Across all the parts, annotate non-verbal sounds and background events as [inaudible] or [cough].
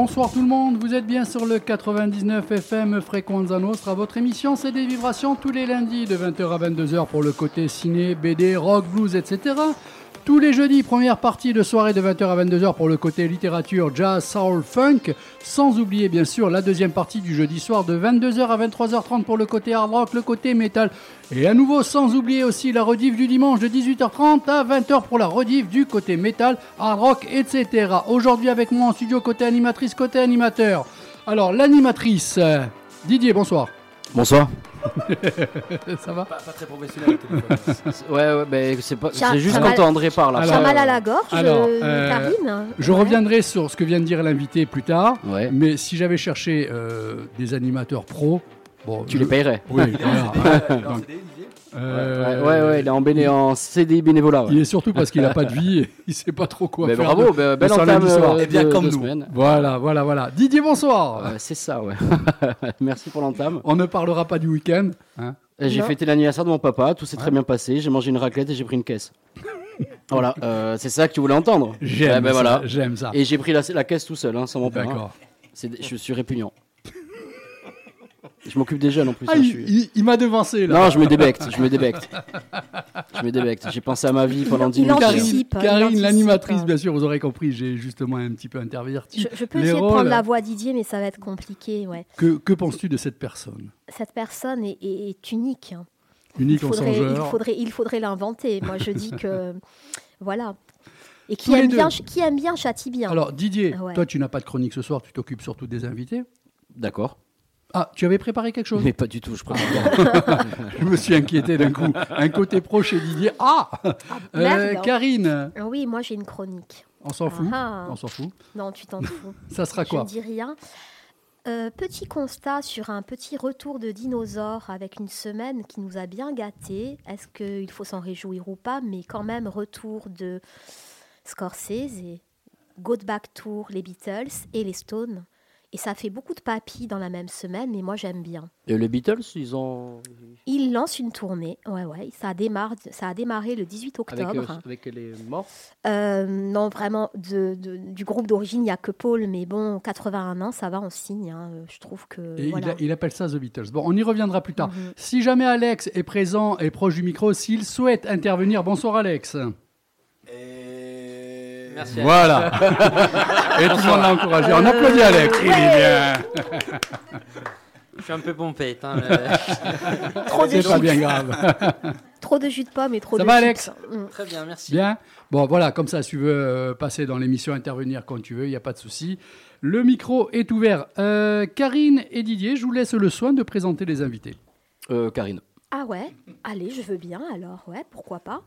Bonsoir tout le monde, vous êtes bien sur le 99 FM Frequenza Nostra. Votre émission, c'est des vibrations tous les lundis de 20h à 22h pour le côté ciné, BD, rock, blues, etc. Tous les jeudis, première partie de soirée de 20h à 22h pour le côté littérature, jazz, soul, funk. Sans oublier bien sûr la deuxième partie du jeudi soir de 22h à 23h30 pour le côté hard rock, le côté metal. Et à nouveau, sans oublier aussi la rediff du dimanche de 18h30 à 20h pour la rediff du côté metal, hard rock, etc. Aujourd'hui avec moi en studio côté animatrice, côté animateur. Alors l'animatrice, Didier, bonsoir. Bonsoir. [laughs] Ça va Pas, pas très professionnel. le téléphone. [laughs] Ouais, ouais, ben c'est pas. C'est juste quand André parle. J'ai mal à euh, la gorge, alors, euh, euh, Karine. Je Ouais. reviendrai sur ce que vient de dire l'invité plus tard. Ouais. Mais si j'avais cherché euh, des animateurs pros, bon, Tu je- les payerais. Oui, [laughs] voilà. Non, Euh, Ouais, ouais, ouais, il est en, béné en CDI bénévolat. ouais. Il est surtout parce qu'il n'a pas de vie et il sait pas trop quoi Mais faire. bravo, de- belle entame lundi soir. euh, Eh bien, de- comme de nous. semaine. Voilà, voilà, voilà. Didier, bonsoir. C'est ça, ouais. [laughs] Merci pour l'entame. On ne parlera pas du week-end. hein. Et J'ai fêté l'anniversaire de mon papa, tout s'est Ouais. très bien passé. J'ai mangé une raclette et j'ai pris une caisse. [laughs] voilà, euh, c'est ça que tu voulais entendre. J'aime Ouais, ben ça. voilà. J'aime ça. Et j'ai pris la, la caisse tout seul, hein, sans mon père. hein. D'accord. Je suis répugnant. Je m'occupe des jeunes en plus. Ah, hein, je il, suis- il- il m'a devancé là. Non, je me débecte, je me débecte. Je me débecte. J'ai pensé à ma vie pendant 10 Il minutes. Anticipe. l'animatrice, bien sûr, vous aurez compris, j'ai justement un petit peu interverti. Je, je peux essayer de prendre la voix Didier, mais ça va être compliqué. Ouais. Que, que penses-tu de cette personne? Cette personne est, est- est unique. hein. Unique il en son faudrait, il genre. faudrait, il faudrait l'inventer. Moi, je dis que [laughs] voilà. Et qui aime bien, qui aime bien châtie bien. Alors, Didier, Ouais. toi, tu n'as pas de chronique ce soir, tu t'occupes surtout des invités? D'accord. Ah, tu avais préparé quelque chose Mais pas du tout, je préfère. [laughs] Je me suis inquiété d'un coup. Un côté pro chez Didier. Ah Ah, Euh. Karine, Ah Oui, moi j'ai une chronique. on s'en fout. Ah. On s'en fout. Non, tu t'en fous. [laughs] Ça sera Je quoi ne dis rien. Euh, petit constat sur un petit retour de dinosaures avec une semaine qui nous a bien gâtés. Est-ce qu'il faut s'en réjouir ou pas? Mais quand même, retour de Scorsese, et Go Back Tour, les Beatles et les Stones. Et ça fait beaucoup de papilles dans la même semaine, mais moi j'aime bien. Et les Beatles, ils ont. Ils lancent une tournée, ouais, ouais, ça, démarre, ça a démarré le 18 Avec, octobre. euh, avec les morts Euh, non, vraiment, de, de- du groupe d'origine, il n'y a que Paul, mais bon, 81 ans, ça va en signe. hein. Je trouve que. Et il voilà. a- il, appelle ça The Beatles. Bon, on y reviendra plus tard. Mhm. Si jamais Alex est présent et proche du micro, s'il souhaite intervenir, bonsoir Alex. Et... Merci. Voilà. et tout le monde l'a encouragé. On applaudit Alex. Il est bien. Je suis un peu pompé. hein, le- [laughs] Trop de, C'est pas jus, bien grave. [laughs] trop de jus de pomme et trop Ça de va, chips. Alex? Mm. Très bien, merci. Bien. Bon, voilà, comme ça, si tu veux euh, passer dans l'émission, intervenir quand tu veux, il n'y a pas de souci. Le micro est ouvert. Euh, Karine et Didier, je vous laisse le soin de présenter les invités. Euh, Karine. Ah ouais? Allez, je veux bien, alors, ouais, pourquoi pas?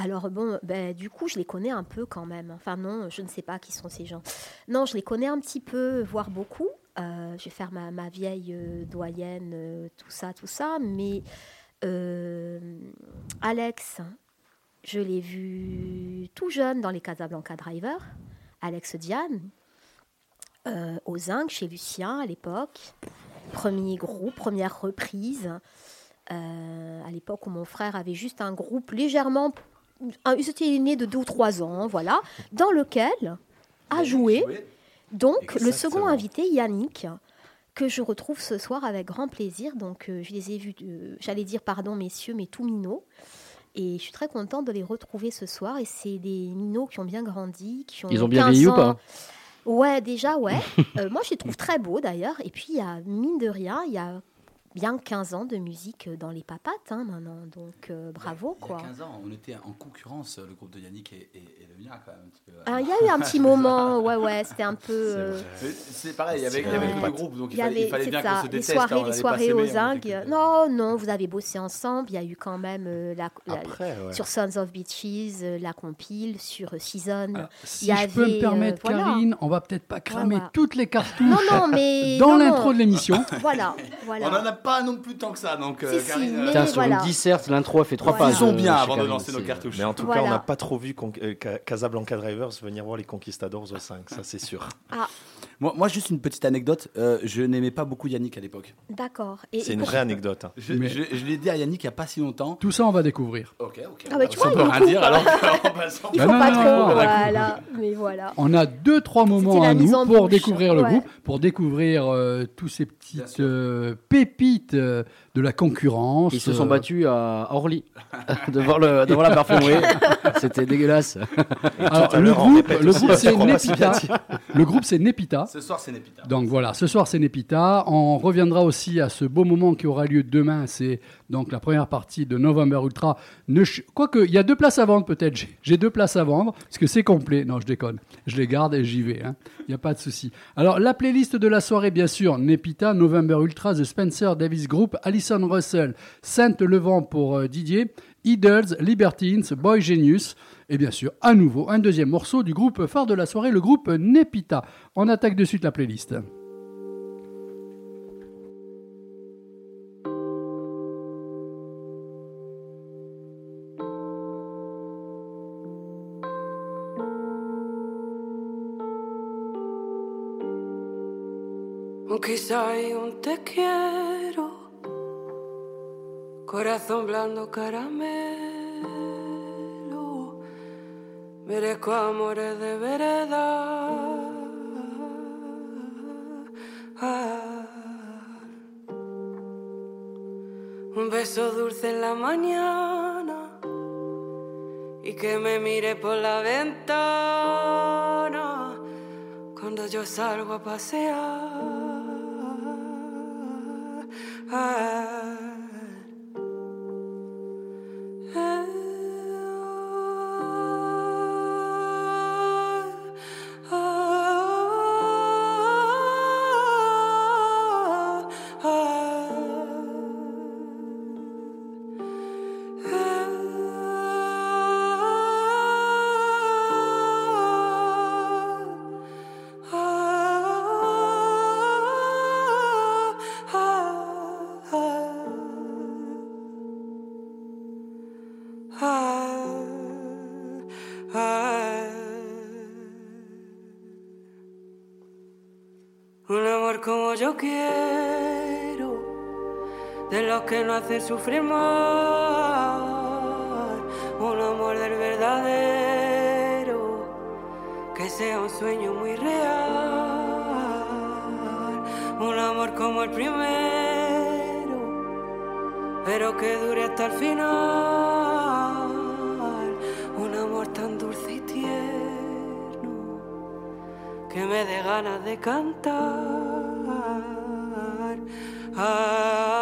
Alors bon, ben, du coup, je les connais un peu quand même. Enfin non, je ne sais pas qui sont ces gens. Non, je les connais un petit peu, voire beaucoup. Euh, je vais faire ma, ma vieille euh, doyenne, euh, tout ça, tout ça. Mais Alex, je l'ai vu tout jeune dans les Casablanca Driver. Alex Diane, au Zinc, chez Lucien à l'époque. Premier groupe, première reprise. À l'époque où mon frère avait juste un groupe légèrement. Un- nés de deux ou trois ans, voilà, dans lequel a joué donc le second invité, Yannick, que je retrouve ce soir avec grand plaisir. Donc euh, je les ai vus, euh, j'allais dire pardon messieurs, mais tout minots. Et je suis très contente de les retrouver ce soir. Et c'est des minots qui ont bien grandi, qui ont Ils ont bien 15 vieilli ou pas Ouais, déjà, ouais. [laughs] Euh, moi, je les trouve très beaux d'ailleurs. Et puis, il y a, mine de rien, il y a bien 15 ans de musique dans les papates hein, maintenant. Donc, euh, bravo, Il y quoi. a 15 ans, on était en concurrence, le groupe de Yannick et, et- et le mien, quand même. Ah, Il y a eu un petit moment, [laughs] ouais, ouais, c'était un peu. euh, C'est pareil, il y avait, il y avait le groupe, donc Il y fallait, il bien qu'on se les soirées, hein, les soirées aux Zingues. Non, non, vous avez bossé ensemble. Il y a eu quand même euh, la, la- Après, ouais. sur Sons of Beaches, euh, la compile, sur euh, Season. Alors, si Il y je peux me permettre, euh, voilà. Karine, on va peut-être pas cramer Voilà. toutes les cartouches non, non, mais. [laughs] dans l'intro de l'émission. Voilà, [laughs] voilà. Pas non plus tant que ça, donc euh, Si, si, Karine, euh, Putain, sur voilà. une disserte, l'intro a fait trois Voilà. pages. Faisons bien euh, chez avant de lancer nos cartouches. Mais en tout Voilà. cas, on n'a pas trop vu Con- euh, Ca- Casablanca Drivers venir voir les Conquistadors au 5, ça c'est sûr. Moi, moi, juste une petite anecdote. euh, je n'aimais pas beaucoup Yannick à l'époque. D'accord. C'est une vraie anecdote. hein. Je, Mais- je- je l'ai dit à Yannick il n'y a pas si longtemps. Tout ça, on va découvrir. Ok, ok. Ah bah, tu Ça, vois, on peut rien dire alors qu'en [laughs] passant. Il faut non, pas non, trop, non, voilà. Mais voilà. On a deux, trois moments à nous pour bouche. découvrir le Ouais. groupe, pour découvrir euh, tous ces Bien petites euh, pépites euh, de la concurrence. Ils se sont euh, battus à Orly [laughs] devant, le, devant la parfumerie. [laughs] C'était dégueulasse. Alors, le groupe, le groupe c'est Nepita. [laughs] Le groupe c'est Nepita. Ce soir, c'est Népita. Donc voilà, ce soir c'est Nepita. On reviendra aussi à ce beau moment qui aura lieu demain. C'est donc la première partie de November Ultra. Ne ch- Quoique, il y a deux places à vendre peut-être. J'ai- deux places à vendre parce que c'est complet. Non, je déconne. Je les garde et j'y vais. hein. Il n'y a pas de souci. Alors, la playlist de la soirée, bien sûr Nepita, November Ultra, The Spencer Davis Group, Russell, Sainte-Levant pour euh, Didier, Idols, Libertines, Boy Genius. Et bien sûr, à nouveau, un deuxième morceau du groupe phare de la soirée, le groupe Nepita. On attaque de suite la playlist. Corazón blando caramelo, merezco amores de verdad. Un beso dulce en la mañana y que me mire por la ventana cuando yo salgo a pasear. Quiero, de los que no hacen sufrir más. Un amor del verdadero, que sea un sueño muy real. Un amor como el primero, pero que dure hasta el final. Un amor tan dulce y tierno que me dé ganas de cantar. Ah.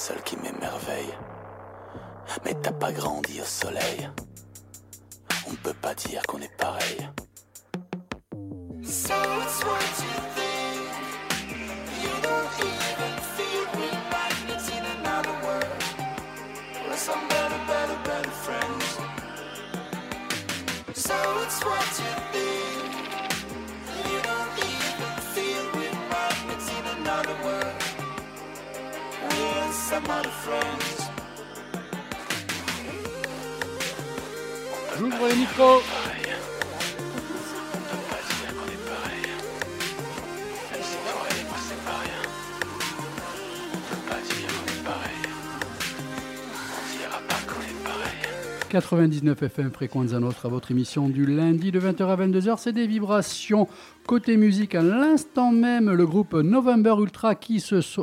Seule qui m'émerveille. Mais t'as pas grandi au soleil. 99 FM Fréquence à notre à votre émission du lundi de 20h à 22h. C'est des vibrations côté musique. À l'instant même, le groupe November Ultra qui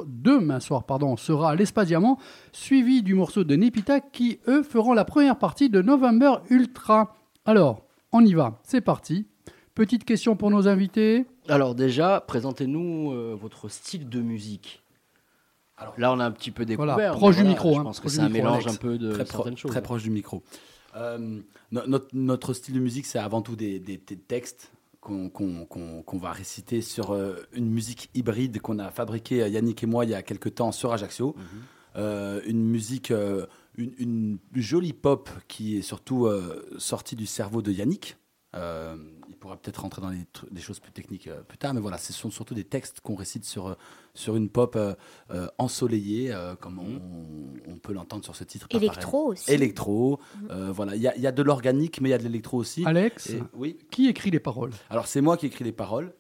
demain soir pardon, sera à l'Espace Diamant, suivi du morceau de Nepita qui eux feront la première partie de November Ultra. Alors, on y va, c'est parti. Petite question pour nos invités. Alors déjà, présentez-nous euh, votre style de musique. Alors, Là, on a un petit peu découvert. Voilà, proche du micro, Je hein, pense que c'est un micro, mélange Alex. un peu de très, pro- certaines choses. très proche du micro. Euh, no- notre, notre style de musique, c'est avant tout des, des- des textes qu'on va réciter sur euh, une musique hybride qu'on a fabriquée, euh, Yannick et moi, il y a quelques temps sur Ajaccio. Mhm. Euh, une musique, euh, une, une jolie pop qui est surtout euh, sortie du cerveau de Yannick. Pourra peut-être rentrer dans des, choses plus techniques euh, plus tard, mais voilà, ce sont surtout des textes qu'on récite sur, euh, sur une pop euh, euh, ensoleillée, euh, comme on, on peut l'entendre sur ce titre. Électro aussi. Électro, euh, voilà. Il y, a- il y a de l'organique, mais il y a de l'électro aussi. Alex, Et- oui. qui écrit les paroles? Alors c'est moi qui écris les paroles.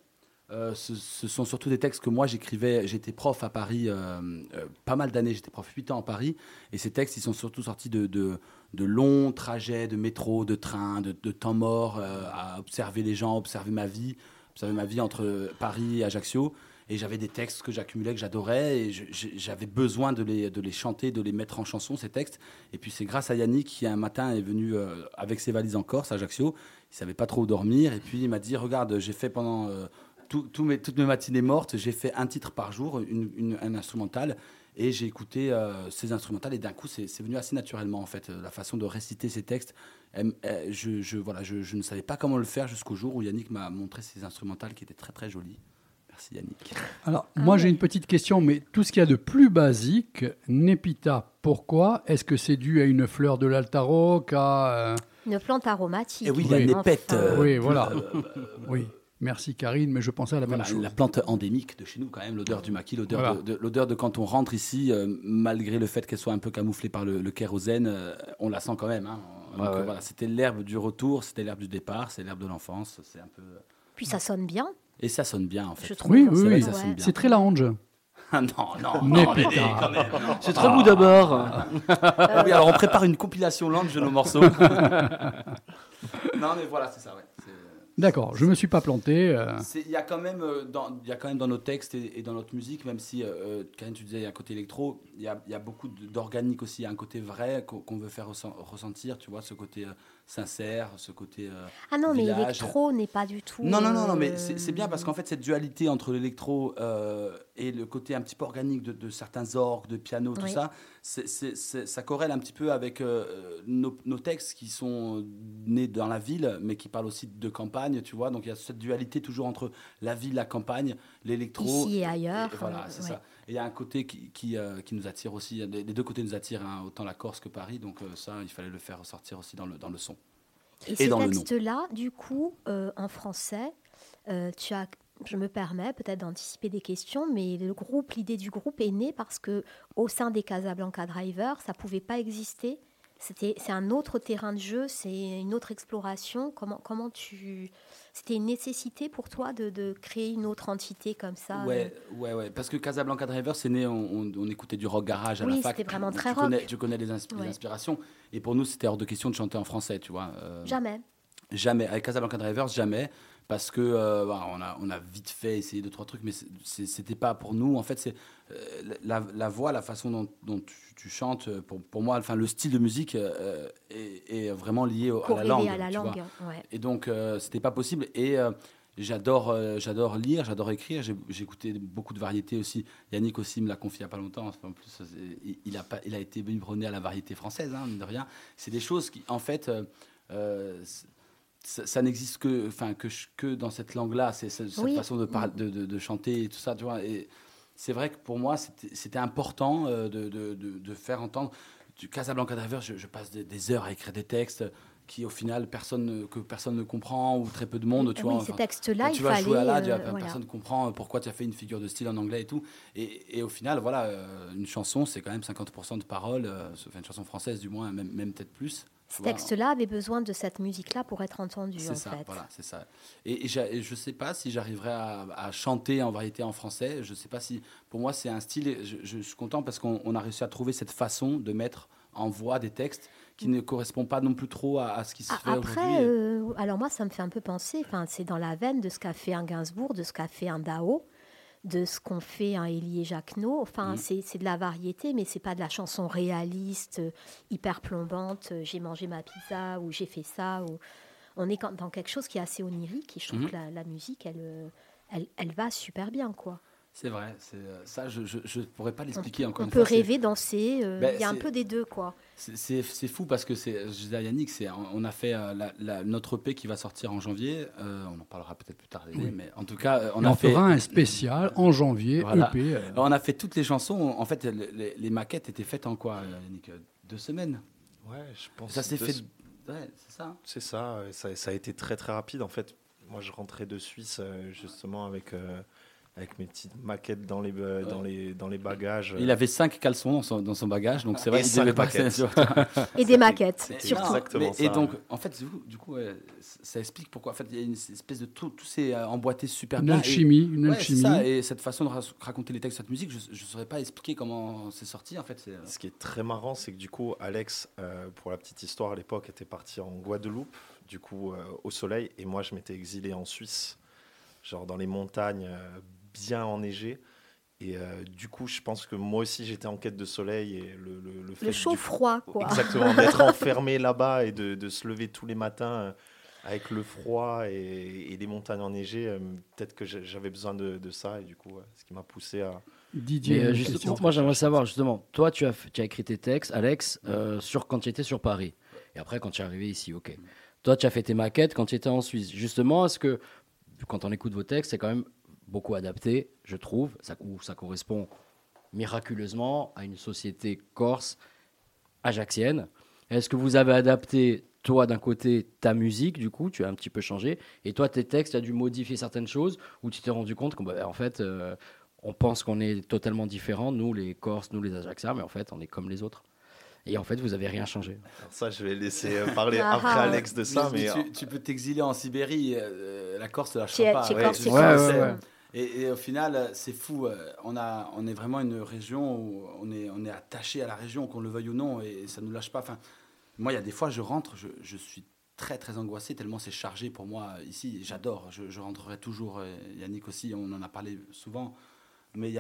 Euh, ce, sont surtout des textes que moi j'écrivais. J'étais prof à Paris euh, euh, pas mal d'années. J'étais prof 8 ans à Paris. Et ces textes, ils sont surtout sortis de, de, longs trajets de métro, de train, de, temps mort, à observer les gens, observer ma vie, observer ma vie entre Paris et Ajaccio. Et j'avais des textes que j'accumulais, que j'adorais, et j'avais besoin de les, de les chanter, de les mettre en chanson, ces textes. Et puis c'est grâce à Yannick qui un matin est venu avec ses valises en Corse, à Ajaccio. Il savait pas trop où dormir, et puis il m'a dit, regarde, j'ai fait pendant tout- tout mes, toutes mes matinées mortes, j'ai fait un titre par jour, une- une- un instrumental, et j'ai écouté euh, ces instrumentales, et d'un coup c'est c'est venu assez naturellement en fait, euh, la façon de réciter ces textes. Elle- je, je- voilà, je, je ne savais pas comment le faire jusqu'au jour où Yannick m'a montré ces instrumentales qui étaient très très jolies. Merci Yannick. Alors, Ah moi ouais. j'ai une petite question, mais tout ce qu'il y a de plus basique, Nepita, pourquoi? Est-ce que c'est dû à une fleur de l'Altaroc à, euh, Une plante aromatique. Et oui, la Oui. népette. Enfin, euh, Oui, voilà. euh, Oui, merci Karine, mais je pensais à la Voilà, même chose. la plante endémique de chez nous, quand même, l'odeur du maquis, l'odeur Voilà. de, de- l'odeur de quand on rentre ici, euh, malgré le fait qu'elle soit un peu camouflée par le, le kérosène, euh, on la sent quand même. hein. Ouais, ouais. euh, voilà, c'était l'herbe du retour, c'était l'herbe du départ, c'est l'herbe de l'enfance, c'est un peu. Puis ça sonne bien, Et ça sonne bien en fait. je trouve. Oui, C'est oui, oui. que ça sonne bien. C'est très lounge. [laughs] Ah non, non, [laughs] Mais non, putain. [laughs] C'est très beau d'abord. Ah oui, alors on prépare une compilation lente de nos morceaux. non, mais voilà, c'est ça, ouais. D'accord, je me suis pas planté. euh, Il y a quand même euh, dans, y a quand même dans nos textes et, dans notre musique, même si euh, Karine, tu disais il y a un côté électro, il y a, beaucoup d'organique aussi, il y a un côté vrai qu'on veut faire ressent- ressentir, tu vois, ce côté euh, sincère, ce côté. euh, Ah non, mais l'électro n'est pas du tout. Non, non, non, non, mais euh, c'est bien parce qu'en fait, cette dualité entre l'électro euh, et le côté un petit peu organique de, de certains orgues, de piano, tout Oui. ça, ça corrèle un petit peu avec euh, nos, nos textes qui sont nés dans la ville, mais qui parlent aussi de campagne, tu vois. Donc il y a cette dualité toujours entre la ville, la campagne, l'électro. Ici et ailleurs, voilà, c'est ouais. ça. Et il y a un côté qui, qui, euh, qui nous attire aussi. Les, deux côtés nous attirent, hein, autant la Corse que Paris. Donc euh, ça, il fallait le faire ressortir aussi dans le, dans le son. Et, et ces dans le nom. textes-là, du coup, euh, en français, tu as, je me permets peut-être d'anticiper des questions, mais le groupe, l'idée du groupe est née parce que au sein des Casablanca Drivers, ça pouvait pas exister c'était, c'est un autre terrain de jeu, c'est une autre exploration. Comment, comment tu, c'était une nécessité pour toi de, de créer une autre entité comme ça Ouais, ouais, ouais. Parce que Casablanca Driver, c'est né, on, on- on écoutait du rock garage à Oui, la fac. c'était vraiment Tu très connais- rock. Tu connais les, insp- les Ouais. inspirations. Et pour nous, c'était hors de question de chanter en français, tu vois. Euh, Jamais. Jamais. Avec Casablanca Drivers, jamais. Parce que euh, bah, on, a, on a vite fait essayé deux, trois trucs, mais c'était pas pour nous. En fait, c'est euh, la, la voix, la façon dont, dont tu, tu chantes, pour, pour moi, enfin, le style de musique euh, est, est vraiment lié au- à la langue. à la langue. Ouais. Et donc, c'était pas possible. Et j'adore, j'adore lire, j'adore écrire. J'ai écouté beaucoup de variétés aussi. Yannick aussi me l'a confié il y a pas longtemps. En plus, il, a pas, il a été biberonné à la variété française, hein, mine de rien. C'est des choses qui, en fait, euh, ça, ça n'existe que, enfin, que, dans cette langue-là. C'est cette Oui. façon de, par- de, de- de chanter et tout ça, tu vois. Et c'est vrai que pour moi, c'était important euh, de, faire entendre. Du Casablanca Driver, je, je passe des, des heures à écrire des textes qui, au final, personne ne- que personne ne comprend ou très peu de monde, tu oui, vois. ces Enfin, textes-là, il tu vas fallait. jouer à la, euh, personne voilà. ne comprend pourquoi tu as fait une figure de style en anglais et tout. Et, et au final, voilà, euh, une chanson, c'est quand même 50% de paroles, euh, enfin, une chanson française du moins, même, même peut-être plus. Vois. textes-là avaient besoin de cette musique-là pour être entendus, en C'est ça, fait. voilà, c'est ça. Et, et j'a- et je sais pas si j'arriverai à, à chanter en variété en français. Je sais pas si, pour moi, c'est un style. et Je, je suis content parce qu'on on a réussi à trouver cette façon de mettre en voix des textes qui ne correspondent pas non plus trop à, à ce qui se A- fait Après, aujourd'hui. euh, alors moi, ça me fait un peu penser, enfin, c'est dans la veine de ce qu'a fait un Gainsbourg, de ce qu'a fait un Dao, de ce qu'ont fait un Élie et Jacquenot. Enfin, Mhm. c'est c'est de la variété, mais c'est pas de la chanson réaliste, euh, hyper plombante. euh, J'ai mangé ma pizza ou j'ai fait ça. Ou... On est dans quelque chose qui est assez onirique et je trouve Mhm. que la, la musique, elle, euh, elle, elle va super bien, quoi. C'est vrai. euh, Ça, je, je, je pourrais pas l'expliquer encore On une peut fois. c'est- rêver, danser. euh, Ben, Il y a un peu des deux, quoi. C'est- fou parce que c'est, je disais à Yannick, c'est, on a fait euh, la- la- notre EP qui va sortir en janvier. euh, on en parlera peut-être plus tard, Oui. mais en tout cas, on On, a en fait. fera un spécial en janvier, Voilà. EP. euh, Alors, on a fait toutes les chansons. En fait, les, les- les maquettes étaient faites en quoi, Yannick Deux semaines. Ouais, je pense. Ça s'est fait. Ouais, c'est ça. hein C'est ça, ça, ça a été très très rapide. En fait, moi je rentrais de Suisse justement avec, euh, avec mes petites maquettes dans les, euh, dans les, dans les bagages. Il avait cinq caleçons dans son, dans son bagage, donc c'est vrai Et qu'il devait pas. maquettes. Et des maquettes, surtout. Exactement mais- Et donc, en fait, du coup, du coup, ouais, ça explique pourquoi. En fait, il y a une espèce de tout, tout s'est euh, emboîté super Une bien. Et- alchimie, une Ouais, alchimie. ça. Et cette façon de ra- raconter les textes, cette musique, je ne saurais pas expliquer comment c'est sorti. En fait, euh, Ce qui est très marrant, c'est que du coup, Alex, euh, pour la petite histoire, à l'époque, était parti en Guadeloupe, du coup, euh, au soleil, et moi, je m'étais exilé en Suisse, genre dans les montagnes euh, bien enneigées. Et euh, du coup, je pense que moi aussi, j'étais en quête de soleil et le, le, le fait Le du- chaud-froid, quoi. Exactement, d'être [laughs] enfermé là-bas et de, de se lever tous les matins euh, avec le froid et, et les montagnes enneigées. euh, Peut-être que j'avais besoin de, de ça et du coup, ce qui m'a poussé à. Didier, Mais, euh, une juste- question. moi, j'aimerais savoir justement, toi, tu as, tu as écrit tes textes, Alex, euh, sur quand tu étais sur Paris. Et après, quand tu es arrivé ici, ok. Toi, tu as fait tes maquettes quand tu étais en Suisse. Justement, est-ce que, quand on écoute vos textes, c'est quand même beaucoup adapté, je trouve, ça, ou ça correspond miraculeusement à une société corse ajaxienne. Est-ce que vous avez adapté, toi, d'un côté, ta musique, du coup, tu as un petit peu changé, et toi, tes textes, tu as dû modifier certaines choses, ou tu t'es rendu compte qu'en en fait, euh, on pense qu'on est totalement différents, nous, les Corses, nous, les Ajaxiens, mais en fait, on est comme les autres. Et en fait, vous avez rien changé. Alors ça, je vais laisser euh, parler [laughs] Ah, après ah. Alex de ça, mais. tu, tu peux t'exiler en Sibérie, euh, la Corse ne lâchera pas. chez Ouais, Ouais, ouais. Et, au final, euh, c'est fou. euh, On, a, on est vraiment une région où on est, on est attaché à la région, qu'on le veuille ou non, et ça ne nous lâche pas. Enfin, moi, il y a des fois, je rentre, je, suis très, très angoissé, tellement c'est chargé pour moi euh, ici. J'adore, je, je rentrerai toujours. Yannick aussi, on en a parlé souvent. Mais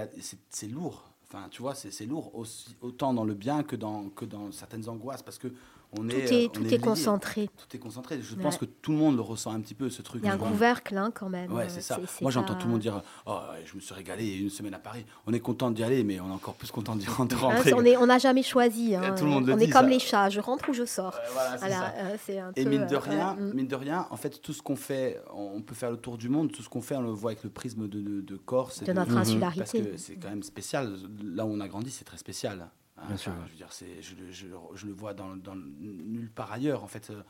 c'est lourd. Enfin, tu vois, c'est lourd, aussi, autant dans le bien que dans, que dans certaines angoisses, parce que on Tout est, est, euh, tout on est lié. concentré. Tout est concentré. Je Ouais. pense que tout le monde le ressent un petit peu, ce truc. Il y a un couvercle hein, quand même. Ouais, c'est ça. Moi, j'entends pas- tout le monde dire Oh, je me suis régalé une semaine à Paris. On est content d'y aller, mais on est encore plus content d'y de Hein, rentrer. on n'a jamais choisi. hein. Tout le monde le on dit, est comme ça. les chats, je rentre ou je sors. Voilà, Voilà, euh, un Et peu, mine de rien, ouais, mine de rien, en fait, tout ce qu'on fait, on peut faire le tour du monde. Tout ce qu'on fait, on le voit avec le prisme de, de, de Corse. et de notre Mhm. Parce insularité. que c'est quand même spécial. Là où on a grandi, c'est très spécial. Hein, Bien sûr. Je veux dire, c'est, je, le- je, je le vois dans, dans nulle part ailleurs, en fait, euh,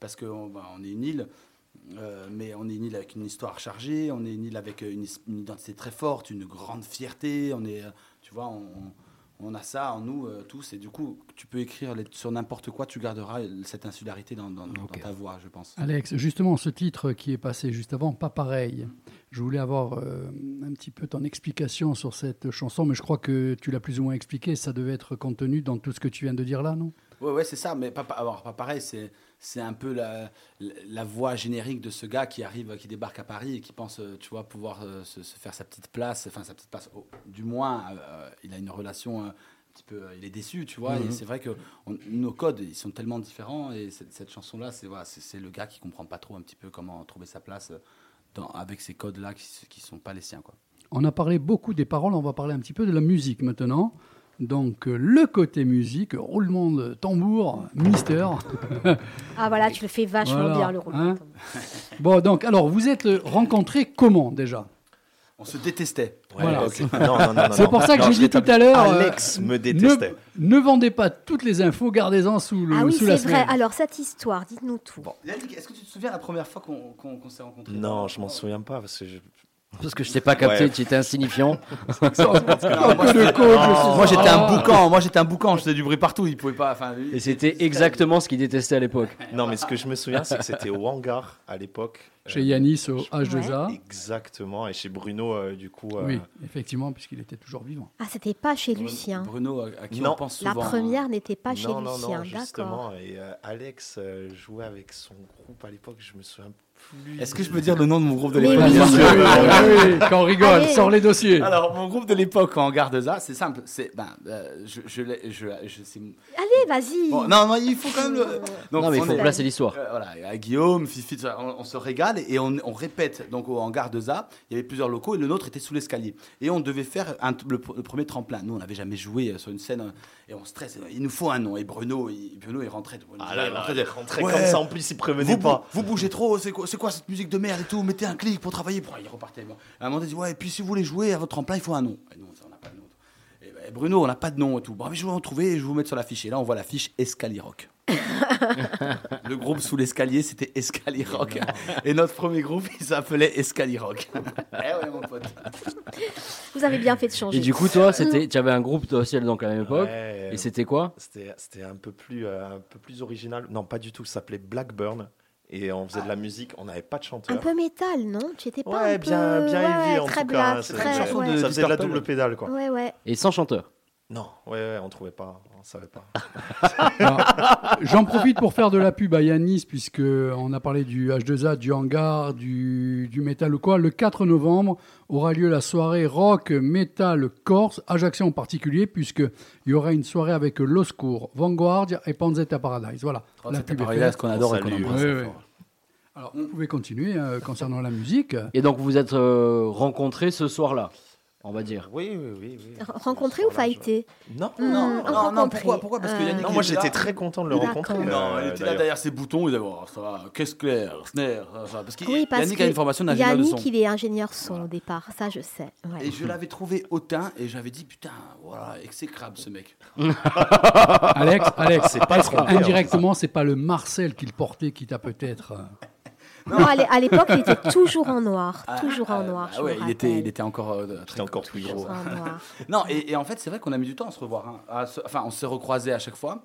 parce qu'on bah, on est une île, euh, mais on est une île avec une histoire chargée, on est une île avec euh, une, une identité très forte, une grande fierté. On est, tu vois, on, on a ça en nous euh, tous. Et du coup, tu peux écrire les- sur n'importe quoi, tu garderas cette insularité dans, dans- dans Ok. ta voix, je pense. Alex, justement, ce titre qui est passé juste avant, pas pareil. Je voulais avoir euh, un petit peu ton explication sur cette chanson, mais je crois que tu l'as plus ou moins expliqué. Ça devait être contenu dans tout ce que tu viens de dire là, non? Ouais, ouais, c'est ça, mais pas, pas, alors, pas pareil, c'est, c'est un peu la, voix générique de ce gars qui arrive, qui débarque à Paris et qui pense, euh, tu vois, pouvoir euh, se, se faire sa petite place, enfin sa petite place, oh, du moins, euh, il a une relation euh, un petit peu, il est déçu, tu vois, et c'est vrai que on- nos codes, ils sont tellement différents, et cette, cette chanson-là, c'est, voilà, c'est, le gars qui comprend pas trop un petit peu comment trouver sa place dans, avec ces codes-là qui, qui sont pas les siens, quoi. On a parlé beaucoup des paroles, on va parler un petit peu de la musique maintenant. Donc, euh, le côté musique, roulement de tambour, Mister. [laughs] Ah voilà, tu le fais vachement Voilà, bien le rôle. hein. [laughs] Bon, donc, alors, vous êtes rencontrés comment déjà? On se détestait. Ouais, Voilà. ok. [laughs] Non, non, non, non, C'est pour ça que j'ai je dit tout à l'heure. euh, Alex me ne, détestait. ne vendez pas toutes les infos, gardez-en sous, le, Ah oui, sous c'est vrai. Alors cette histoire, dites-nous tout. Yannick, est-ce que tu te souviens la première fois qu'on s'est rencontrés? Non, je m'en souviens pas parce que je- Parce que je t'ai pas capté, Ouais. tu étais insignifiant. [laughs] Non, moi, j'étais un boucan, moi j'étais un boucan, je faisais du bruit partout, il pouvait pas. Enfin, lui, Et c'était exactement ce qu'il détestait à l'époque. Non, mais ce que je me souviens, c'est que c'était au hangar à l'époque. Chez Euh, Yanis au H2A. Exactement. Et chez Bruno, euh, du coup. euh, Oui, effectivement, puisqu'il était toujours vivant. Ah, c'était pas chez Lucien. Bruno, à, qui Non. on pense La souvent. hein. première n'était pas chez non, Lucien, non, d'accord. justement. Et euh, Alex euh, jouait avec son groupe à l'époque, je me souviens. Est-ce que je peux dire le nom de mon groupe de l'époque oui. Ah oui, quand on rigole, Allez. sors les dossiers. Alors, mon groupe de l'époque en garde ça, c'est simple. C'est, ben, euh, je, je, je, je, c'est- Allez, vas-y. Bon, non, non, il faut quand même le. Donc, non, mais il faut est- placer l'histoire. Euh, voilà, à Guillaume, Fifi, ça, on, on se régale et on, on répète. Donc au hangar de ZA, il y avait plusieurs locaux et le nôtre était sous l'escalier. Et on devait faire un- le, le premier tremplin. Nous, on n'avait jamais joué euh, sur une scène euh, et on stresse. Il nous faut un nom. Et Bruno, il, Bruno, il rentrait. Bruno, Ah là il là, rentrait, il rentrait Ouais, comme ça, en plus, il prévenait vous, pas. vous bougez trop, c'est quoi, c'est quoi cette musique de merde et tout Mettez un clic pour travailler. Bon, il repartait. Bon. À un moment, il dit Ouais, et puis si vous voulez jouer à votre tremplin, il faut un nom. Et nous, on n'a pas de nom. Et ben, Bruno, on n'a pas de nom et tout. Bon, mais je vais en trouver et je vais vous mettre sur l'affiche. Et là, on voit l'affiche Escalier Rock. [laughs] le groupe sous l'escalier, c'était Escalier Rock. Et notre premier groupe, il s'appelait Escalier Rock. [laughs] eh ouais, mon pote. Vous avez bien fait de changer. Et du coup, toi, c'était, tu avais un groupe toi aussi donc à la même époque. Ouais, Et c'était quoi? C'était c'était un peu plus euh, un peu plus original. Non, pas du tout. Ça s'appelait Blackburn. Et on faisait de la musique. On n'avait pas de chanteur. Un peu métal, non? Tu étais pas Ouais, un peu... bien, ouais, heavy en très tout cas. C'est très... une chanson ouais. de- Ça faisait de la double pédale, quoi. Ouais, ouais. Et sans chanteur. Non, ouais, ouais, on trouvait pas, on savait pas. [laughs] J'en profite pour faire de la pub à Yanis, puisque on a parlé du H2A, du hangar, du, du métal ou quoi. Le 4 novembre aura lieu la soirée rock metal corse, Ajaccio en particulier, puisqu'il y aura une soirée avec L'Oscour, Vanguardia et Panzetta Paradise. Voilà. la C'était pub ce qu'on adore et qu'on Ouais, très ouais. fort. Alors, on pouvait continuer euh, concernant la musique. Et donc, vous êtes euh, rencontrés ce soir-là, on va dire. Oui, oui, oui. oui. [laughs] Rencontré Ce ou Non, Hmm, Non, non, non, rencontré. pourquoi, pourquoi? Parce que Euh, Yannick, non, il moi j'étais très content de le rencontrer. Non, euh, il était là derrière ses boutons, il disait oh, ça va, qu'est-ce clair, snare, ça, ça. Parce que Oui, parce Yannick que a une formation d'ingénieur de son. Yannick, il est ingénieur son au départ, ça je sais. ouais. Et je l'avais trouvé hautain et j'avais dit putain, voilà, exécrable ce mec. [laughs] Alex, Alex, C'est pas indirectement, c'est pas le Marcel qu'il portait qui t'a peut-être. Non, à l'é- à l'époque, il était toujours en noir, Ah, toujours en noir. ah je ouais, me il était, il était encore euh, très J'étais encore plus gros. Toujours en noir. [laughs] Non, et, et en fait, c'est vrai qu'on a mis du temps à se revoir. hein. À se- enfin, on s'est recroisés à chaque fois.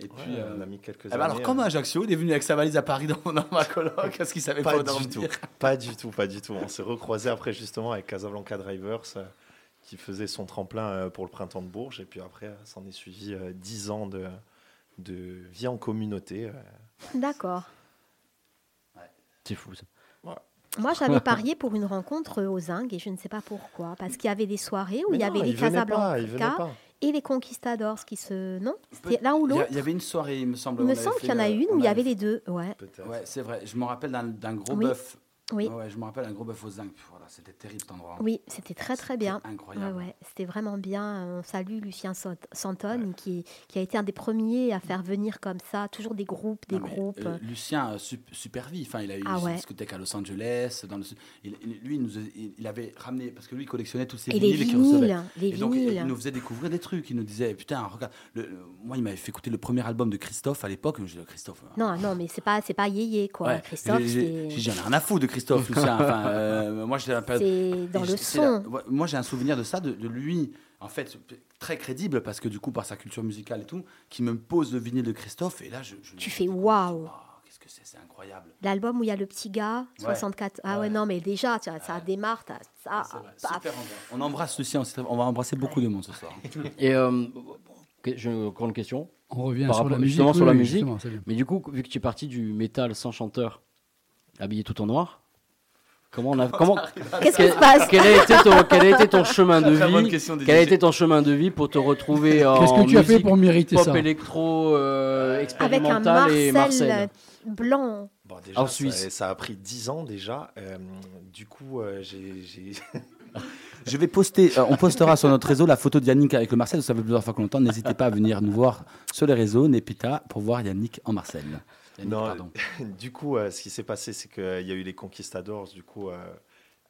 Et puis, Ouais, euh, on a mis quelques eh ben années. alors, comme euh, Ajaccio, il est venu avec sa valise à Paris dans, dans ma coloc, parce qu'il savait pas, Pas du dormir? tout, pas du tout, pas du tout. On s'est recroisé après justement avec Casablanca Drivers euh, qui faisait son tremplin euh, pour le printemps de Bourges et puis après s'en est suivi euh, 10 ans de, de vie en communauté. euh. D'accord. C'est fou ça. Moi, j'avais [laughs] parié pour une rencontre aux Zinc et je ne sais pas pourquoi. Parce qu'il y avait des soirées où Mais il y non, avait les Casablanca et les Conquistadors qui se. Non? C'était l'un ou l'autre il y avait une soirée, il me semble. Il me semble qu'il y en a une où il y avait les deux. Ouais. Ouais, c'est vrai. Je me rappelle d'un gros Oui. bœuf. Oui. Ouais, je me rappelle un gros bœuf aux zinc. C'était terrible cet endroit. Oui, c'était très très bien. Ouais, Incroyable. ouais, c'était vraiment bien. On salue Lucien Sant- Santone qui, qui a été un des premiers à faire venir comme ça, toujours des groupes, des Non, mais, groupes. euh, Lucien, euh, sup- super vie. Enfin, il a eu Ah une discothèque à Los Angeles. Dans le, sud. il, il- lui, il, nous avait ramené parce que lui, il collectionnait tous ces et les vinyles qu'il recevait. vinyles, les Et donc, il vinyles. il nous faisait découvrir des trucs. Il nous disait, putain, regarde. le- le- moi, il m'avait fait écouter le premier album de Christophe à l'époque. Je dis, Christophe. euh, Non, non, mais c'est pas, c'est pas yéyé quoi. Christophe, J'ai- j'en ai rien à foutre de Christophe Lucien. Enfin, [laughs] euh, moi, un peu- C'est dans et le la- son. moi, j'ai un souvenir de ça, de, de lui, en fait, très crédible, parce que du coup, par sa culture musicale et tout, qui me pose le vinyle de Christophe, et là, je. je- Tu fais waouh. Oh, Qu'est-ce que c'est C'est incroyable. L'album où il y a le petit gars, Ouais. 64. Ah ouais, Ouais. non, mais déjà, tu vois, ça démarre, ça. Super. On embrasse Lucien, aussi, on va embrasser beaucoup de monde ce soir. Et euh, encore une question. On revient Par sur la musique. justement sur la oui, musique. Mais du coup, vu que tu es parti du métal sans chanteur, habillé tout en noir, comment on a comment Qu'est-ce qui se passe quel a été ton quel a été ton chemin de vie Quel a été ton chemin de vie pour te retrouver en Qu'est-ce que tu as fait musique pour mériter pop ça électro euh, Avec un expérimental et Marcel blanc. Bon, déjà, En Suisse. Ça, a pris 10 ans déjà. Euh, du coup, euh, j'ai. [laughs] Je vais poster, euh, on postera sur notre réseau la photo de Yannick avec le Marcel, ça fait plusieurs fois qu'on l'entend. N'hésitez pas à venir nous voir sur les réseaux, Népita, pour voir Yannick en Marcel. Yannick, Non, pardon. [laughs] du coup, euh, ce qui s'est passé, c'est qu'il y a eu les Conquistadors, du coup, euh,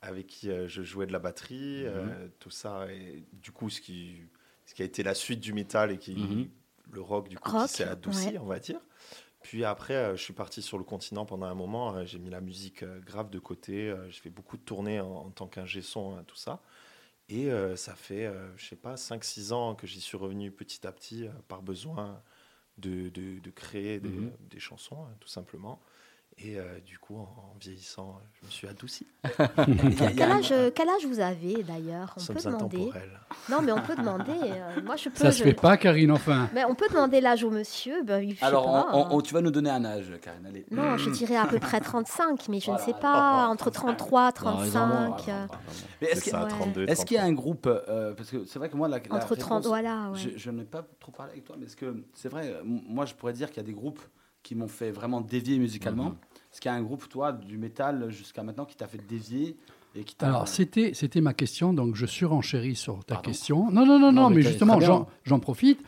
avec qui euh, je jouais de la batterie, euh, Mhm. tout ça. Et du coup, ce qui, ce qui a été la suite du métal et qui, Mhm. le rock, du coup, Rock, qui s'est adouci, ouais. on va dire. Puis après, euh, je suis parti sur le continent pendant un moment. euh, j'ai mis la musique euh, grave de côté. euh, j'ai fait beaucoup de tournées en, en tant qu'ingé son, hein, tout ça. Et euh, ça fait, euh, je sais pas, 5-6 ans que j'y suis revenu petit à petit euh, par besoin de, de- de créer des, Mhm. des chansons, hein, tout simplement. Et euh, du coup, en, en vieillissant, je me suis adouci. [laughs] Quel âge, quel âge vous avez d'ailleurs? On peut demander. Non, mais on peut demander. euh, moi, je peux. Ça se je- fait pas, Karine, enfin. Mais on peut demander l'âge au monsieur. Ben, je sais Alors, pas, on- on- hein. on- tu vas nous donner un âge, Karine. Allez. Non, je dirais à peu près 35, mais je Voilà. ne sais pas. Entre 33, Non, vraiment, 35. euh, Mais est-ce C'est qu'il ça, ouais. 32, est-ce qu'il y a 33. un groupe euh, Parce que c'est vrai que moi, la, la Entre 30, réponse- voilà. ouais. Je, je n'ai pas trop parlé avec toi, mais est-ce que c'est vrai euh, Moi, je pourrais dire qu'il y a des groupes qui m'ont fait vraiment dévier musicalement. Mhm. Est-ce qu'il y a un groupe, toi, du métal jusqu'à maintenant, qui t'a fait dévier et qui. Alors, c'était, c'était ma question, donc je surenchéris sur ta Pardon. question. Non, non, non, non, mais justement, j'en, profite.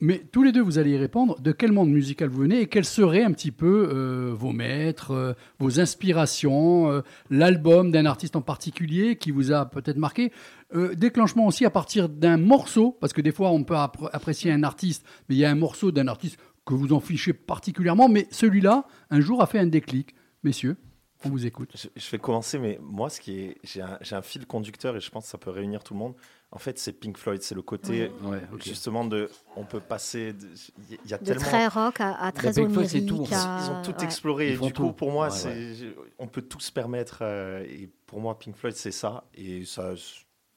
Mais tous les deux, vous allez y répondre. De quel monde musical vous venez et quels seraient un petit peu euh, vos maîtres, euh, vos inspirations, euh, l'album d'un artiste en particulier qui vous a peut-être marqué? Déclenchement aussi à partir d'un morceau, parce que des fois, on peut appré- apprécier un artiste, mais il y a un morceau d'un artiste que vous en fichez particulièrement, mais celui-là, un jour, a fait un déclic. Messieurs, on vous écoute. Je, je vais commencer, mais moi, ce qui est, j'ai un, j'ai un fil conducteur et je pense que ça peut réunir tout le monde. En fait, c'est Pink Floyd, c'est le côté Ouais, justement de, on peut passer, il y a De tellement, très rock à, à très onirique. tout, à- ils ont tout ouais. exploré. Et du coup, pour moi, Ouais, c'est, on peut tout se permettre. euh, et pour moi, Pink Floyd, c'est ça. Et ça,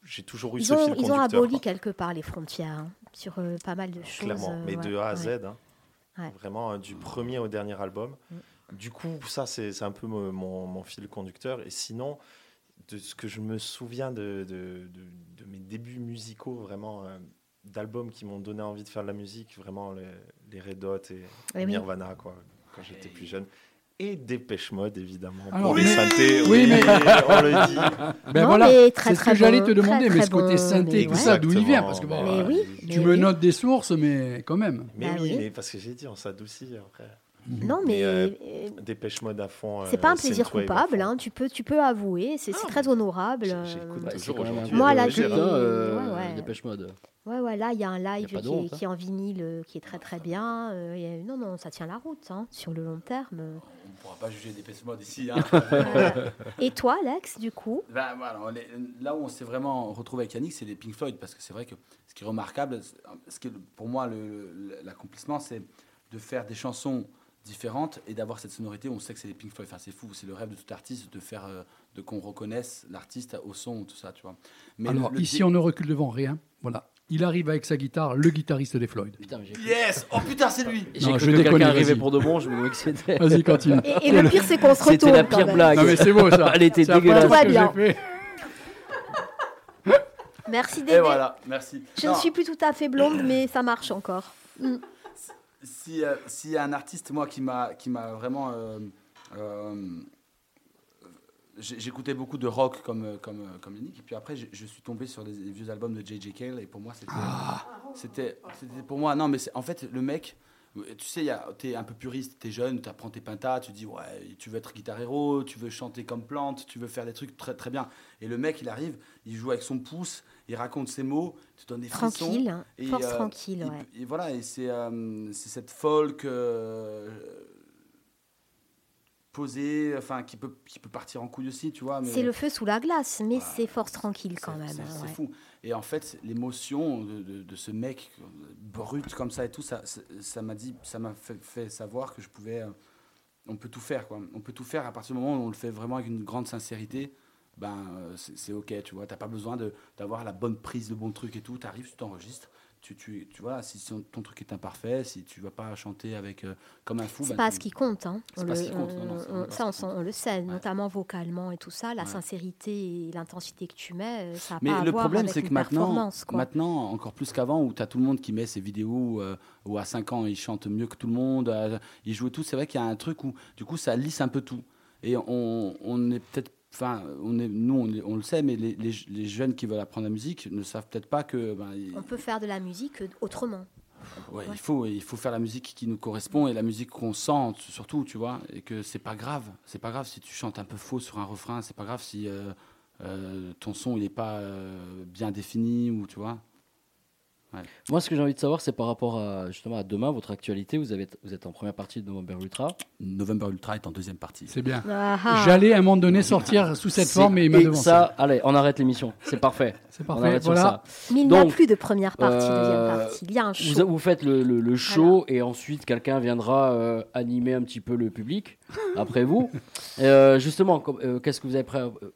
j'ai toujours eu Ils ce ont, fil ils ont aboli quoi. quelque part les frontières hein, sur euh, pas mal de choses. Clairement, euh, mais de A à ouais. Z, hein. Ouais. vraiment euh, du premier au dernier album. Mm. Du coup, ça, c'est c'est un peu mon, fil conducteur. Et sinon, de ce que je me souviens de, de- de- de mes débuts musicaux, vraiment, euh, d'albums qui m'ont donné envie de faire de la musique, vraiment les, les Red Hot et Eh oui. Nirvana, quoi, quand j'étais plus jeune. Et Dépêche Mode, évidemment, Alors, pour oui. les synthés. Oui, mais- [laughs] on le dit. Ben Non, voilà, mais très, c'est ce très que j'allais te demander, très, mais ce côté synthé, mais tout ouais. ça, d'où il vient. Parce que bon, Mais euh, oui, tu mais me oui. notes des sources, mais quand même. Mais Bah oui, oui. mais parce que j'ai dit, on s'adoucit après. Non, mais Mais, euh, euh, Dépêche Mode à fond. c'est euh, pas un plaisir coupable. hein, Tu peux, tu peux avouer. C'est c'est très honorable. Euh, J'écoute Bah, c'est toujours aujourd'hui. Moi, là, j'ai- hein, euh, ouais, ouais. Dépêche Mode. Ouais, ouais, là, il y a un live a qui, est, honte, hein. qui est en vinyle, qui est très très bien. euh, a- non, non, ça tient la route hein, sur le long terme. On ne pourra pas juger des Mode ici. hein. [laughs] Et toi, Alex, du coup? Voilà, on est- là où on s'est vraiment retrouvé avec Yannick, c'est les Pink Floyd, parce que c'est vrai que ce qui est remarquable, c'est- ce qui est, pour moi, l'accomplissement, c'est de faire des chansons différentes et d'avoir cette sonorité. où On sait que c'est les Pink Floyd. Enfin, c'est fou, c'est le rêve de tout artiste de faire, euh, de qu'on reconnaisse l'artiste au son, tout ça, tu vois. Mais Alors, le- le ici, on ne recule devant rien. Voilà. Il arrive avec sa guitare, le guitariste des Floyd. Putain, mais j'ai Yes Oh putain, c'est lui j'ai Non, cru je que quelqu'un arrivait pour de bon, je me que c'était. Vas-y, continue. et, et le pire, c'est qu'on se C'était retourne. la quand pire blague. Non, mais c'est beau, ça. Elle était la dégueulasse. Tout va fait. Merci Et Dédé. voilà, merci. Je Non, ne suis plus tout à fait blonde, mais ça marche encore. Si euh, s'il y a un artiste moi qui m'a qui m'a vraiment euh, euh, j'écoutais beaucoup de rock comme comme comme Yannick et puis après je, je suis tombé sur des, des vieux albums de J.J. Cale et pour moi c'était c'était c'était pour moi non mais c'est- en fait le mec tu sais, il y a- t'es un peu puriste, t'es jeune, tu apprends tes pentas, tu dis ouais, tu veux être guitar héros, tu veux chanter comme plante, tu veux faire des trucs très très bien. Et le mec, il arrive, il joue avec son pouce, il raconte ses mots, tu donnes des frissons. Tranquille, hein. Et, force euh, tranquille, il- ouais. et voilà, et c'est euh, c'est cette folk. euh, posé, enfin qui peut, qui peut partir en couille aussi, tu vois. C'est le feu sous la glace, mais c'est force tranquille quand même. C'est hein, ouais. fou. Et en fait, l'émotion de, de- de ce mec euh, brut comme ça et tout, ça m'a dit, ça m'a fait, fait savoir que je pouvais, on peut tout faire quoi. On peut tout faire à partir du moment où on le fait vraiment avec une grande sincérité. Ben euh, c'est ok, tu vois. T'as pas besoin d'avoir la bonne prise, le bon truc et tout. T'arrives, tu t'enregistres. Tu, tu, tu vois, si ton truc est imparfait, si tu vas pas chanter avec euh, comme un fou, C'est ben, pas tu- ce qui compte. Hein. On pas le- ce qui compte, non, non, on- ça, pas on, le sait, Ouais. notamment vocalement et tout ça. La Ouais. sincérité et l'intensité que tu mets, euh, ça n'a Mais pas le problème, c'est que maintenant, quoi. maintenant, encore plus qu'avant, où tu as tout le monde qui met ses vidéos, euh, où à 5 ans, il chante mieux que tout le monde, euh, il joue et tout. C'est vrai qu'il y a un truc où, du coup, ça lisse un peu tout. Et on, on est peut-être. Enfin, on est, nous, on, est- on le sait, mais les, les- les jeunes qui veulent apprendre la musique ne savent peut-être pas que. ben, On peut faire de la musique autrement. ouais, ouais. Il, faut, il faut faire la musique qui nous correspond et la musique qu'on sent, surtout, tu vois. Et que c'est pas grave. C'est pas grave si tu chantes un peu faux sur un refrain. C'est pas grave si euh, euh, ton son, il n'est pas euh, bien défini ou, tu vois. Moi, ce que j'ai envie de savoir, c'est par rapport à justement à demain, votre actualité. Vous, avez, vous êtes en première partie de November Ultra. November Ultra est en deuxième partie. C'est bien. Ah. J'allais à un moment donné sortir sous cette forme, mais il m'a et devancé. ça, allez, on arrête l'émission. C'est parfait. [laughs] C'est On parfait. Voilà. ça. Mais il n'y a plus de première partie, euh, deuxième partie. Il y a un show. vous faites le, le- le show et ensuite quelqu'un viendra euh, animer un petit peu le public [laughs] après vous. Euh, justement, euh, qu'est-ce que vous avez prêt euh,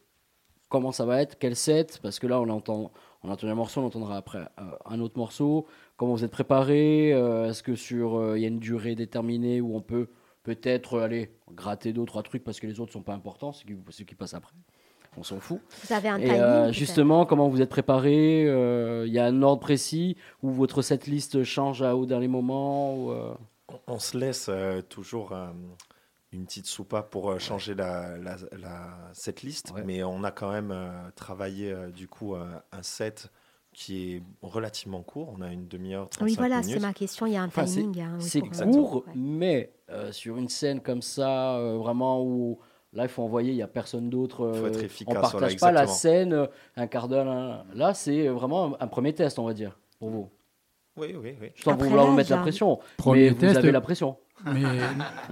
Comment ça va être? Quel set? Parce que là, on entend, on a entendu un morceau, on entendra après euh, un autre morceau. Comment vous êtes préparé Euh, Est-ce que sur euh, il y a une durée déterminée où on peut peut-être aller gratter deux trois trucs parce que les autres sont pas importants, ceux qui, ceux qui passent après On s'en fout. Vous avez un Et timing. euh, justement, comment vous êtes préparé Euh, Il y a un ordre précis où votre setlist change à, au dernier moment ou, euh, On, on se laisse euh, toujours euh, une petite soupape pour euh, changer la, la, la- cette liste, Ouais. mais on a quand même euh, travaillé euh, du coup euh, un set qui est relativement court. On a une demi-heure, 35 Oui, voilà, c'est ma question. Il y a un Enfin, c'est- timing. hein, oui, C'est pour- court, Ouais. mais euh, sur une scène comme ça, euh, vraiment où là il faut envoyer, il n'y a personne d'autre. Faut être euh, efficace, on voilà, partage pas la scène, euh, un quart d'heure. là, c'est vraiment un, un premier test, on va dire, pour vous. Oui, oui, oui. Sans Après vouloir vous mettre la hein. pression, Premier mais vous test. avez la pression. Mais,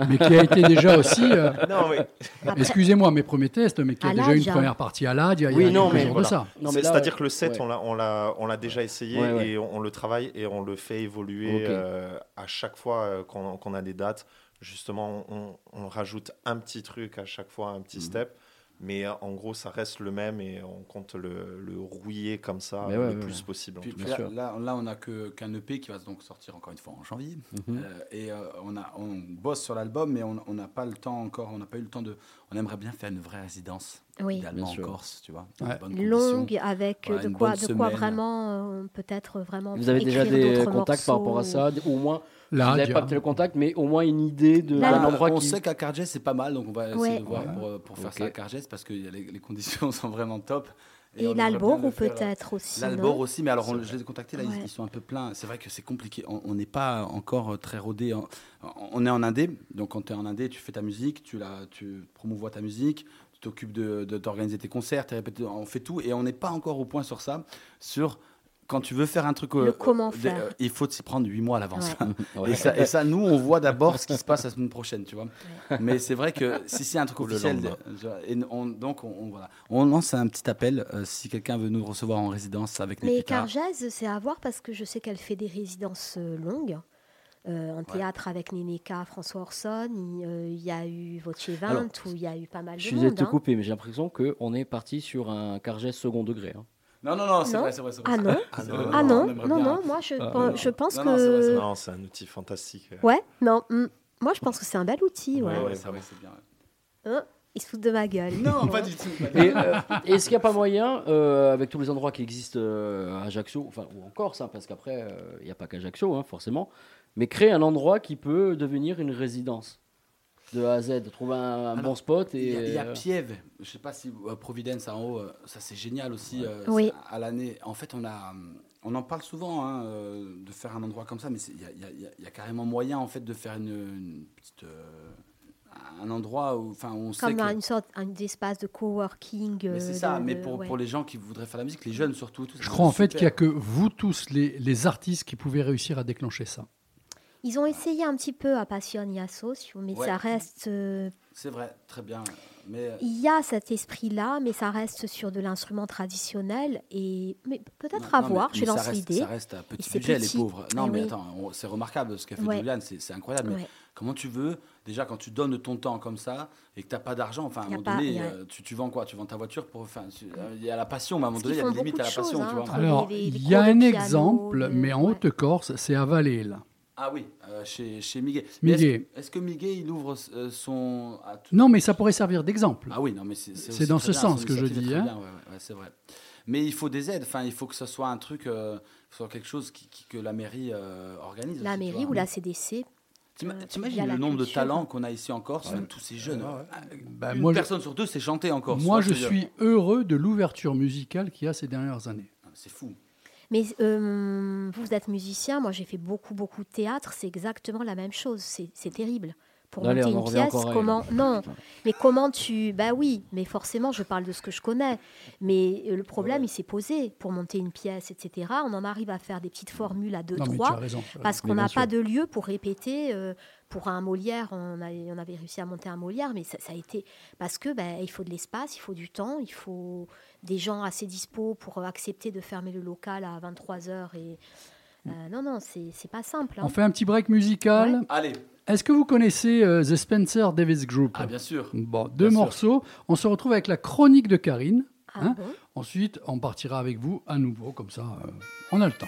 mais qui a été déjà aussi. euh, Non, oui. Après- Excusez-moi, mes premiers tests, mais qui a À déjà l'âge, une hein. première partie à a Oui, non, quelques mais jours de voilà. ça. C'est-à-dire que le set, ouais. on l'a- on l'a on l'a déjà essayé Ouais, ouais. et on, on le travaille et on le fait évoluer euh, à chaque fois euh, qu'on a des dates. Justement, on, on rajoute un petit truc à chaque fois, un petit Mhm. step. Mais euh, en gros, ça reste le même et on compte le, le rouiller comme ça le ouais, plus ouais. possible. en Puis, tout là, sûr. là, là, on n'a qu'un EP qui va donc sortir encore une fois en janvier. Mhm. Euh, et euh, on, a, on bosse sur l'album, mais on n'a pas le temps encore, on n'a pas eu le temps de. On aimerait bien faire une vraie résidence, Oui. idéalement en. Corse, tu vois. Longue, avec Voilà, de, quoi, de quoi vraiment, euh, peut-être vraiment. Vous avez déjà des contacts par rapport à ça, ou au moins, Là, vous pas peut-être le contact, mais au moins une idée de Là, d'un Bah, endroit on qui. sait qu'à Cargès, c'est pas mal, donc on va essayer Ouais. de voir Ouais. pour, euh, pour faire Ok. ça à Cargès parce que les, les conditions [laughs] sont vraiment top. Et, bien l'Albor, ou euh, peut-être aussi. L'Albor aussi, mais alors on- je les ai contactés, là, ils- Ouais. ils, sont un peu pleins. C'est vrai que c'est compliqué. On n'est pas encore euh, très rodé. en- On est en indé, donc quand tu es en indé, tu fais ta musique, tu, la, tu promouvois ta musique, tu t'occupes de, de- d'organiser tes concerts, t'es on fait tout, et on n'est pas encore au point sur ça, sur quand tu veux faire un truc. Le comment faire. euh, il faut s'y prendre huit mois à l'avance. Ouais. [laughs] Et, ça, et ça, nous, on voit d'abord ce qui se passe la semaine prochaine, tu vois. Mais c'est vrai que si c'est un truc officiel, et on, donc on, on- voilà. on lance un petit appel euh, si quelqu'un veut nous recevoir en résidence avec Mais Népita. Cargèse, c'est à voir parce que je sais qu'elle fait des résidences euh, longues. Euh, en théâtre avec Nénéka, François Orson, il euh, y a eu Voce 20 Alors, où il y a eu pas mal Je de suis désolé monde. de te hein. couper, mais j'ai l'impression qu'on est parti sur un Cargès second degré. hein. Non, non, non, c'est vrai, c'est vrai. Ah non. [laughs] Ah non, non, Ah on non, moi je, Ah, pen- non. je pense que... Non, c'est un outil fantastique. Ouais, non, hmm, moi je pense que c'est un bel outil, ouais. Ouais, Ouais, c'est vrai, c'est bien. Hein il se fout de ma gueule. Non, pas du tout. euh, est-ce qu'il n'y a pas moyen, euh, avec tous les endroits qui existent euh, à Ajaccio, enfin, ou en Corse, hein, parce qu'après, euh, il n'y a pas qu'Ajaccio, hein, forcément, mais créer un endroit qui peut devenir une résidence? De A à Z, trouver un, un Alors, bon spot Il et. y a, il y a euh, Piève, je sais pas si euh, Providence en haut, euh, ça c'est génial aussi. euh, Oui. À l'année, en fait, on a, on en parle souvent hein, de faire un endroit comme ça, mais il y a, y y carrément moyen en fait de faire une, une petite, euh, un endroit où, enfin, on sait Comme que. une sorte un d'espace de coworking. Mais c'est ça, de- mais pour, ouais. pour les gens qui voudraient faire la musique, les jeunes surtout. tout, Je crois en fait qu'il n'y a que vous tous, les, les artistes, qui pouvaient réussir à déclencher ça. Ils ont essayé un petit peu à Passion Socio, mais Ouais. ça reste. euh, C'est vrai, très bien. Mais euh, il y a cet esprit-là, mais ça reste sur de l'instrument traditionnel. Et mais peut-être à non, voir. mais- je mais ça lance reste- l'idée. Ça reste à petit budget, petit. les pauvres. Non, Eh mais oui. attends, on- c'est remarquable ce qu'a fait Ouais. Juliane, c'est incroyable. Mais Ouais. comment tu veux, déjà, quand tu donnes ton temps comme ça et que tu n'as pas d'argent, enfin, à un moment pas- donné, a- euh, tu, tu vends quoi? Tu vends ta voiture pour. Enfin, euh, il y a la passion, mais à un moment donné, il y a des limites à la beaucoup de passion, tu hein, vois. Alors, il y a de un exemple, de- mais en. Haute-Corse, c'est à Valais, là. Ah oui, euh, chez, chez Miguel. Mais Miguel. Est-ce que Miguel, il ouvre euh, son. tout- Non, mais ça pourrait servir d'exemple. Ah oui, non, mais c'est dans ce bien, sens que je dis, hein. ouais, ouais, ouais, c'est vrai. Mais il faut des aides. Enfin, il faut que ce soit un truc, euh, soit quelque chose qui- qui- que la mairie euh, organise. La aussi, mairie ou la CDC. T'ima- T'imagines le nombre de talents qu'on a ici en Corse, tous ces jeunes. Ah, Bah, Une moi, je- personne sur deux sait chanter en Corse. moi, je suis heureux de l'ouverture musicale qu'il y a ces dernières années. dire C'est fou. Mais euh, vous êtes musicien, moi j'ai fait beaucoup, beaucoup de théâtre, c'est exactement la même chose, c'est c'est terrible. Pour Allez, monter on une pièce, encore à elle. comment... Non, mais comment tu... Bah oui, mais forcément, je parle de ce que je connais. Mais euh, le problème, il s'est posé pour monter une pièce, etc. On en arrive à faire des petites formules à deux, non, trois. raison. Parce qu'on n'a pas de lieu pour répéter. euh, pour un Molière, on, a- on avait réussi à monter un Molière, mais ça, ça a été parce que ben, il faut de l'espace, il faut du temps, il faut des gens assez dispo pour accepter de fermer le local à 23 h et euh, non non c'est c'est pas simple. hein. On fait un petit break musical. Allez. Est-ce que vous connaissez euh, The Spencer Davis Group? Ah, bien sûr. Bon, deux Bien sûr. morceaux. On se retrouve avec la chronique de Karine. Ah hein. bon? Ensuite, on partira avec vous à nouveau, comme ça, euh, on a le temps.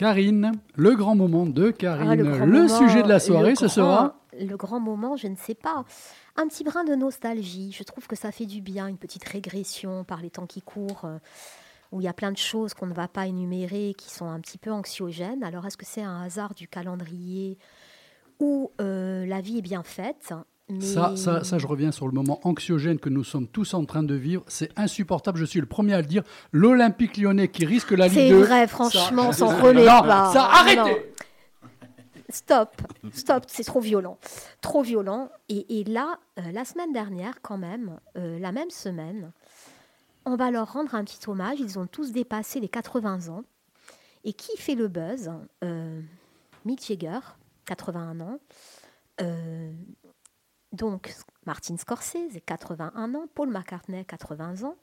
Karine, le grand moment de Karine. Ah, le moment, sujet de la soirée, ce sera. Le grand moment, je ne sais pas. Un petit brin de nostalgie. Je trouve que ça fait du bien, une petite régression par les temps qui courent, euh, où il y a plein de choses qu'on ne va pas énumérer, qui sont un petit peu anxiogènes. Alors, est-ce que c'est un hasard du calendrier ou euh, la vie est bien faite? Mais... Ça, ça, ça, je reviens sur le moment anxiogène que nous sommes tous en train de vivre. C'est insupportable, je suis le premier à le dire. L'Olympique lyonnais qui risque la Ligue C'est 2. vrai, franchement, ça- s'en [laughs] pas. Ça, arrêtez Non. Stop, stop, c'est trop violent. Trop violent. Et, et là, euh, la semaine dernière, quand même, euh, la même semaine, on va leur rendre un petit hommage. Ils ont tous dépassé les 80 ans. Et qui fait le buzz? Euh, Mick Jagger, 81 ans. Euh, donc, Martin Scorsese, 81 ans. Paul McCartney, 80 ans.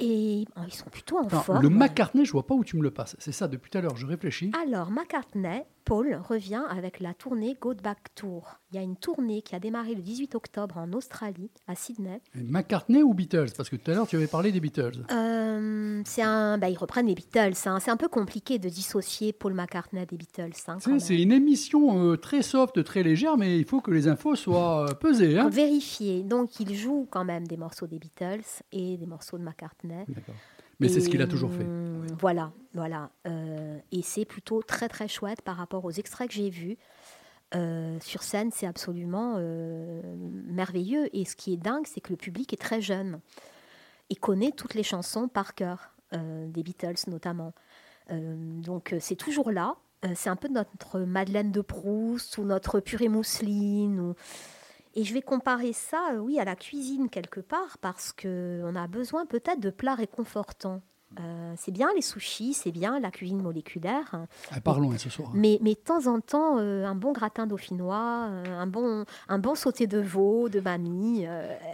Et oh, ils sont plutôt en forme. le McCartney, je vois pas où tu me le passes. C'est ça, depuis tout à l'heure, je réfléchis. Alors, McCartney, Paul, revient avec la tournée Go Back Tour. Il y a une tournée qui a démarré le 18 octobre en Australie, à Sydney. McCartney ou Beatles? Parce que tout à l'heure, tu avais parlé des Beatles. Euh, c'est un, bah, ils reprennent les Beatles. hein. C'est un peu compliqué de dissocier Paul McCartney des Beatles. hein, c'est une émission euh, très soft, très légère, mais il faut que les infos soient euh, pesées. Hein Vérifier. Donc, il joue quand même des morceaux des Beatles et des morceaux de McCartney. D'accord. Mais c'est ce qu'il a toujours fait. Hum, Voilà, voilà. Euh, et c'est plutôt très très chouette par rapport aux extraits que j'ai vus. Euh, sur scène, c'est absolument euh, merveilleux. Et ce qui est dingue, c'est que le public est très jeune et connaît toutes les chansons par cœur, euh, des Beatles notamment. Donc c'est toujours là. C'est un peu notre Madeleine de Proust ou notre purée mousseline. Ou... Et je vais comparer ça, euh, oui, à la cuisine quelque part, parce qu'on a besoin peut-être de plats réconfortants. Euh, c'est bien les sushis, c'est bien la cuisine moléculaire, hein. Ah, parlons hein, ce soir. mais, mais de temps en temps, euh, un bon gratin dauphinois, euh, un, bon, un bon sauté de veau, de mamie.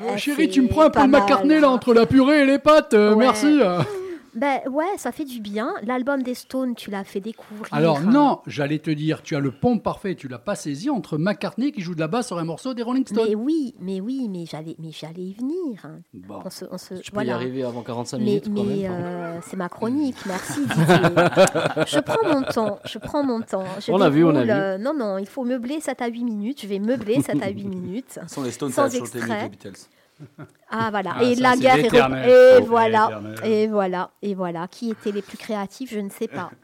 Oh, chérie, tu me prends un peu mal, McCartney là hein. entre la purée et les pâtes. Ouais. Merci. [laughs] Ben ouais, ça fait du bien. L'album des Stones, tu l'as fait découvrir. Alors non, j'allais te dire, tu as le pont parfait, tu l'as pas saisi entre McCartney qui joue de la basse sur un morceau des Rolling Stones. Mais oui, mais oui, mais j'allais, mais j'allais y venir. Bon, On se- on se- tu peux voilà. y arriver avant 45 Mais, minutes quand mais, euh, c'est ma chronique, merci Didier. je prends mon temps, je prends mon temps. Je On a vu, on a vu. euh, non, non, il faut meubler 7 à 8 minutes. Je vais meubler 7 à 8 minutes. Sans les Stones, Sans que les extrait. Beatles. Ah voilà, Ah, et ça, la c'est guerre est Et Oh, voilà, et voilà, et voilà. Qui étaient les plus créatifs, je ne sais pas. [laughs]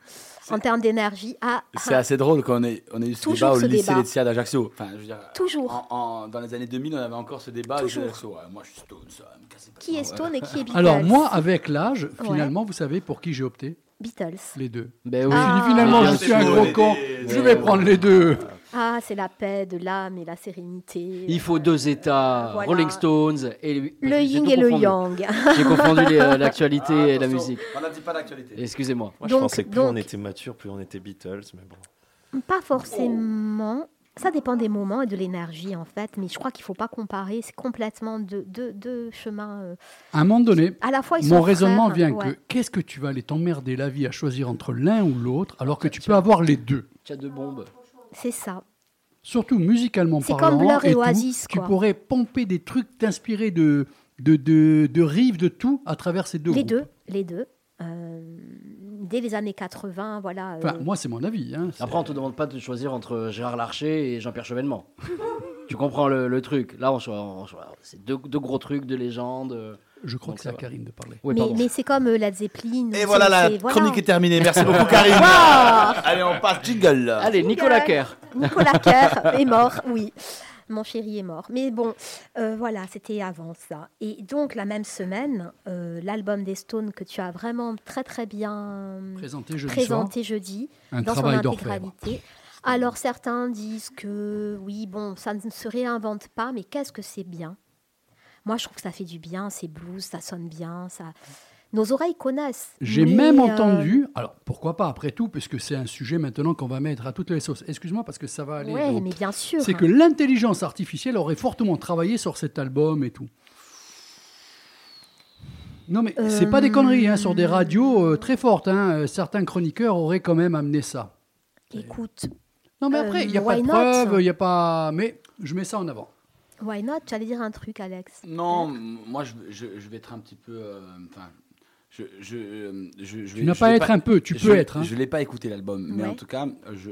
En termes d'énergie, ah, C'est ah, assez drôle quand on, est, on a eu ce Toujours débat au ce lycée. Laetitia d'Ajaccio. Enfin, je veux dire, toujours. en- en- dans les années 2000, on avait encore ce débat. Toujours. Ouais, moi, je suis Stone, ça pas Qui est. Stone et qui est Beatles Alors moi, avec l'âge, Ouais. finalement, vous savez pour qui j'ai opté? Beatles. Les deux. Ben oui. Je Ah. dit finalement, Bien je suis un sûr. gros con, je vais prendre les deux. Ah, c'est la paix de l'âme et la sérénité. Il faut deux états, Voilà. Rolling Stones et le, Le yin et le yang. J'ai confondu euh, l'actualité Ah, et la musique. On n'a dit pas d'actualité. Excusez-moi. Moi, Donc- je pensais que plus on était mature, plus on était Beatles, mais bon. Pas forcément. Ça dépend des moments et de l'énergie, en fait. Mais je crois qu'il ne faut pas comparer. C'est complètement deux, deux, deux chemins. euh, À un moment donné, À la fois, ils mon raisonnement frères, vient ouais. que qu'est-ce que tu vas aller t'emmerder la vie à choisir entre l'un ou l'autre alors que tu peux avoir les deux? Tu as deux bombes. C'est ça. Surtout musicalement C'est parlant. comme Blur et Oasis, Tu quoi. pourrais pomper des trucs, t'inspirer de, de, de, de rives, de tout à travers ces deux Les groupes. deux, les deux. Euh, dès les années 80, voilà. Enfin, euh, moi, c'est mon avis. hein. C'est- Après, on te demande pas de choisir entre Gérard Larcher et Jean-Pierre Chevènement. [laughs] tu comprends le, le truc. Là, on, on- c'est deux, deux gros trucs de légende. Je crois Donc que c'est à. Karine de parler. Oui, mais c'est comme euh, Led Zeppelin. Et voilà, la voilà. chronique est terminée. Merci [laughs] beaucoup, Karine. Wow Allez, on passe jingle. Allez, Nicolas Kerr. Nicolas Kerr est mort, oui. Mon chéri est mort. Mais bon, euh, voilà, c'était avant ça. Et donc, la même semaine, euh, l'album des Stones que tu as vraiment très, très bien Présenté jeudi présenté jeudi, Un dans son intégralité. Alors, certains disent que, oui, bon, ça ne se réinvente pas, mais qu'est-ce que c'est bien? Moi, je trouve que ça fait du bien, c'est blues, ça sonne bien, ça... Nos oreilles connaissent. J'ai même euh, entendu, alors pourquoi pas après tout, puisque c'est un sujet maintenant qu'on va mettre à toutes les sauces. Excuse-moi parce que ça va aller. Dans- mais bien sûr. C'est que l'intelligence artificielle aurait fortement travaillé sur cet album et tout. Non mais c'est pas des conneries, hein, sur des radios euh, très fortes. hein, euh, certains chroniqueurs auraient quand même amené ça. Écoute, Non mais Euh, après, il n'y a pas de not? preuves, il n'y a pas... Mais je mets ça en avant. Why not? Tu allais dire un truc, Alex Non, moi je, je, je vais être un petit peu. euh, Enfin, je, je, euh, je, je Tu vais- n'as pas vais être un peu, tu je- peux être. hein. Je l'ai pas écouté l'album, mais Ouais. en tout cas,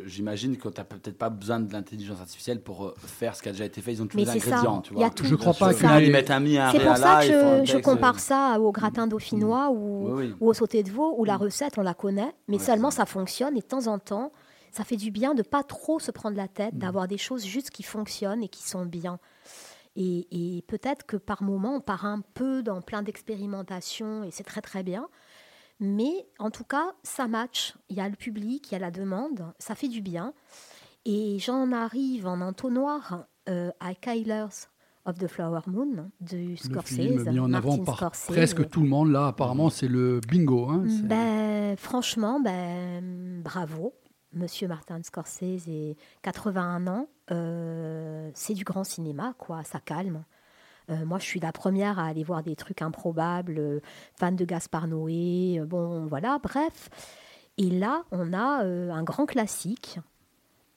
j'imagine que tu n'as peut-être pas besoin de l'intelligence artificielle pour euh, faire ce qui a déjà été fait. Ils ont tous Mais les ça, ingrédients, tu il y a vois. tout. Je crois C'est pas final, les- ils mettent un mi, un C'est pour à ça là, que je texte, compare euh, ça au gratin dauphinois ou, Oui, oui. ou au sauté de veau, où la recette, on la connaît, mais Ouais, seulement ça fonctionne et de temps en temps, ça fait du bien de pas trop se prendre la tête, Mm. d'avoir des choses juste qui fonctionnent et qui sont bien. Et, et peut-être que par moment, on part un peu dans plein d'expérimentations et c'est très très bien. Mais en tout cas, ça match. Il y a le public, il y a la demande, ça fait du bien. Et j'en arrive en entonnoir euh, à Kylers of the Flower Moon du Le Scorsese. film mis en avant par Scorsese. presque tout le monde. Là, apparemment, c'est le bingo. hein, Ben, franchement, ben, bravo, Monsieur Martin Scorsese, et 81 ans, euh, c'est du grand cinéma, quoi, ça calme. Euh, moi, je suis la première à aller voir des trucs improbables, euh, fan de Gaspard Noé, bon, voilà, bref. Et là, on a un grand classique.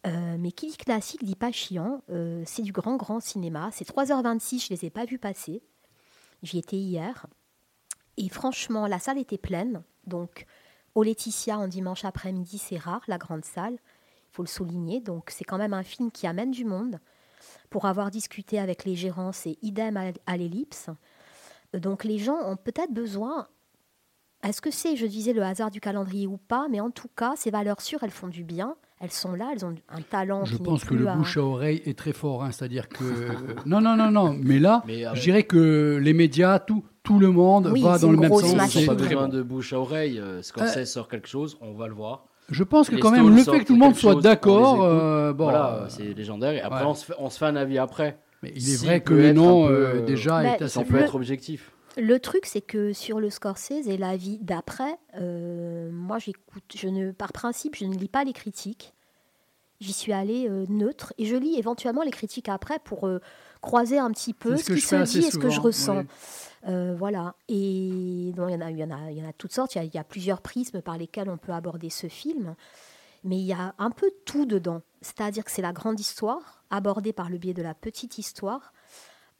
Mais qui dit classique dit pas chiant. C'est du grand, grand cinéma. C'est 3h26, je les ai pas vus passer. J'y étais hier. Et franchement, la salle était pleine. Donc, au Laetitia, en dimanche après-midi, c'est rare, la grande salle. Il faut le souligner. Donc, c'est quand même un film qui amène du monde. Pour avoir discuté avec les gérants, c'est idem à, à l'ellipse. Euh, Donc, les gens ont peut-être besoin. Est-ce que c'est, je disais, le hasard du calendrier ou pas Mais en tout cas, ces valeurs sûres, elles font du bien. Elles sont là, elles ont un talent. Je qui pense que plus le à- bouche à oreille est très fort. hein, C'est-à-dire que. non, non, non, non. Mais là, Mais, euh, je dirais que les médias, tout, tout le monde Oui, va dans le même sens. Ils n'ont pas très besoin de bouche à oreille. euh, Scorsese sort quelque chose, on va le voir. Je pense que Les quand même, le fait que tout le monde soit d'accord, euh, bon, voilà, euh, c'est légendaire. Et après, ouais. on, se fait, on se fait un avis après. mais il est vrai que un peu, euh, déjà, Bah, est assez peut Le- être objectif. Le truc, c'est que sur le Scorsese et la vie d'après, euh, moi, j'écoute, je ne, par principe, je ne lis pas les critiques. J'y suis allée euh, neutre et je lis éventuellement les critiques après pour euh, croiser un petit peu ce qui se dit et ce que je ressens. oui. Euh, voilà. Et il y en a, il y en a, il y en a toutes sortes. Il y a, il y a plusieurs prismes par lesquels on peut aborder ce film, mais il y a un peu tout dedans. C'est-à-dire que c'est la grande histoire abordée par le biais de la petite histoire.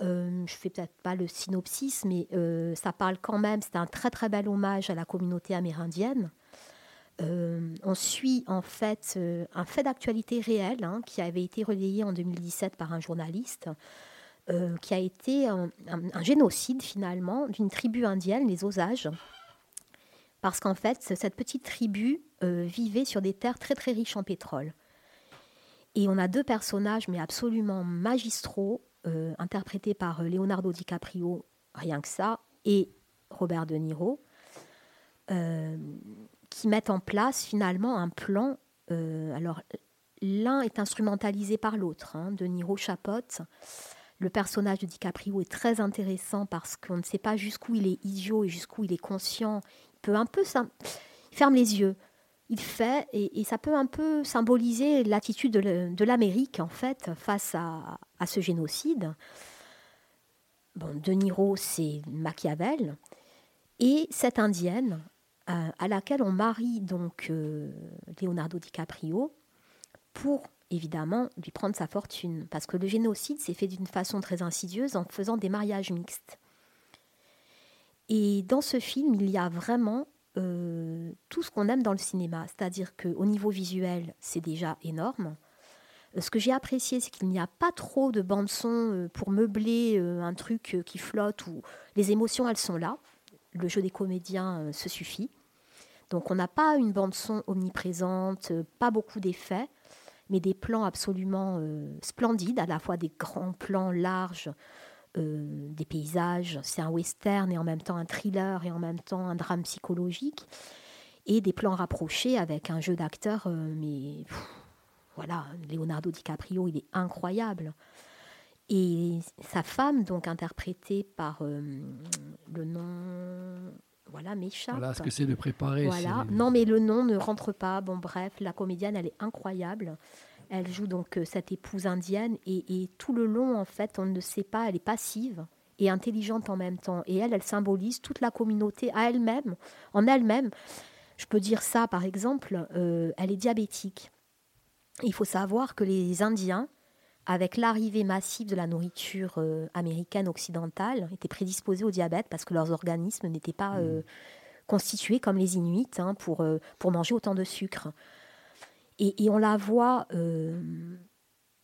Euh, je fais peut-être pas le synopsis, mais euh, ça parle quand même. C'est un très très bel hommage à la communauté amérindienne. Euh, on suit en fait euh, un fait d'actualité réel hein, qui avait été relayé en 2017 par un journaliste, euh, qui a été un, génocide finalement d'une tribu indienne, les Osages. Parce qu'en fait, cette petite tribu euh, vivait sur des terres très très riches en pétrole. Et on a deux personnages, mais absolument magistraux, euh, interprétés par Leonardo DiCaprio, rien que ça, et Robert De Niro, qui mettent en place finalement un plan. alors, l'un est instrumentalisé par l'autre. hein. De Niro chapote. Le personnage de DiCaprio est très intéressant parce qu'on ne sait pas jusqu'où il est idiot et jusqu'où il est conscient. Il peut un peu. Il ferme les yeux. il fait, et, ça peut un peu symboliser l'attitude de l'Amérique, en fait, face à, à ce génocide. Bon, De Niro, c'est Machiavel, et cette indienne, euh, à laquelle on marie donc euh, Leonardo DiCaprio, pour évidemment lui prendre sa fortune. Parce que le génocide s'est fait d'une façon très insidieuse en faisant des mariages mixtes. Et dans ce film, il y a vraiment euh, tout ce qu'on aime dans le cinéma. C'est-à-dire qu'au niveau visuel, c'est déjà énorme. Euh, Ce que j'ai apprécié, c'est qu'il n'y a pas trop de bande-son euh, pour meubler un truc qui flotte ou les émotions, elles sont là. Le jeu des comédiens se suffit. Donc on n'a pas une bande-son omniprésente, pas beaucoup d'effets, mais des plans absolument euh, splendides, à la fois des grands plans larges, euh, des paysages. C'est un western et en même temps un thriller et en même temps un drame psychologique. Et des plans rapprochés avec un jeu d'acteurs, euh, mais voilà, Leonardo DiCaprio, il est incroyable. Et sa femme, donc interprétée par le nom, voilà, m'échappe. Voilà ce que c'est de préparer. Voilà. Non, mais le nom ne rentre pas. Bon, bref, la comédienne, elle est incroyable. Elle joue donc euh, cette épouse indienne et, et tout le long, en fait, on ne sait pas, elle est passive et intelligente en même temps. Et elle, elle symbolise toute la communauté à elle-même, en elle-même. Je peux dire ça, par exemple, euh, elle est diabétique. Il faut savoir que les Indiens, avec l'arrivée massive de la nourriture euh, américaine occidentale, étaient prédisposés au diabète parce que leurs organismes n'étaient pas euh, constitués comme les Inuits hein, pour, euh, pour manger autant de sucre. Et, et on la voit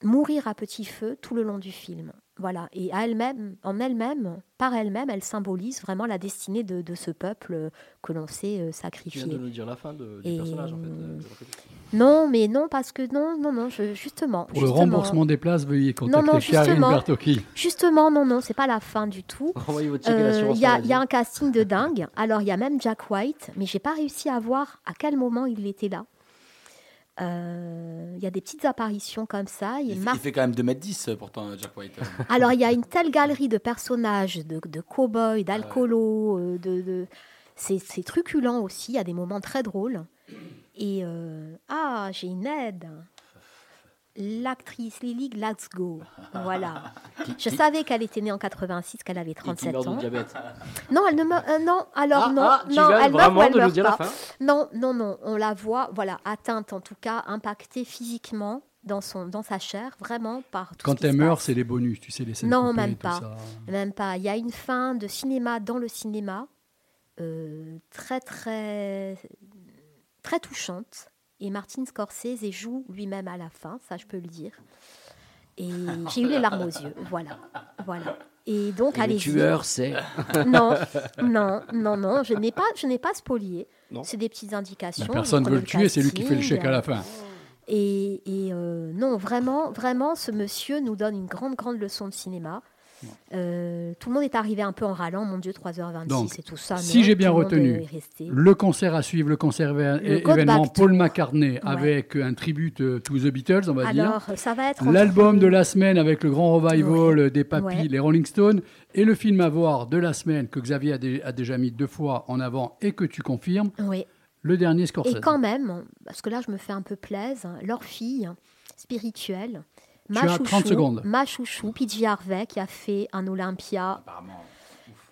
mourir à petit feu tout le long du film. Voilà. Et à elle-même, en elle-même, par elle-même, elle symbolise vraiment la destinée de, de ce peuple euh, que l'on sait euh, Tu sacrifier. viens de nous dire la fin de- du Et, personnage, en fait. euh. Non, mais non, parce que non, non, non, je- justement. Pour le remboursement des places, veuillez contacter non, Karine justement. Bertocchi. Justement, non, non, c'est pas la fin du tout. [laughs] Euh, Il y, y a un casting de dingue. Alors, il y a même Jack White, mais j'ai pas réussi à voir à quel moment il était là. Euh, Il y a des petites apparitions comme ça. Il Il, fait- Mar- il fait quand même 2m10 pourtant, Jack White. [laughs] Alors, il y a une telle galerie de personnages, de, de cow-boys, Ah d'alcoolos, euh, de, de... c'est c'est truculent aussi. Il y a des moments très drôles. Et euh, ah, j'ai une aide. L'actrice Lily Glasgow. [laughs] Voilà. Je savais qu'elle était née en 86, qu'elle avait Et qui 37 meurt de ans. diabète. Non, elle ne meurt. euh, non, alors Ah, non, ah, non, elle meurt ou vraiment elle de nous meurt pas. fin Non, non, non, on la voit, voilà, atteinte en tout cas, impactée physiquement dans son, dans sa chair, vraiment par tout ce Quand qui se elle meurt, c'est les bonus, tu sais, les scènes Non, coupées, même pas. ça. Même pas. Il y a une fin de cinéma dans le cinéma, euh, très très très touchante. Et Martin Scorsese joue lui-même à la fin, ça je peux le dire. Et [laughs] j'ai eu les larmes aux yeux, voilà, voilà. Et donc Et le tueur, c'est. [laughs] Non, non, non, non, je n'ai pas, je n'ai pas spolié. Non. C'est des petites indications. Mais personne ne veut le tuer, c'est lui qui fait le chèque à la fin. Et, et, euh, non, vraiment, vraiment, ce monsieur nous donne une grande, grande leçon de cinéma. Euh, tout le monde est arrivé un peu en râlant, mon Dieu, 3h26 Donc, et tout ça. si j'ai bien retenu. Le concert à suivre, le concert Le événement Paul McCartney avec un tribute euh, to the Beatles, on va dire. Alors, ça va être. L'album de la semaine avec le grand revival des Papis, Ouais. les Rolling Stones, et le film à voir de la semaine que Xavier a, dé- a déjà mis deux fois en avant et que tu confirmes, Oui. le dernier Scorsese. Et quand même, parce que là, je me fais un peu plaise, leur fille spirituelle, ma Tu as chouchou, 30 secondes. ma chouchou, PJ Harvey, qui a fait un Olympia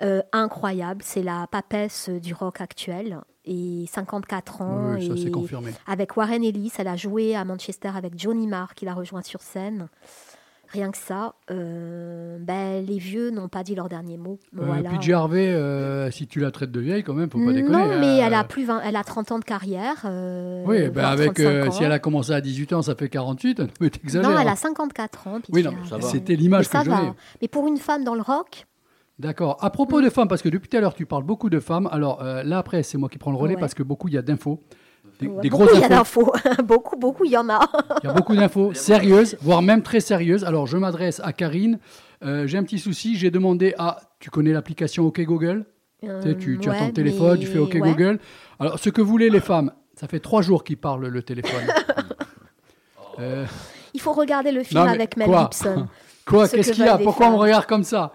euh, incroyable. C'est la papesse du rock actuel. Et 54 ans. Oui, ça et c'est confirmé. Avec Warren Ellis, elle a joué à Manchester avec Johnny Marr, qui l'a rejoint sur scène. Rien que ça, euh, ben, les vieux n'ont pas dit leur dernier mot. Euh, Voilà. PJ Harvey, euh, si tu la traites de vieille, quand même, faut pas déconner. Non, mais hein. elle a plus 20 elle a 30 ans de carrière. euh, Oui, ben avec, 35 euh, si elle a commencé à 18 ans, ça fait 48, mais t'exagères. Non, elle hein. a 54 ans. Oui, non, ça va. C'était l'image que donnais. Mais pour une femme dans le rock, D'accord. À propos de femmes, parce que depuis tout à l'heure, tu parles beaucoup de femmes. Alors euh, là, après, c'est moi qui prends le relais Ouais. parce que beaucoup, il y a d'infos. Des, ouais, des beaucoup, grosses il y a beaucoup, beaucoup, il y en a. Il y a beaucoup d'infos [laughs] sérieuses, voire même très sérieuses. Alors, je m'adresse à Karine. Euh, j'ai un petit souci. J'ai demandé à. Tu connais l'application OK Google Tu sais, tu, tu as ton téléphone, tu fais OK ouais. Google. Alors, ce que voulaient les femmes, ça fait trois jours qu'ils parlent le téléphone. [laughs] Euh, Il faut regarder le film non, avec Mel quoi Gibson. [laughs] Quoi Ce Qu'est-ce que qu'il y a Pourquoi on me femmes. regarde comme ça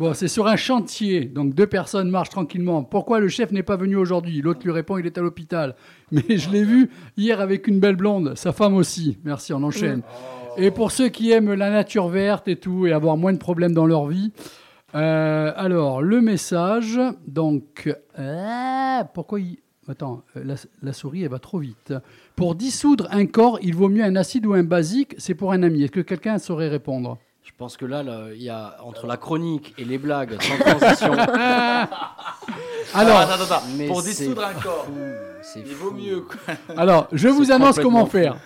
Bon, c'est sur un chantier, donc deux personnes marchent tranquillement. Pourquoi le chef n'est pas venu aujourd'hui? L'autre lui répond, il est à l'hôpital. [laughs] Mais je l'ai vu hier avec une belle blonde, sa femme aussi. Merci, on enchaîne. Et pour ceux qui aiment la nature verte et tout, et avoir moins de problèmes dans leur vie, euh, alors, le message, donc, euh, pourquoi il... Attends, euh, la, la souris, elle va trop vite. Pour dissoudre un corps, il vaut mieux un acide ou un basique, c'est pour un ami. Est-ce que quelqu'un saurait répondre? Pense que là, il y a entre la chronique et les blagues sans transition. [laughs] Alors, attends, attends, attends. mais Pour c'est dissoudre un corps, fou, c'est il vaut fou. mieux. quoi. Alors, je vous annonce comment fou. faire.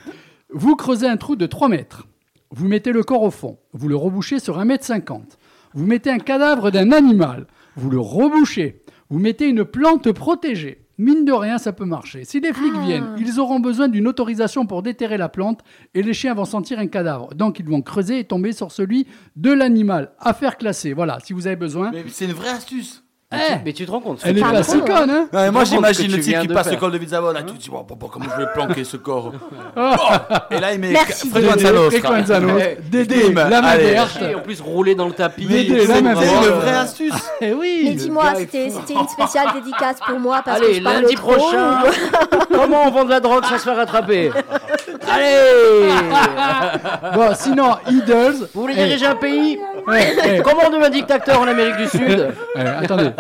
Vous creusez un trou de 3 mètres. Vous mettez le corps au fond. Vous le rebouchez sur 1 mètre 50. Vous mettez un cadavre d'un animal. Vous le rebouchez. Vous mettez une plante protégée. Mine de rien, ça peut marcher. Si les flics Ah. viennent, ils auront besoin d'une autorisation pour déterrer la plante et les chiens vont sentir un cadavre. Donc, ils vont creuser et tomber sur celui de l'animal. Affaire classée. Voilà, si vous avez besoin. Mais c'est une vraie astuce. Mais, Eh, tu, mais tu te rends compte elle est pas hein. conne, hein Ouais, moi j'imagine le type qui passe faire. le col de Vizavo là, tout dit bon, bon, bon, comment je vais planquer ce corps. [laughs] Oh, Et là il met Dédé, Nostra. Eh, Dédé, la main allez. verte. Et en plus, rouler dans le tapis. Dédé, C'est la une main verte. vraie astuce. [laughs] Eh oui. Mais dis-moi, c'était une spéciale dédicace pour moi parce que Allez, je parle lundi trop, prochain, [laughs] comment on vend de la drogue sans se faire attraper Allez Bon, sinon, Idols. Vous voulez diriger un pays Comment on devient dictateur en Amérique du Sud attendez,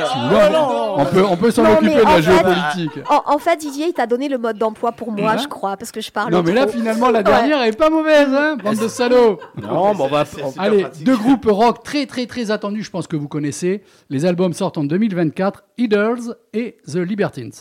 on peut, on peut s'en occuper de la en fait- géopolitique. En, en fait, Didier, il t'a donné le mode d'emploi pour moi, je crois, parce que je parle Non, mais là, finalement, la dernière elle est pas mauvaise, hein, bande de salauds. Non, bon, on va. Allez, deux groupes rock très, très, très attendus, je pense que vous connaissez. Les albums sortent en 2024, Idols et The Libertines.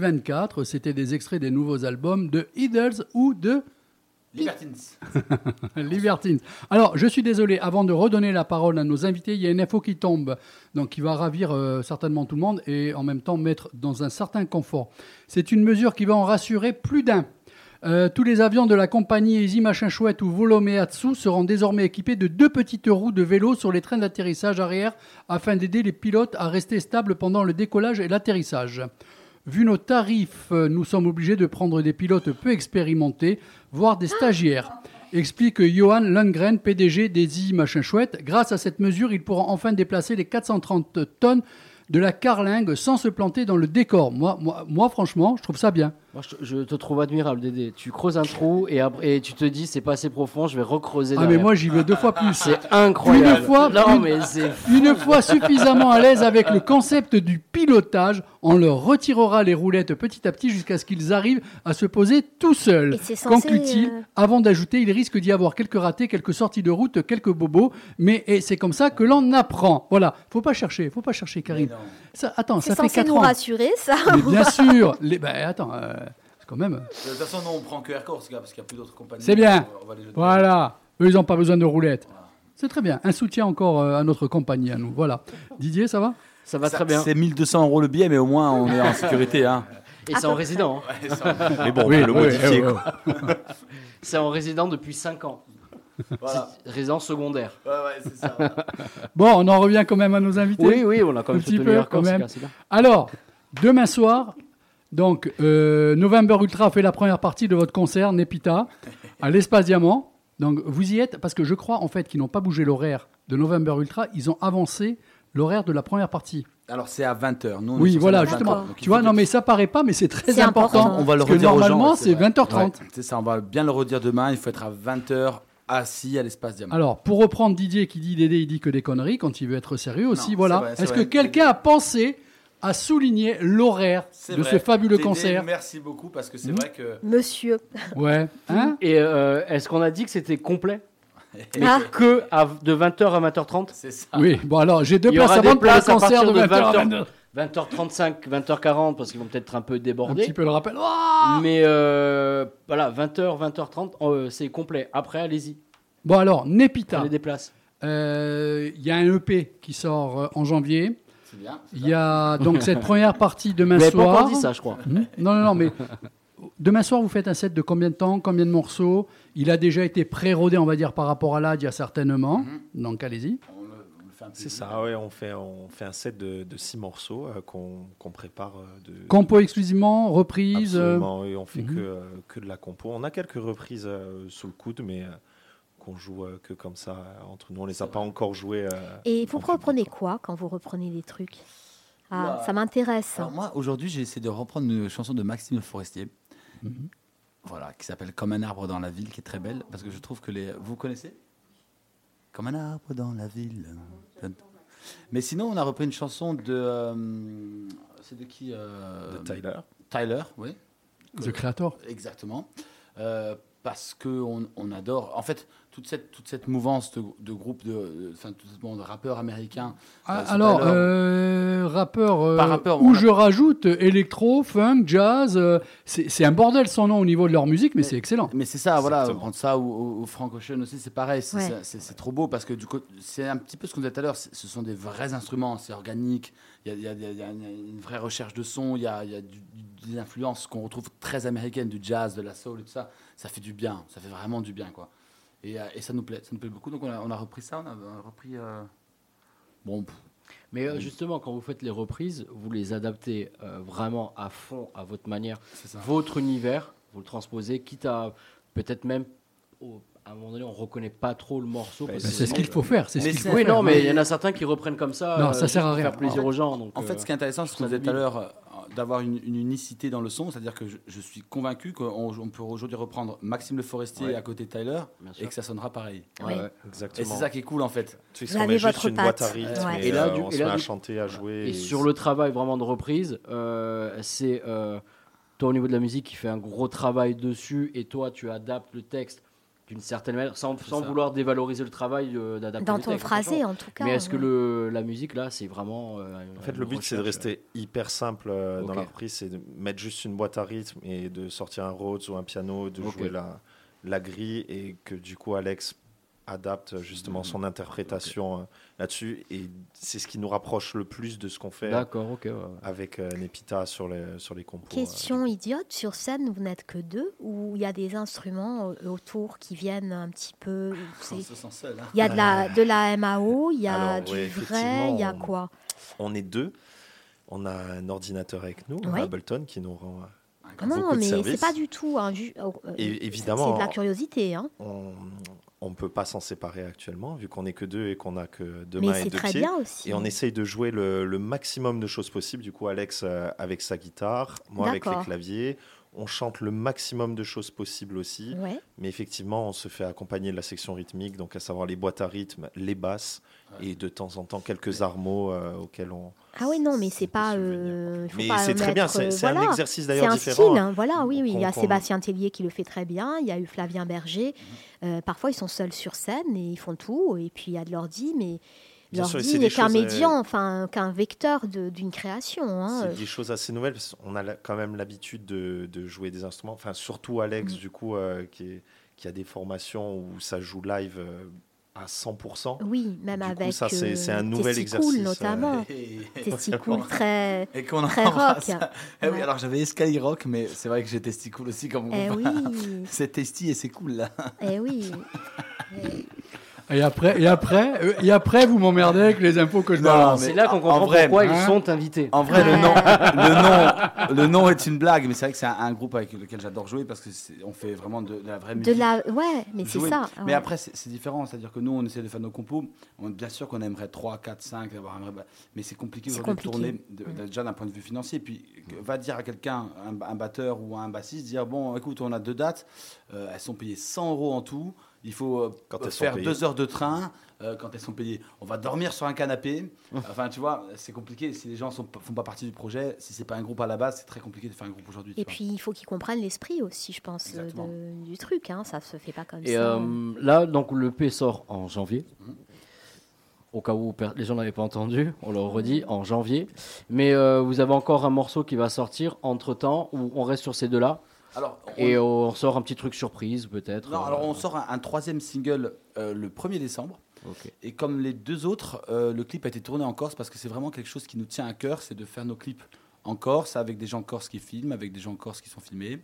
2024, c'était des extraits des nouveaux albums de Idols ou de Libertines. [laughs] Libertines. Alors, je suis désolé, avant de redonner la parole à nos invités, il y a une info qui tombe, donc qui va ravir euh, certainement tout le monde et en même temps mettre dans un certain confort. C'est une mesure qui va en rassurer plus d'un. Euh, tous les avions de la compagnie Easy Machin Chouette ou Volomeatsu seront désormais équipés de deux petites roues de vélo sur les trains d'atterrissage arrière afin d'aider les pilotes à rester stables pendant le décollage et l'atterrissage. Vu nos tarifs, euh, nous sommes obligés de prendre des pilotes peu expérimentés, voire des stagiaires. Explique Johan Lundgren, PDG d'Easy Machin Chouette. Grâce à cette mesure, ils pourront enfin déplacer les 430 tonnes de la carlingue sans se planter dans le décor. Moi, moi, moi franchement, je trouve ça bien. Moi, je, je te trouve admirable, Dédé. Tu creuses un trou et, après- et tu te dis, c'est pas assez profond, je vais recreuser Ah mais moi j'y vais deux fois plus. C'est incroyable. Une fois, non, une- mais c'est Une fois suffisamment à l'aise avec le concept du pilotage, on leur retirera les roulettes petit à petit jusqu'à ce qu'ils arrivent à se poser tout seuls. Et c'est censé, Conclut-il, euh, avant d'ajouter, il risque d'y avoir quelques ratés, quelques sorties de route, quelques bobos, mais et c'est comme ça que l'on apprend. Voilà, faut pas chercher, faut pas chercher, Karine. Ça, attends, C'est ça fait censé 4 nous ans. rassurer, ça. Mais bien sûr, les, bah, attends, euh, quand même. De toute façon, nous, on prend que Air Corse, gars, parce qu'il n'y a plus d'autres compagnies. C'est bien. On va les jeter. Voilà. Eux, ils n'ont pas besoin de roulettes. C'est très bien. Un soutien encore euh, à notre compagnie, à nous. Voilà. Didier, ça va? Ça va Ça- très bien. C'est 1200 euros le billet, mais au moins on est en sécurité. Hein. Et c'est en résident. hein. Mais bon, on Oui, le oui, modifier. oui, quoi. C'est en résident depuis 5 ans. Voilà. C'est Résident secondaire. Ouais, ouais, c'est ça. [laughs] Bon, on en revient quand même à nos invités. Oui, oui, on a quand Un même petit soutenu peu, quand même. c'est bien. Alors, demain soir, donc, euh, November Ultra fait la première partie de votre concert, Nepita, à l'Espace Diamant. Donc, vous y êtes, parce que je crois, en fait, qu'ils n'ont pas bougé l'horaire de November Ultra, ils ont avancé l'horaire de la première partie. Alors c'est à 20h. Nous, Oui, voilà, justement. 20h, donc il Tu vois, non, mais ça paraît pas, mais c'est très important. important. On va le redire aux gens, normalement, c'est vrai. 20h30. Ouais, c'est ça, on va bien le redire demain. Il faut être à 20h assis à l'espace diamant. Alors, pour reprendre Didier qui dit Dédé, il dit que des conneries quand il veut être sérieux aussi, voilà. Est-ce que quelqu'un a pensé à souligner l'horaire de vrai. ce fabuleux Téné, concert. Merci beaucoup parce que c'est Mhm. vrai que. Monsieur. Ouais. Hein [laughs] Et euh, est-ce qu'on a dit que c'était complet [laughs] Mais Ah. que à- de 20h à 20h30 C'est ça. oui, bon alors j'ai deux places à vendre pour le concert de 20h à 20h. 22h. 20h35, 20h40 parce qu'ils vont peut-être un peu Un déborder. petit peu le rappel. Mais euh, voilà, 20h, 20h30, euh, c'est complet. Après, allez-y, Bon alors, Nepita. prenez des places. Euh, Il y a un EP qui sort euh, en janvier. C'est bien. Il y a donc [laughs] cette première partie demain Vous pas soir. encore dit ça, je crois. Hmm non, non, non, mais demain soir, vous faites un set de combien de temps, combien de morceaux? Il a déjà été pré-rodé, on va dire, par rapport à là, il y a certainement. Mhm. Donc allez-y. Fait un peu C'est ça, ouais, on fait, on fait un set de, de six morceaux euh, qu'on qu'on prépare euh, de. Compo exclusivement, reprise. euh, Absolument, oui, on fait mhm. que, euh, que de la compo. On a quelques reprises euh, sous le coude, mais euh, qu'on joue euh, que comme ça euh, entre nous. On les a pas encore jouées. euh, Et vous reprenez quoi. quand vous reprenez des trucs? Ah, ça m'intéresse. Alors moi, aujourd'hui, j'ai essayé de reprendre une chanson de Maxime Forestier. Mhm. Voilà, qui s'appelle Comme un arbre dans la ville, qui est très belle, parce que je trouve que les... Vous connaissez? Comme un arbre dans la ville. Mais sinon, on a repris une chanson de... euh, C'est de qui euh, De Tyler. Tyler, oui. The Creator. Exactement. Euh, parce qu'on on adore. En fait, toute cette, toute cette mouvance de, de groupes, de, enfin, tout ce monde de rappeurs américains. Ah, euh, c'est alors, euh, rappeur, euh, rappeur, où a- je rajoute électro, funk, jazz. euh, c'est c'est un bordel son nom au niveau de leur musique, mais, Mais- c'est excellent. Mais c'est ça, voilà, Exactement. prendre ça ou, ou, ou Frank Ocean aussi, c'est pareil, c'est Ouais. trop beau parce que du coup, c'est un petit peu ce qu'on disait tout à l'heure, ce sont des vrais instruments, c'est organique, il y a, il y y a- il y a une vraie recherche de son, il y a, il y a du- du- des influences qu'on retrouve très américaines, du jazz, de la soul et tout ça, ça fait du bien, ça fait vraiment du bien, quoi. Et, euh, et ça nous plaît, ça nous plaît beaucoup, donc on a, on a repris ça, on a, on a repris... euh, Bon, pff, Mais euh, justement, quand vous faites les reprises, vous les adaptez euh, vraiment à fond, à votre manière, votre univers, vous le transposez, quitte à peut-être même, au- à un moment donné, on reconnaît pas trop le morceau. Bah, C'est ce qu'il faut faire. C'est ce qu'il faut Oui, faire. non, mais il y en a certains qui reprennent comme ça. Non, ça sert à pour rien. Faire plaisir aux gens. Donc, En fait, ce qui est intéressant, c'est ce qu'on ça disait tout à l'heure, d'avoir une, une unicité dans le son, c'est-à-dire que je, je suis convaincu qu'on on peut aujourd'hui reprendre Maxime Le Forestier Ouais. à côté de Tyler et que ça sonnera pareil. Ouais, ouais. Et Exactement. c'est ça qui est cool en fait. Tu sais, on met juste votre une boîte à patte. rythme Ouais. et, Et là, euh, du- on et se là, met à chanter, à jouer. Et sur le travail vraiment de reprise, euh, c'est euh, toi au niveau de la musique qui fait un gros travail dessus et toi tu adaptes le texte d'une certaine manière sans, sans vouloir dévaloriser le travail euh, d'adapter Dans le ton texte, phrasé, en tout cas. Mais est-ce que le, la musique là c'est vraiment. euh, En fait, le but, c'est de rester hyper simple euh, dans la reprise, c'est de mettre juste une boîte à rythme et de sortir un Rhodes ou un piano, de jouer la, la grille et que du coup, Alex adapte justement son interprétation euh, là-dessus. Et c'est ce qui nous rapproche le plus de ce qu'on euh, fait D'accord, ok. ouais, avec euh, Nepita sur les, sur les compos. euh, Question idiote, sur scène, vous n'êtes que deux ou il y a des instruments euh, autour qui viennent un petit peu c'est- On se sent seul. hein. Il y a de la, de la MAO, il y a Alors, du ouais, vrai, il y a quoi? On est deux. On a un ordinateur avec nous, Ouais. un Ableton, qui nous rend. euh, Ah Non, mais c'est pas du tout un ju- euh, Et c'est- évidemment, C'est de la curiosité, hein. On ne peut pas s'en séparer actuellement, vu qu'on n'est que deux et qu'on n'a que deux mais mains et c'est deux très pieds. bien aussi. Et on essaye de jouer le, le maximum de choses possibles. Du coup, Alex euh, avec sa guitare, moi avec les claviers. On chante le maximum de choses possibles aussi. Ouais. Mais effectivement, on se fait accompagner de la section rythmique, donc à savoir les boîtes à rythme, les basses et de temps en temps quelques armos euh, auxquels on. Ah oui, non, mais c'est pas. euh, Mais c'est très bien, c'est euh, c'est un exercice C'est d'ailleurs un différent. style, hein, voilà, oui, oui. Il y a Sébastien Tellier qui le fait très bien, il y a eu Flavien Berger. Mhm. Euh, parfois, ils sont seuls sur scène et ils font tout. Et puis, il y a de l'ordi, mais l'ordi n'est qu'un euh, médian, enfin, qu'un vecteur d'une création. hein. C'est des choses assez nouvelles parce qu'on a quand même l'habitude de, de jouer des instruments. Enfin, surtout Alex, Mm. du coup, euh, qui, est- qui a des formations où ça joue live à 100%. Oui, même Du coup, avec ça, c'est- c'est un nouvel exercice, euh, notamment. Testicool [laughs] très... et qu'on très rock. Eh oui, Ouais. alors j'avais Escali Rock, mais c'est vrai que j'ai Testicool aussi comme Eh groupe. oui, [laughs] C'est testy et c'est cool là. eh oui. [laughs] Et après, et après, euh, et après, vous m'emmerdez avec les infos que je Non, balance. C'est là qu'on en comprend vrai, pourquoi hein. ils sont invités. En vrai, le nom, [laughs] le nom, le nom est une blague, mais c'est vrai que c'est un, un groupe avec lequel j'adore jouer parce que on fait vraiment de, de la vraie De musique. la... Ouais, mais c'est ça. Mais après, c'est différent. C'est-à-dire que nous, on essaie de faire nos compos. On, bien sûr qu'on aimerait 3, 4, 5, avoir un vrai- mais c'est compliqué de tourner, de- Mm. déjà d'un point de vue financier. Puis, va dire à quelqu'un, un, un batteur ou un bassiste, dire Bon, écoute, on a deux dates, euh, elles sont payées 100 euros en tout. Il faut euh, Quand faire deux heures de train euh, quand elles sont payées. On va dormir sur un canapé. [laughs] enfin, tu vois, c'est compliqué. Si les gens ne font pas partie du projet, si c'est pas un groupe à la base, c'est très compliqué de faire un groupe aujourd'hui. Et vois. puis, il faut qu'ils comprennent l'esprit aussi, je pense, euh, de- du truc. Hein. Ça se fait pas comme Et ça. euh, là, donc le P sort en janvier. Au cas où les gens n'avaient pas entendu, on le redit en janvier. Mais euh, vous avez encore un morceau qui va sortir entre temps où on reste sur ces deux-là. Alors, on- Et on sort un petit truc surprise peut-être. Non, euh, alors on sort un, un troisième single euh, le 1er décembre. Et comme les deux autres, euh, le clip a été tourné en Corse parce que c'est vraiment quelque chose qui nous tient à cœur, c'est de faire nos clips en Corse avec des gens corses qui filment, avec des gens corses qui sont filmés,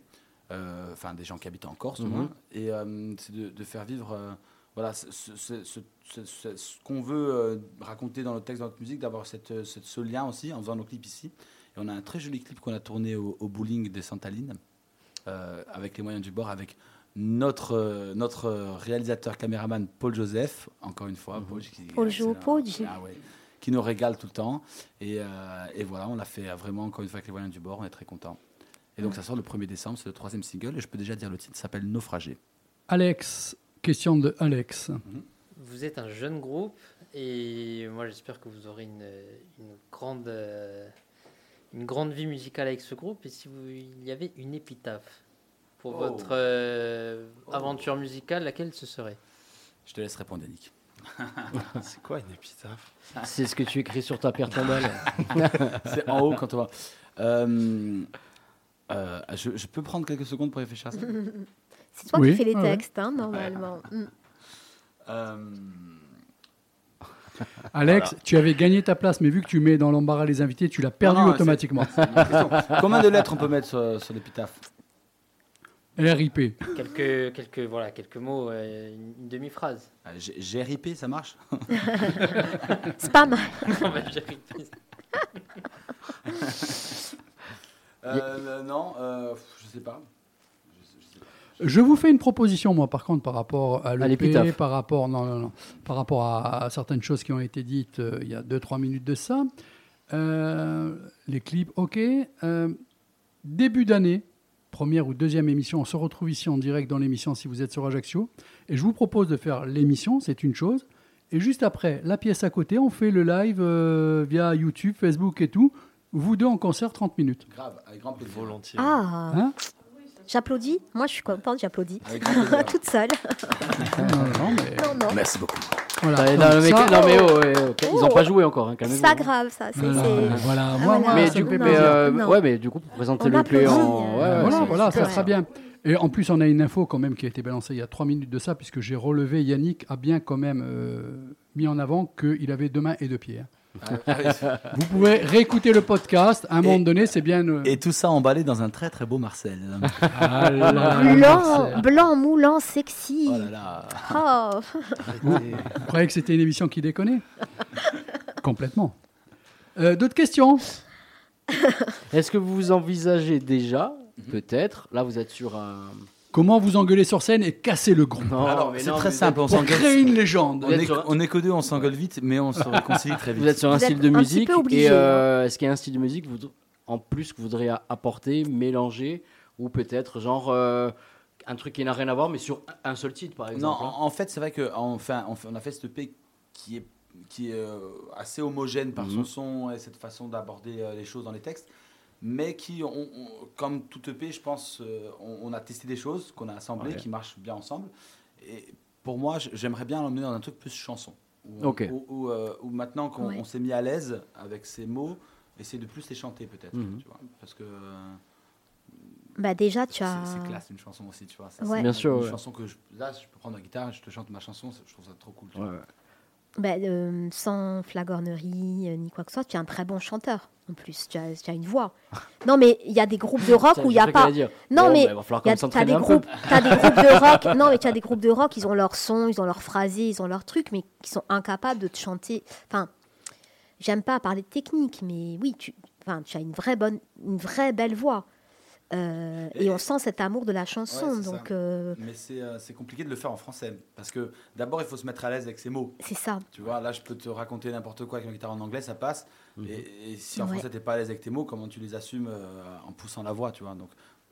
euh, enfin des gens qui habitent en Corse au Mhm. moins. Et c'est de, de faire vivre voilà, ce, qu'on veut raconter dans notre texte, dans notre musique, d'avoir ce lien aussi en faisant nos clips ici. Et on a un très joli clip qu'on a tourné au, au bowling des Santalines avec les moyens du bord, avec notre, euh, notre euh, réalisateur caméraman Paul Joseph, encore une fois. Paul, qui, Paul ah ouais, qui nous régale tout le temps. Et, euh, et voilà, on l'a fait vraiment encore une fois avec les moyens du bord, on est très content. Et donc ça sort le 1er décembre, c'est le troisième single, et je peux déjà dire le titre, ça s'appelle Naufragé. Alex, question de Alex. Vous êtes un jeune groupe et moi j'espère que vous aurez une, une grande, euh, une grande vie musicale avec ce groupe. Et si vous, il y avait une épitaphe pour Oh. votre euh, aventure musicale, laquelle ce serait? Je te laisse répondre, Yannick. [laughs] C'est quoi une épitaphe? C'est ce que tu écris sur ta pierre tombale. [laughs] c'est en haut quand on va. Euh, euh, je, je peux prendre quelques secondes pour réfléchir à ça? [laughs] C'est toi Oui, qui fais les ouais, ouais. textes, hein, normalement. Mm. Euh, Alex, tu avais gagné ta place, mais vu que tu mets dans l'embarras les invités, tu l'as perdu non, automatiquement. [laughs] Combien de lettres on peut mettre sur, sur l'épitaphe RIP. quelques, quelques, voilà, quelques mots, euh, une, une demi-phrase. Euh, G- GRIP, ça marche [laughs] tout ça. Euh, Non, euh, je sais pas. Je- vous fais une proposition, moi, par contre, par rapport à l'EP, par rapport, non, non, non, par rapport à, à certaines choses qui ont été dites euh, il y a 2-3 minutes de ça. Euh, les clips, ok. Euh, début d'année, première ou deuxième émission, on se retrouve ici en direct dans l'émission si vous êtes sur Ajaccio. Et je vous propose de faire l'émission, c'est une chose. Et juste après, la pièce à côté, on fait le live euh, via YouTube, Facebook et tout. Vous deux en concert 30 minutes. Grave, avec grand plaisir. Volontiers. Ah, Hein? J'applaudis. Moi, je suis contente, j'applaudis. [laughs] Toute seule. non, non, mais Non, non. Merci beaucoup. voilà. Donc non, mais, ça- non, mais oh, ok. ils n'ont Oh. pas joué encore. Hein, C'est pas grave, ça. c'est- Voilà, c'est- voilà. Ah, Moi, voilà. Mais du me coup, non, mais, euh, ouais, du coup, pour présenter On le play en. Ouais, euh, voilà, c'est- voilà, c'est ça sera bien. Et en plus, on a une info quand même qui a été balancée il y a trois minutes de ça, puisque j'ai relevé, Yannick a bien quand même euh, mis en avant qu'il avait deux mains et deux pieds. hein. Vous pouvez réécouter le podcast, à un moment donné, c'est bien... euh, Et tout ça emballé dans un très très beau Marcel. ah [laughs] là là, Blanc, Marcel. blanc, moulant, sexy. Oh là là. Oh. Vous croyez que c'était une émission qui déconnait? Complètement. Euh, D'autres questions? Est-ce que vous envisagez déjà, Mhm. peut-être, là vous êtes sur un. Comment vous engueuler sur scène et casser le groupe Non, Alors, c'est non, très simple, on créer une légende. On est, on est que deux, on s'engueule vite, mais on se [laughs] réconcilie très vite. Vous êtes sur un Vous style de un petit musique et euh, est-ce qu'il y a un style de musique vous- en plus que vous voudriez a- apporter, mélanger ou peut-être genre euh, un truc qui n'a rien à voir mais sur un seul titre par Non, exemple hein en, en fait, c'est vrai qu'on fait, on fait- on a fait cette EP qui est, qui est euh, assez homogène par son Mhm. son et cette façon d'aborder euh, les choses dans les textes, mais qui, on- on- comme toute EP, je pense, euh, on, on a testé des choses qu'on a assemblées qui marchent bien ensemble. Et pour moi, j'aimerais bien l'emmener dans un truc plus chanson. Où, où- où, euh, où maintenant qu'on Ouais. s'est mis à l'aise avec ces mots, essayer de plus les chanter peut-être. Mhm. tu vois, parce que euh, Bah déjà, tu as... c'est classe une chanson aussi, tu vois. Ça, Ouais. c'est Bien une- sûr, Une ouais. chanson que je, là, je peux prendre la guitare, je te chante ma chanson, je trouve ça trop cool. tu Ouais, vois. Bah, euh, sans flagornerie euh, ni quoi que ce soit, tu es un très bon chanteur. En plus, tu as, tu as une voix. [laughs] Non, mais il y a des groupes de rock où il n'y a pas. Non, bon, mais bah, il va falloir y quand a- même T'as s'entraîner des groupes, t'as des groupes de rock. [laughs] Non, mais tu as des groupes de rock. Ils ont leur son, ils ont leur phrasé, ils ont leur truc, mais qui sont incapables de te chanter. Enfin, j'aime pas parler de technique, mais oui, tu, enfin, tu as une vraie bonne, une vraie belle voix. Euh, et, Et- on sent cet amour de la chanson. Ouais, c'est donc, euh, Mais c'est euh, c'est compliqué de le faire en français. Parce que d'abord, il faut se mettre à l'aise avec ses mots. c'est ça. Tu vois, là, je peux te raconter n'importe quoi avec ma guitare en anglais, ça passe. Mhm. Et, et si en Ouais. français, t'es pas à l'aise avec tes mots, comment tu les assumes euh, en poussant la voix, tu vois? Donc,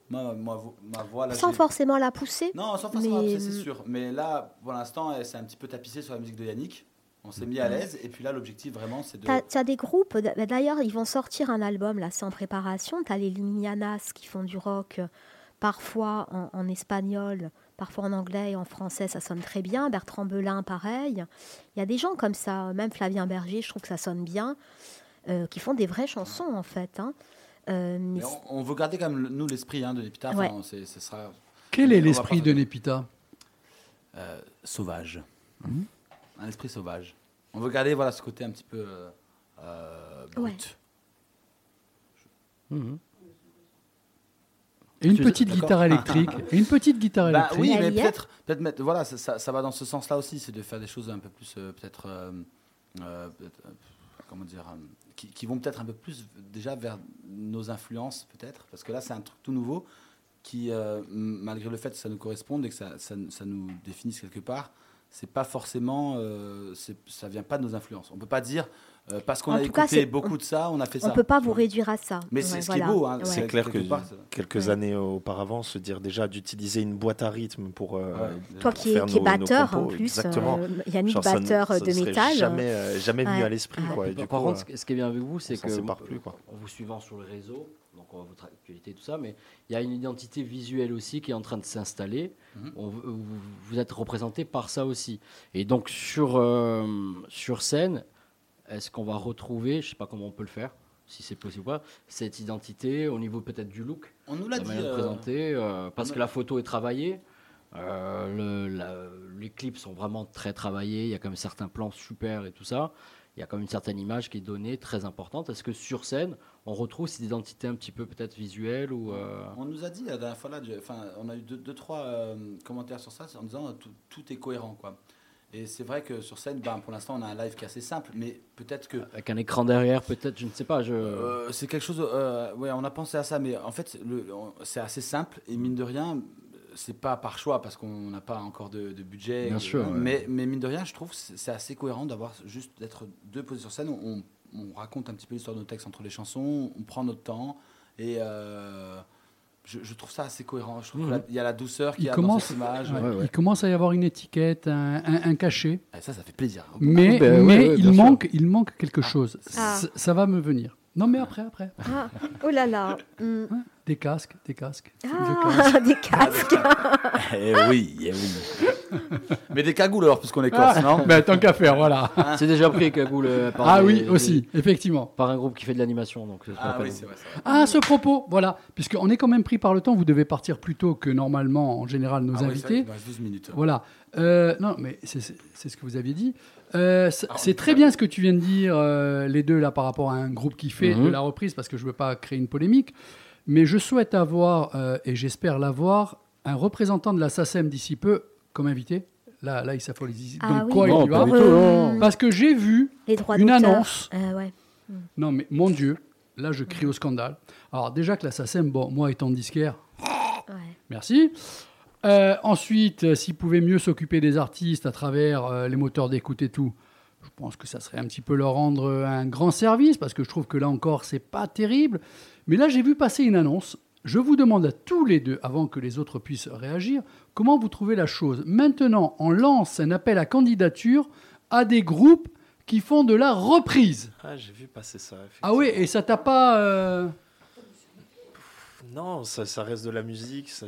Moi, ma voix, là, Sans forcément la pousser. Non, sans forcément mais- la pousser, c'est sûr. Mais là, pour l'instant, elle s'est un petit peu tapissée sur la musique de Yannick. On s'est mis à l'aise. Et puis là, l'objectif, vraiment, c'est de. Tu as, des groupes, bah, d'ailleurs, ils vont sortir un album, là, c'est en préparation. Tu as les Linianas qui font du rock, euh, parfois en, en espagnol, parfois en anglais et en français, ça sonne très bien. Bertrand Belin, pareil. Il y a des gens comme ça, même Flavien Berger, je trouve que ça sonne bien, euh, qui font des vraies chansons, en fait. hein. Euh, mais Mais on, on veut garder quand même, nous, l'esprit hein, de. Ouais. hein, c'est- ce sera Quel est l'esprit de Népita euh, sauvage. Mhm. Un esprit sauvage. On veut garder voilà, ce côté un petit peu euh, euh, brut. Ouais. Mhm. Et une petite guitare électrique. Et [laughs] une petite guitare Bah électrique. oui, mais peut-être, peut-être, mettre- voilà, ça, ça- ça va dans ce sens-là aussi, c'est de faire des choses un peu plus, euh, peut-être, euh, comment dire, euh, qui, qui vont peut-être un peu plus déjà vers nos influences, peut-être, parce que là, c'est un truc tout nouveau qui, euh, malgré le fait que ça nous corresponde et que ça, ça, ça nous définisse quelque part, c'est pas forcément, euh, ça vient pas de nos influences. On peut pas dire euh, parce qu'on a cas, écouté beaucoup de ça, on a fait on ça. ne peut pas vous réduire à ça. Mais c'est ce qui est voilà. beau, hein, Ouais. C'est clair que part, quelques Ouais. années auparavant, se dire déjà d'utiliser une boîte à rythme pour, euh. Toi pour qui es, faire qui est nos- nos batteur en plus, exactement. euh, Yannick Genre, batteur ça de métal. Jamais, euh, jamais venu à l'esprit. Quoi. Du Par coup, contre, euh, ce qui- est bien avec vous, c'est on s'en que sépare plus, quoi. en vous suivant sur le réseau, donc on voit votre actualité et tout ça, mais il y a une identité visuelle aussi qui est en train de s'installer. Mhm. On- vous, vous êtes représenté par ça aussi. Et donc sur, sur scène, est-ce qu'on va retrouver, je sais pas comment on peut le faire, si c'est possible ou pas, cette identité au niveau peut-être du look, On nous l'a dit. euh, présenter, euh, parce que la photo est travaillée. euh, le- la- les clips sont vraiment très travaillés. Il y a quand même certains plans super et tout ça. Il y a quand même une certaine image qui est donnée, très importante. Est-ce que sur scène, on retrouve cette identité un petit peu peut-être visuelle ou euh, On nous a dit la dernière fois là, enfin, on a eu deux, deux, trois euh, commentaires sur ça en disant euh, tout, tout est cohérent quoi. Et c'est vrai que sur scène, ben, pour l'instant, on a un live qui est assez simple, mais peut-être que avec un écran derrière, peut-être, je ne sais pas. Je... euh, c'est quelque chose. euh, ouais, on a pensé à ça, mais en fait, c'est assez simple et mine de rien, c'est pas par choix parce qu'on n'a pas encore de, de budget. Bien sûr, ouais. Mais, mais mine de rien, je trouve que c'est c'est assez cohérent d'avoir juste d'être deux posés sur scène. On, on raconte un petit peu l'histoire de nos textes entre les chansons, on prend notre temps et euh, je, je trouve ça assez cohérent. Je trouve qu'il y a la douceur a commence, dans cette image. ouais, Ouais, ouais. il commence à y avoir une étiquette, un, un- un cachet. Et ça, ça fait plaisir. Mais, ben, ouais, mais ouais, il, bien sûr. manque, il manque quelque chose. Ah. C- Ça va me venir. Non, mais après, après. Ah, oh là là. Hmm. Des casques, des casques. Des casques. Ah, des casques. [laughs] [laughs] Eh oui, eh oui. [laughs] mais des cagoules alors, puisqu'on est corse, non Ben, tant qu'à faire, voilà. [laughs] C'est déjà pris, Cagoule. euh, par Ah des- oui, des- aussi, effectivement. Par un groupe qui fait de l'animation. Donc, c'est Ah oui, c'est vrai. c'est vrai. Ah, à ce propos, voilà, puisqu'on est quand même pris par le temps, vous devez partir plus tôt que normalement, en général, nos Ah oui, c'est vrai invités. qu'il nous reste 12 minutes. Voilà. Euh, non, mais c'est c'est- c'est ce que vous aviez dit. Euh, c'est Ah, très bien ce que tu viens de dire, euh, les deux, là, par rapport à un groupe qui fait Mhm. de la reprise, parce que je ne veux pas créer une polémique. Mais je souhaite avoir, euh, et j'espère l'avoir, un représentant de la SACEM d'ici peu comme invité. Là, là il s'affolie. Ah Donc, oui, quoi, Non, il y va euh, non. Parce que j'ai vu Les droits une annonce. Euh, ouais. Non, mais mon Dieu, là, je crie au scandale. Alors, déjà que la SACEM, bon, moi étant disquaire, Ouais. Merci. Euh, ensuite, euh, s'ils pouvaient mieux s'occuper des artistes à travers euh, les moteurs d'écoute et tout, je pense que ça serait un petit peu leur rendre un grand service parce que je trouve que là encore, c'est pas terrible. Mais là, j'ai vu passer une annonce. Je vous demande à tous les deux, avant que les autres puissent réagir, comment vous trouvez la chose. Maintenant, on lance un appel à candidature à des groupes qui font de la reprise. Ah, j'ai vu passer ça. Ah oui, et ça t'a pas. euh, Non, ça, ça reste de la musique. Ça,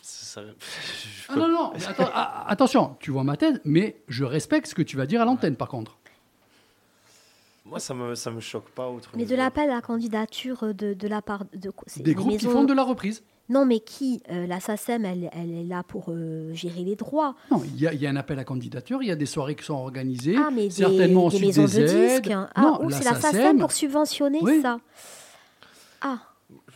ça- [laughs] je Ah peux- non, non, mais attends, [laughs] ah, attention, tu vois ma tête, mais je respecte ce que tu vas dire à l'antenne par contre. Moi, ça me, ça me choque pas. Autre Mais de l'appel à candidature de, de la part de Des groupes qui font de la reprise. Non, mais qui euh, La SACEM, elle, elle est là pour euh, gérer les droits. Non, il y, a- il y a un appel à candidature, il y a des soirées qui sont organisées, Ah, mais des, certainement des ensuite maisons des de aides. disques. Ah, non, oh, la c'est la SACEM SACEM, pour subventionner Oui. ça. Ah,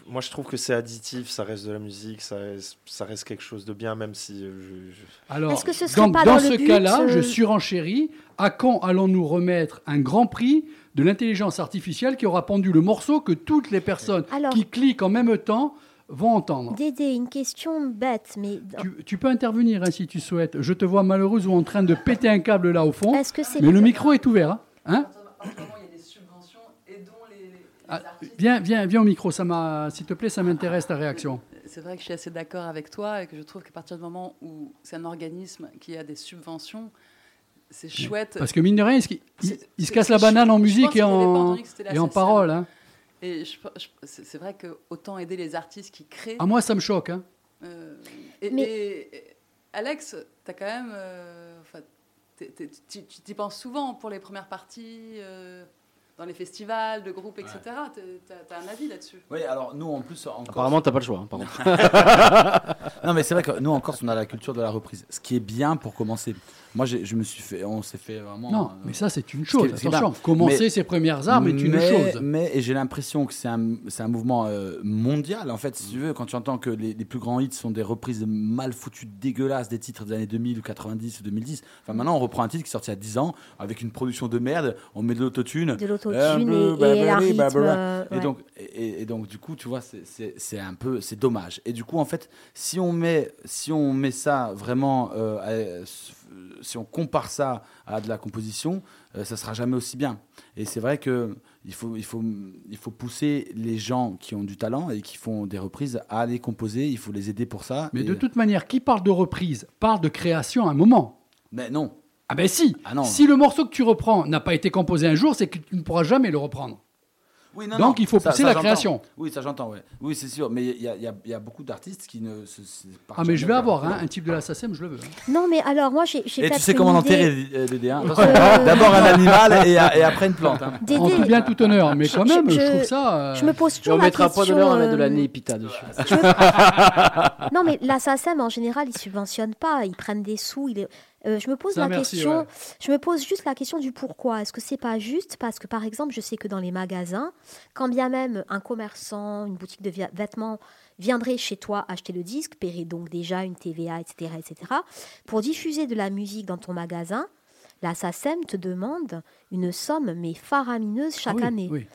Moi, je trouve que c'est additif. Ça reste de la musique. Ça reste, ça reste quelque chose de bien, même si euh, je- je, Alors, Est-ce que ce serait dans, pas dans dans ce cas-là, euh, je surenchéris. À quand allons-nous remettre un grand prix de l'intelligence artificielle qui aura pendu le morceau que toutes les personnes Alors- qui cliquent en même temps vont entendre? Dédé, une question bête, mais tu, tu peux intervenir hein, si tu souhaites. Je te vois malheureuse ou en train de péter un câble là au fond. est-ce que c'est Mais le micro est ouvert. Hein Hein? Ah, viens, viens, viens au micro, s'il te plaît, ça m'intéresse ta réaction. c'est vrai que je suis assez d'accord avec toi et que je trouve qu'à partir du moment où c'est un organisme qui a des subventions, c'est chouette. Parce que mine de rien, il, se- il- C'est- il se c'est- casse la je- banane en musique et en, et en parole. hein. Et je- je- c'est vrai que autant aider les artistes qui créent. Ah, moi, ça me choque. hein. Euh, et, Mais- et- et- Alex, tu as quand même. euh, enfin, tu tu t'y penses souvent pour les premières parties, euh, dans les festivals, de groupes, etc. Tu as, un avis là-dessus? Oui, alors nous en plus. En Corse- Apparemment, t'as pas le choix. hein, par [laughs] contre. non, mais c'est vrai que nous en Corse, on a la culture de la reprise. Ce qui est bien pour commencer. Moi, je me suis fait. On s'est fait vraiment. Non, euh, mais ça, c'est une chose. Attention, commencer Mais- ses premières armes est une mais- chose. Mais et j'ai l'impression que c'est un, c'est un mouvement euh, mondial. En fait, si tu veux, quand tu entends que les, les plus grands hits sont des reprises mal foutues, dégueulasses des titres des années 2000 ou 90 ou 2010. Enfin, maintenant, on reprend un titre qui est sorti à 10 ans avec une production de merde. On met de l'autotune. De l'autotune et- et donc, et, et donc, du coup, tu vois, c'est- un peu, c'est dommage. Et du coup, en fait, si on met, si on met ça vraiment, euh, à- si on compare ça à de la composition, euh, ça sera jamais aussi bien. Et c'est vrai que il faut, il faut, il faut pousser les gens qui ont du talent et qui font des reprises à aller composer. Il faut les aider pour ça. Mais Et- de toute manière, qui parle de reprise parle de création à un moment. Mais non. Ah ben si. Ah non. Si le morceau que tu reprends n'a pas été composé un jour, c'est que tu ne pourras jamais le reprendre. Oui, non, Donc non, il faut pousser ça, la création. Oui, ça j'entends, ouais. Oui, c'est sûr. Mais il y a, y y beaucoup d'artistes qui ne se. se partent Ah mais je vais avoir hein, un type de la SACEM, je le veux. hein. Non, mais alors, moi, j'ai Et tu sais comment euh, Dédé, hein. Euh, D'abord un animal et, et après une plante. hein. Dédé, En tout bien, tout honneur. Mais quand même, je, je- trouve ça... euh, Je me pose Et toujours on la mettra question. pas d'honneur à mettre de euh, la népita dessus. Non, mais la SACEM, en général, ils subventionnent pas. Ils prennent des sous. ils- Euh, je me pose la merci, question. ouais. Je me pose juste la question du pourquoi. Est-ce que c'est pas juste parce que, par exemple, je sais que dans les magasins, quand bien même un commerçant, une boutique de vêtements viendrait chez toi acheter le disque, paierait donc déjà une TVA, etc., etc., pour diffuser de la musique dans ton magasin, la SACEM te demande une somme mais faramineuse chaque oui, année. oui.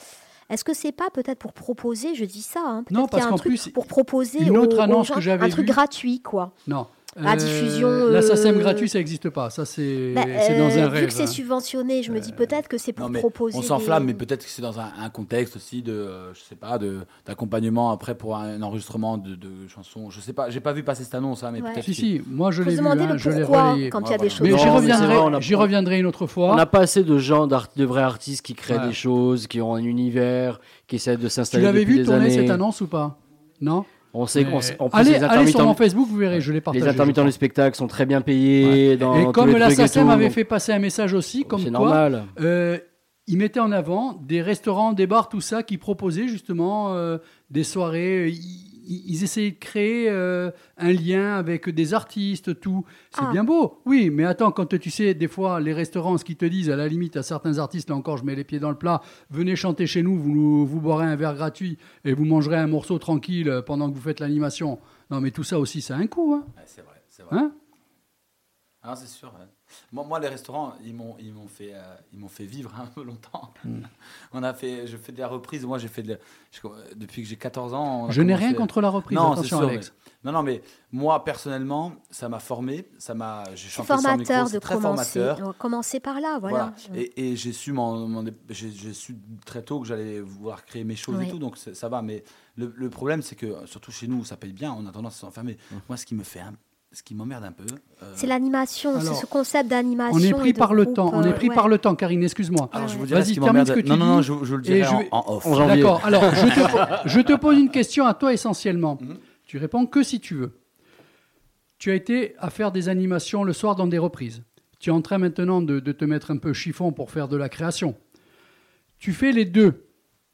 Est-ce que c'est pas peut-être pour proposer, je dis ça, hein, peut-être qu'il y parce a un truc plus, pour proposer une aux- autre aux annonce gens que j'avais un truc gratuit, quoi. Non. La diffusion, La SACEM euh, gratuit, ça n'existe pas. Ça, c'est Bah, dans euh, un vu rêve. que c'est hein. subventionné, je me dis peut-être que c'est pour Non, mais proposer. on s'enflamme, des- mais peut-être que c'est dans un, un contexte aussi de, euh, je sais pas, de d'accompagnement après pour un, enregistrement de, de chansons. Je sais pas, j'ai pas vu passer cette annonce, hein, mais Ouais. peut-être. Si, que- si, moi je l'ai vu, hein, le je l'ai relayé. quand il y a des choses. Mais j'y reviendrai, une autre fois. On n'a pas assez de gens, de vrais artistes qui créent Ouais. des choses, qui ont un univers, qui essaient de Tu s'installer l'avais depuis vu tourner cette annonce ou pas? Non? On sait, Mais- on sait- en plus, allez, les allez sur mon Facebook, vous verrez, je l'ai partagé. les intermittents du spectacle sont très bien payés. Ouais. Dans, et comme tous les la trucs et SACEM tout, avait donc fait passer un message aussi, comme quoi, normal. euh, ils mettaient en avant des restaurants, des bars, tout ça, qui proposaient justement euh, des soirées. Ils essayaient de créer euh, un lien avec des artistes, tout. C'est Ah. bien beau, oui, mais attends, quand tu sais, des fois, les restaurants, ce qu'ils te disent, à la limite, à certains artistes, là encore, je mets les pieds dans le plat, venez chanter chez nous, vous, vous boirez un verre gratuit et vous mangerez un morceau tranquille euh, pendant que vous faites l'animation. Non, mais tout ça aussi, ça a un coût. Hein Ouais, c'est vrai, c'est vrai. Hein? Ah, c'est sûr. Moi, moi, les restaurants, ils m'ont, ils m'ont fait, euh, ils m'ont fait vivre un peu [laughs] longtemps. Hmm. On a fait, je fais de la reprise. Moi, j'ai fait de, la- je- depuis que j'ai 14 ans. Je n'ai rien contre la reprise, Non, attention c'est sûr, Alex. mais- non, non, mais moi personnellement, ça m'a formé, ça m'a, j'ai chanté sans micro, formateur de très commencer. formateur. Commencer par là, voilà. Voilà. Et, et j'ai su, m'en- m'en- j'ai, j'ai su très tôt que j'allais vouloir créer mes choses Oui. et tout, donc ça va. Mais le, le problème, c'est que surtout chez nous, ça paye bien, on a tendance à s'enfermer. Moi, ce qui me fait, un- ce qui m'emmerde un peu. euh, C'est l'animation, c'est ce concept d'animation. On est et pris par le groupe, temps. On est euh, pris ouais. par le temps, Karine. Excuse-moi. Alors, je vous dirai ce Vas-y, qui termine ce m'emmerde. que Non, non, non, dis. je, je le dirai je en, en off. D'accord. Alors, je te, [laughs] je te pose une question à toi essentiellement. Mhm. Tu réponds que si tu veux. Tu as été à faire des animations le soir dans des reprises. Tu es en train maintenant de, de te mettre un peu chiffon pour faire de la création. Tu fais les deux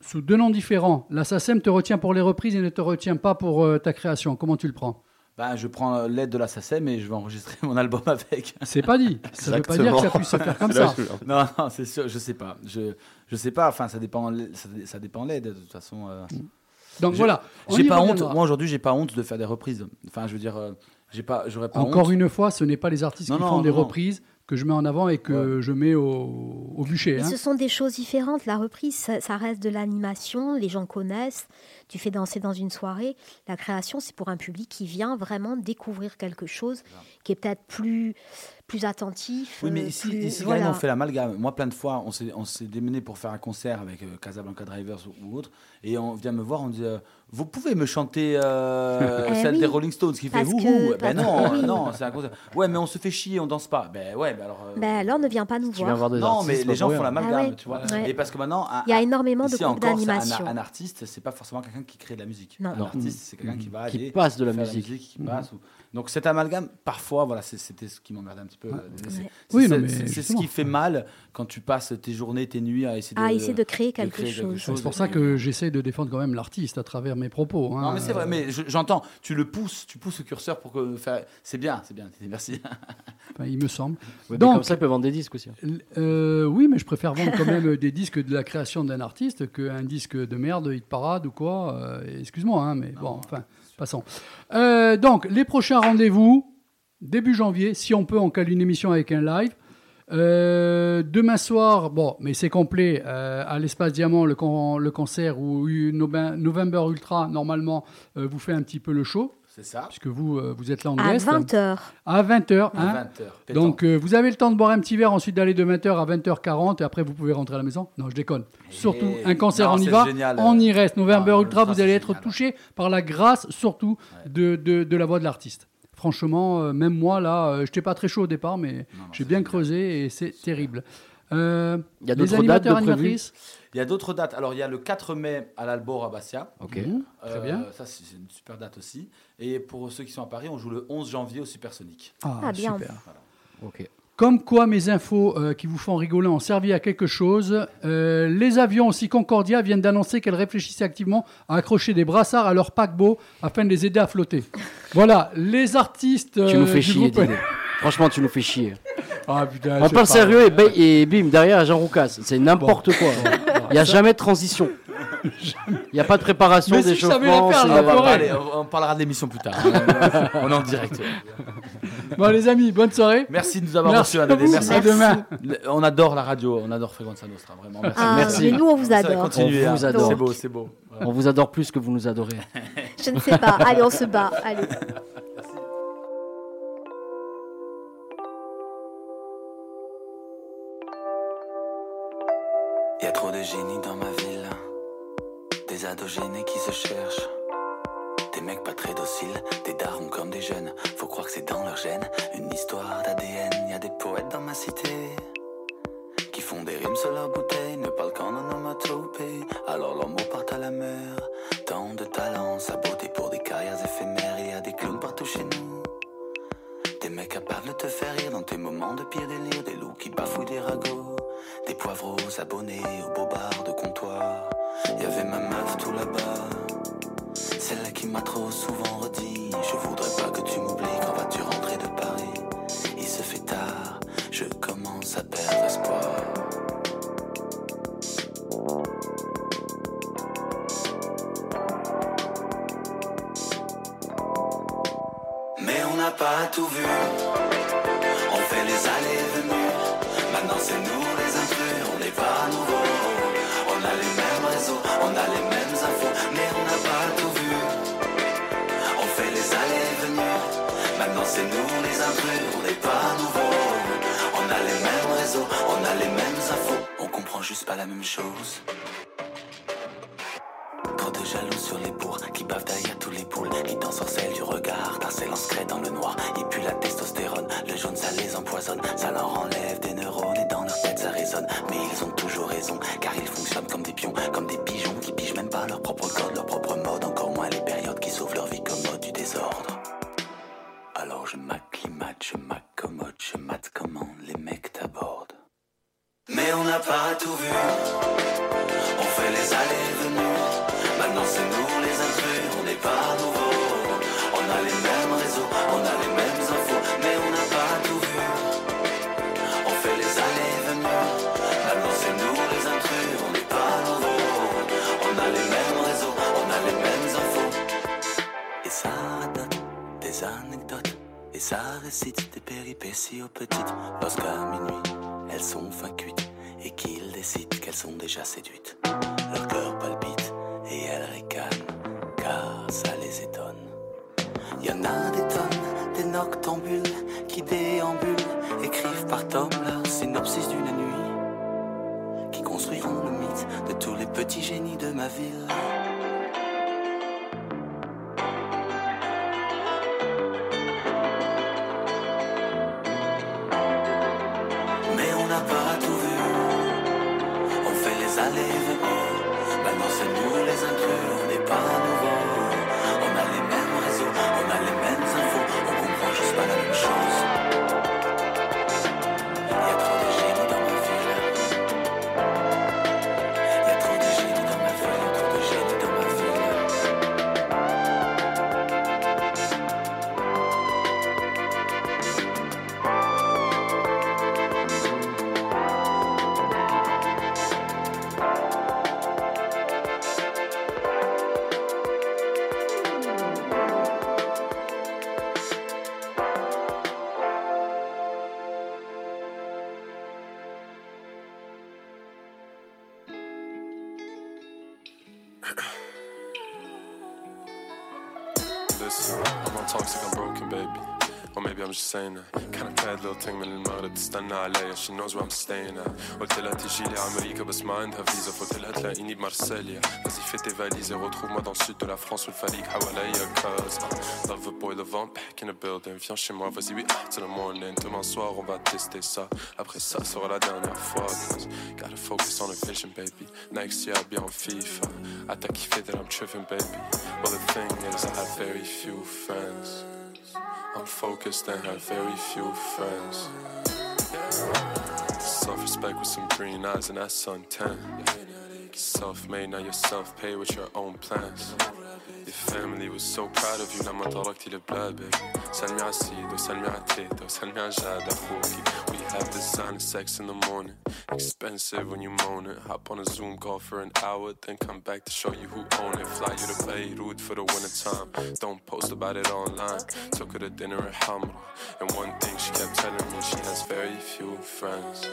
sous deux noms différents. La SACEM te retient pour les reprises et ne te retient pas pour euh, ta création. Comment tu le prends? Ben, je prends l'aide de la SACEM et je vais enregistrer mon album avec. C'est pas dit. Ça ne veut pas dire que ça puisse se faire comme [laughs] ça. Non, non, c'est sûr, je sais pas. Je, je sais pas. Enfin, ça dépend. Ça, ça dépend de l'aide de toute façon. euh. Donc voilà. J'ai pas honte. Moi aujourd'hui, j'ai pas honte de faire des reprises. Enfin, je veux dire, euh, j'ai pas, j'aurais pas Encore honte. une fois, ce n'est pas les artistes Non, qui non, font des non, reprises que je mets en avant et que je mets au, au bûcher. Hein. ce sont des choses différentes. La reprise, ça, ça reste de l'animation, les gens connaissent. Tu fais danser dans une soirée. La création, c'est pour un public qui vient vraiment découvrir quelque chose qui est peut-être plus, plus attentif. Oui, mais euh, ici, plus- ici quand voilà. même, on fait l'amalgame. Moi, plein de fois, on s'est, on s'est démené pour faire un concert avec euh, Casablanca Drivers ou, ou autre, et on vient me voir, on dit euh, Vous pouvez me chanter euh, [laughs] Eh celle oui, des Rolling Stones qui fait Wouhou Ben non, oui. non, c'est un concert. Ouais, mais on se fait chier, on danse pas. Ben ouais, ben alors. euh, Ben alors, ne viens pas nous voir. voir des non, mais les gens font l'amalgame, Ah ouais, tu vois. ouais. Et parce que maintenant, un- Il y a énormément de groupes en Corse, un- d'animation. Un, artiste, c'est pas forcément quelqu'un qui crée de la musique. Non. Un Non. artiste, c'est quelqu'un qui va Qui aller passe de la musique. qui passe. ou- Donc cet amalgame, parfois, voilà, c'était ce qui m'emmerdait un petit peu. Ouais. C'est- c'est- Ouais. c'est- Oui, non, c'est- mais c'est ce qui fait mal quand tu passes tes journées, tes nuits à essayer de, À essayer de créer de quelque chose. C'est pour ça que j'essaie de défendre quand même l'artiste à travers mes propos. hein. Non, mais c'est vrai, mais je- j'entends, tu le pousses, tu pousses le curseur pour que. C'est bien, c'est bien, merci. [laughs] Enfin, il me semble. Ouais, Donc- comme ça, ils peuvent vendre des disques aussi. L- euh, oui, mais je préfère vendre quand même des disques de la création d'un artiste qu'un disque de merde, hit parade ou quoi. euh, Excuse-moi, hein, mais bon, enfin, passons. Euh, donc, les prochains rendez-vous, début janvier, si on peut, on cale une émission avec un live. Euh, demain soir, bon, mais c'est complet, euh, à l'espace Diamant, le, con- le concert où November Ultra, normalement, vous fait un petit peu le show, C'est ça. puisque vous, euh, vous êtes là en À guest. 20h. À 20h. À 20h. Donc euh, vous avez le temps de boire un petit verre, ensuite d'aller de 20h à 20h40 et après vous pouvez rentrer à la maison. Non, je déconne. Surtout Et- un concert, non, on y va, génial. on y reste. November Ah, Ultra, Ultra, vous allez être génial. touché par la grâce surtout de, de, de la voix de l'artiste. Franchement, euh, même moi là, euh, je n'étais pas très chaud au départ, mais Non, non, j'ai bien génial. creusé et c'est terrible. Euh, Il y a d'autres dates animateurs, de prévues animatrices Il y a d'autres dates. Alors, il y a le 4 mai à l'Albor à Bastia. Ok. Très Euh, bien. Ça, c'est une super date aussi. Et pour ceux qui sont à Paris, on joue le 11 janvier au Supersonic. Ah, Ah, bien. super. Ok. Comme quoi mes infos euh, qui vous font rigoler ont servi à quelque chose. Euh, les avions aussi Concordia viennent d'annoncer qu'elles réfléchissaient activement à accrocher des brassards à leur paquebot afin de les aider à flotter. [laughs] Voilà, les artistes. Tu nous fais chier, groupe- Didier. Franchement, tu nous fais chier. Ah putain, On parle pas- sérieux et bim, derrière Jean Roucas. C'est n'importe quoi. [laughs] Il n'y a jamais de transition. Il n'y a pas de préparation, Mais si je savais la d'échauffement. faire, c'est- je la On, on- on parlera de l'émission plus tard. [laughs] on est en direct. Bon les amis, bonne soirée. Merci de nous avoir Merci reçus, vous. Merci. À demain. On adore la radio, on adore Fréquence Nostra, vraiment. Merci. Ah, Merci. mais nous, on vous adore. continuer, On hein. vous adore. C'est beau, c'est beau. On vous adore plus que vous nous adorez. Je ne sais pas. Allez, on se bat. Allez. Génies dans ma ville. Des ados gênés qui se cherchent. Des mecs pas très dociles, des darons comme des jeunes. Faut croire que c'est dans leur gène. Une histoire d'ADN. Y a des poètes dans ma cité. Qui font des rimes sur leur bouteille. Ne parlent qu'en onomatopée. Alors leurs mots partent à la mer. Tant de talent, sa beauté pour des carrières éphémères. Y a des clowns partout chez nous. Des mecs capables de te faire rire dans tes moments de pire délire. Des loups qui bafouillent des ragots. Des poivreaux abonnés au bobard de comptoir. Y avait ma meuf tout là-bas. Celle qui m'a trop souvent redit. Je voudrais pas que tu m'oublies quand vas-tu rentrer de Paris? Il se fait tard, je commence à perdre espoir. Mais on n'a pas tout vu. On fait les allées et venues. Maintenant c'est nous on a les mêmes infos, mais on n'a pas tout vu. On fait les allées et venues. Maintenant c'est nous les intrus, on n'est pas nouveaux. On a les mêmes réseaux, on a les mêmes infos. On comprend juste pas la même chose. Trop de jaloux sur les bourgs qui bavent derrière tous les poules qui t'ensorcellent du regard, t'harcèlent secret dans le noir. Et puis la testostérone, le jaune ça les empoisonne, ça leur enlève des neurones et dans leur tête ça résonne. Mais ils ont toujours raison, car ils fonctionnent comme des pions, comme des pigeons pas leur propre code, leur propre mode, Lorsqu'à minuit, elles sont fin cuites. Et qu'ils décident qu'elles sont déjà séduites. تستنى عليا she knows where I'm staying at. قلت لها تيجي لي أمريكا بس ما عندها فيزا فقلت لها تلاقيني بمارسيليا. Vas-y fais tes valises et retrouve-moi dans le sud de la France où le falique حواليا cause uh, Love a boy, le vent, back in the building. Viens chez moi, vas-y oui, till the morning. Demain soir on va tester ça. Après ça sera la dernière fois. Cause gotta focus on the vision, baby. Next year I'll be on FIFA. I t'as kiffé that I'm tripping, baby. Well the thing is I have very few friends. I'm focused and have very few friends. Self respect with some green eyes and that suntan. Self made, now you're self paid with your own plans. Your family was so proud of you لما تركتي البلاد baby سلمي على سيد وسلمي على تيتا وسلمي على جاد أخوكي We have designer sex in the morning Expensive when you moan it Hop on a Zoom call for an hour Then come back to show you who own it Fly you to Beirut for the winter time Don't post about it online Took her to dinner at Hamra And one thing she kept telling me She has very few friends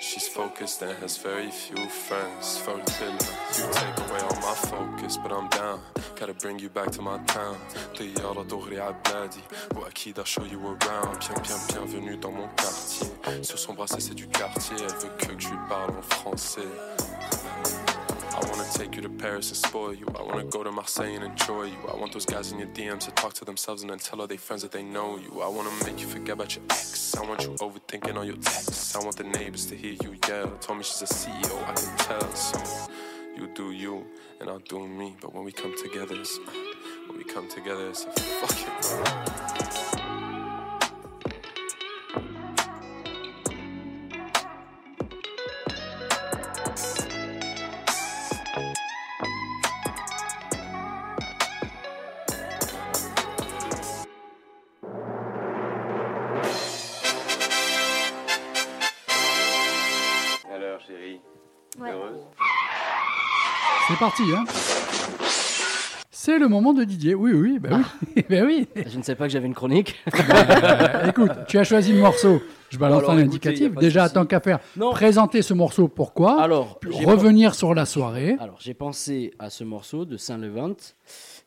She's focused and has very few friends. Phone killer, you take away all my focus, but I'm down. Gotta bring you back to my town. طيارة دغري عبادي وأكيد I'll show you around. Bien, bien, bienvenue dans mon quartier. Sur son bracelet c'est du quartier, elle veut que je lui parle en français. Take you to Paris and spoil you. I wanna go to Marseille and enjoy you. I want those guys in your DMs to talk to themselves and then tell all their friends that they know you. I wanna make you forget about your ex. I want you overthinking all your texts. I want the neighbors to hear you yell. Told me she's a CEO, I can tell. So you do you and I'll do me. But when we come together, it's, when we come together, it's a fucking. C'est parti, hein C'est le moment de Didier. Oui, oui, bah oui. [laughs] bah oui. Je ne sais pas que j'avais une chronique. [laughs] Euh, écoute, tu as choisi le morceau. Je balance un indicatif. Déjà, tant qu'à faire, Non. présenter ce morceau. Pourquoi? Alors, Puis revenir sur la soirée. Alors, j'ai pensé à ce morceau de Saint-Levant,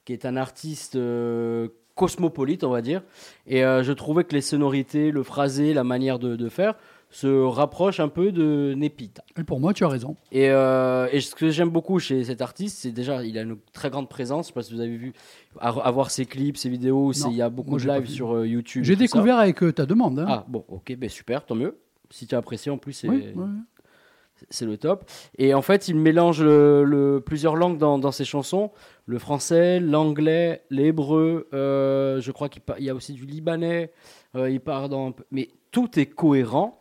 qui est un artiste euh, cosmopolite, on va dire. Et euh, je trouvais que les sonorités, le phrasé, la manière de, de faire se rapprochent un peu de Népita. Et pour moi, tu as raison. Et, euh, et ce que j'aime beaucoup chez cet artiste, c'est déjà, il a une très grande présence. Je sais pas si vous avez vu, à, à voir ses clips, ses vidéos, il y a beaucoup moi, de j'ai pas live vu. sur euh, YouTube. J'ai ça. découvert avec euh, ta demande. hein. Ah bon, ok, ben super, tant mieux. Si tu as apprécié en plus, c'est Oui, oui. c'est le top. Et en fait, il mélange le, le- plusieurs langues dans, dans ses chansons le français, l'anglais, l'hébreu. je crois qu'il y a aussi du libanais. il part dans, mais tout est cohérent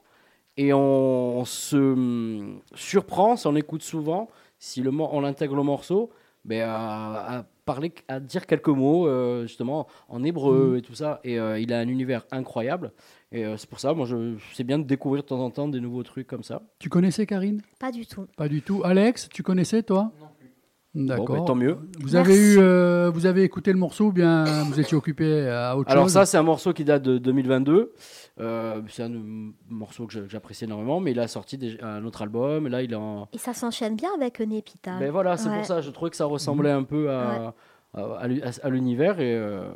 et on, se hum, surprend si on écoute souvent, si le, on intègre le morceau, ben, à, à parler, à dire quelques mots euh, justement en hébreu Mhm. et tout ça. Et euh, il a un univers incroyable. Et euh, c'est pour ça, moi, je, c'est bien de découvrir de temps en temps des nouveaux trucs comme ça. Tu connaissais Karine? Pas du tout. Pas du tout. Alex, tu connaissais toi? D'accord. Bon, tant mieux. Vous avez eu, euh, vous avez écouté le morceau ou bien vous étiez occupé à autre Alors chose ça, c'est un morceau qui date de 2022. Euh, c'est un euh, morceau que j'apprécie énormément, mais il a sorti un autre album. Et là, il est en... Et ça s'enchaîne bien avec Népita. Ben voilà, c'est Ouais. pour ça. Je trouvais que ça ressemblait un peu à, à, à l'u- à l'univers et, euh,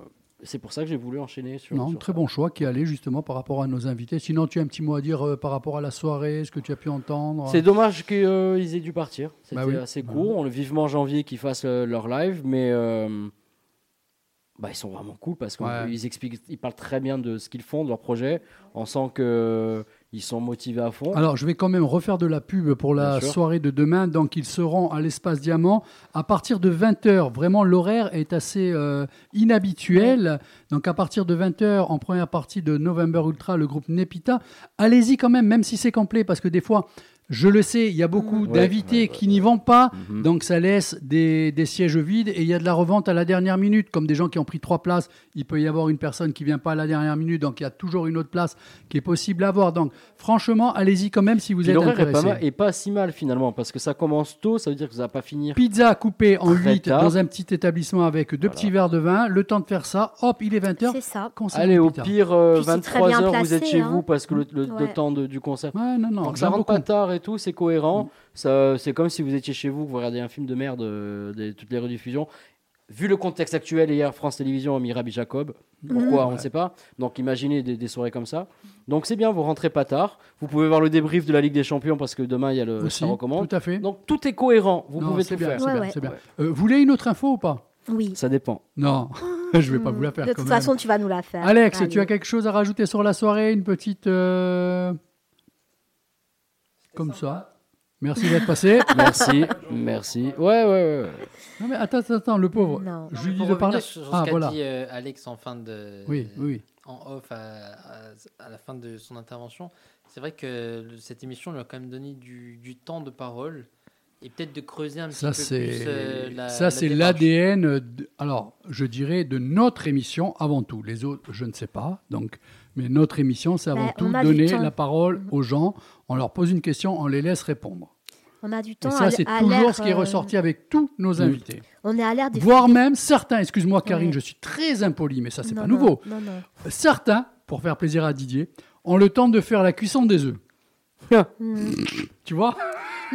c'est pour ça que j'ai voulu enchaîner sur. Non, sur très bon choix qui allait justement par rapport à nos invités. Sinon, tu as un petit mot à dire euh, par rapport à la soirée, ce que tu as pu entendre C'est dommage qu'ils aient dû partir. C'était Bah oui. assez court. On le vivement janvier qu'ils fassent euh, leur live, mais euh, bah, ils sont vraiment cool parce qu'ils Ouais. expliquent, ils parlent très bien de ce qu'ils font, de leur projet. On sent que ils sont motivés à fond. Alors, je vais quand même refaire de la pub pour la soirée de demain. Donc, ils seront à l'espace Diamant à partir de 20h. Vraiment, l'horaire est assez euh, inhabituel. Donc, à partir de 20h, en première partie de November Ultra, le groupe Nepita. Allez-y quand même, même si c'est complet, parce que des fois, je le sais, il y a beaucoup Ouais, d'invités qui n'y vont pas. Mhm. Donc, ça laisse des, des sièges vides et il y a de la revente à la dernière minute. Comme des gens qui ont pris trois places, il peut y avoir une personne qui vient pas à la dernière minute. Donc, il y a toujours une autre place qui est possible à avoir. Donc, franchement, allez-y quand même si vous êtes est pas, intéressé. mal- et pas si mal finalement parce que ça commence tôt, ça veut dire que ça va pas finir. Pizza coupée en Très 8 tard. dans un petit établissement avec deux petits verres de vin. Le temps de faire ça, hop, il est 20h. C'est ça. Allez, au pire, euh, Puis c'est très 23 bien heures, vous placé, êtes chez hein. vous parce que le, le- le Ouais. temps de- du concert. Ouais, non, non, Donc ça rentre pas tard et tout, c'est cohérent. Ça, c'est comme si vous étiez chez vous, que vous regardez un film de merde, euh, des- toutes les rediffusions. Vu le contexte actuel, hier, France Télévisions a mis Rabbi Jacob. Pourquoi, Mhm. on ne sait pas. Donc imaginez des, des soirées comme ça. Donc c'est bien, vous rentrez pas tard. Vous pouvez voir le débrief de la Ligue des Champions parce que demain, il y a le Aussi, ça recommande. tout à fait. Donc tout est cohérent, vous Non, pouvez c'est tout bien, faire. c'est Ouais, bien, ouais. c'est bien. Euh, vous voulez une autre info ou pas? Oui. Ça dépend. Non, [laughs] je vais pas vous la faire De quand toute même. façon, tu vas nous la faire. Alex, Allez. tu as quelque chose à rajouter sur la soirée? Une petite... euh, Comme ça. Merci d'être passé. [laughs] Merci, merci. Ouais, ouais, ouais. Non mais attends, attends, attends, le pauvre. Non. Je lui dis de parler. sur ce Ah voilà. dit euh, Alex en fin de Oui, oui, en off à, à- à la fin de son intervention, c'est vrai que cette émission lui a quand même donné du, du temps de parole et peut-être de creuser un Ça petit peu plus c'est euh, la, ça la c'est l'ADN. Alors je dirais de notre émission avant tout. Les autres, je ne sais pas. Donc, mais notre émission, c'est avant Bah, tout donner la parole aux gens. On leur pose une question, on les laisse répondre. On a du Et temps. ça, à- c'est toujours ce qui est euh, ressorti avec tous nos invités. On est à l'air des. Voire même certains, excuse-moi Karine, Ouais. je suis très impoli, mais ça c'est pas non, nouveau. Non, non. Certains, pour faire plaisir à Didier, ont le temps de faire la cuisson des œufs. Hmm. Tu vois?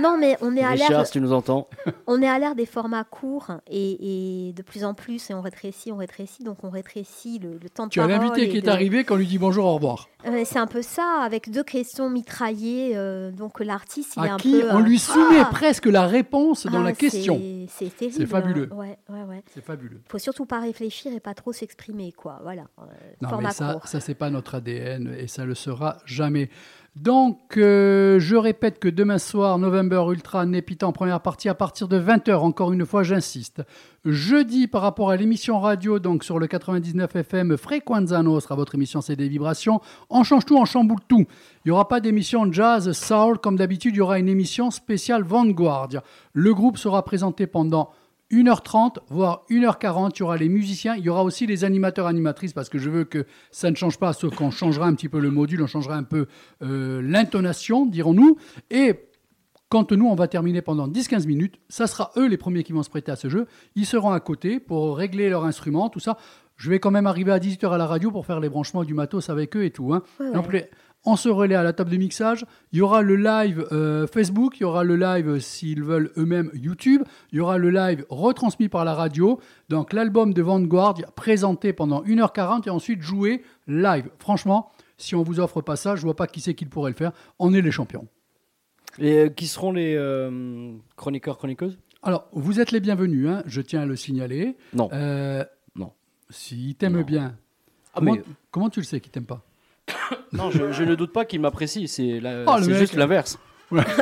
Non, mais on est à l'air. Richard, si tu nous entends. [laughs] On est à l'ère des formats courts et, et de plus en plus, et on rétrécit, on rétrécit, donc on rétrécit le, le temps de Tu as parole. l'invité et qui est arrivé quand on lui dit bonjour, au revoir. Euh, c'est un peu ça, avec deux questions mitraillées. euh, donc l'artiste, il est À un qui peu. on euh, lui soumet ah presque la réponse dans Ah, la question. c'est- C'est terrible. C'est fabuleux. hein. Ouais, ouais, ouais. C'est fabuleux. Faut surtout pas réfléchir et pas trop s'exprimer, quoi. Voilà. euh, Non, format mais ça, court. ça c'est pas notre ADN et ça le sera jamais. Donc, euh, je répète que demain soir, November Ultra Népita en première partie à partir de 20h. Encore une fois, j'insiste. Jeudi, par rapport à l'émission radio, donc sur le 99 FM Frequenza Nostra, votre émission c'est des vibrations. On change tout, on chamboule tout. Il n'y aura pas d'émission jazz, soul, comme d'habitude, il y aura une émission spéciale Vanguard. Le groupe sera présenté pendant 1h30, voire 1h40, il y aura les musiciens, il y aura aussi les animateurs animatrices parce que je veux que ça ne change pas, sauf qu'on changera un petit peu le module, on changera un peu euh, l'intonation, dirons-nous. Et quand nous, on va terminer pendant 10-15 minutes, ça sera eux les premiers qui vont se prêter à ce jeu. Ils seront à côté pour régler leur instrument, tout ça. Je vais quand même arriver à 18h à la radio pour faire les branchements du matos avec eux et tout. Hein. Ouais, ouais. On se relaie à la table de mixage. Il y aura le live euh, Facebook, il y aura le live, s'ils veulent eux-mêmes, YouTube. Il y aura le live retransmis par la radio. Donc l'album de Vanguard présenté pendant 1h40 et ensuite joué live. Franchement, si on vous offre pas ça, je vois pas qui c'est qui pourrait le faire. On est les champions. Et euh, qui seront les euh, chroniqueurs, chroniqueuses? Alors, vous êtes les bienvenus, hein, je tiens à le signaler. Non. Euh, Non. S'ils t'aiment bien. Ah, comment, mais- comment tu le sais qu'ils t'aiment pas? [coughs] Non, je, je ne doute pas qu'il m'apprécie. C'est la- Oh, c'est juste l'inverse. Ouais. [laughs]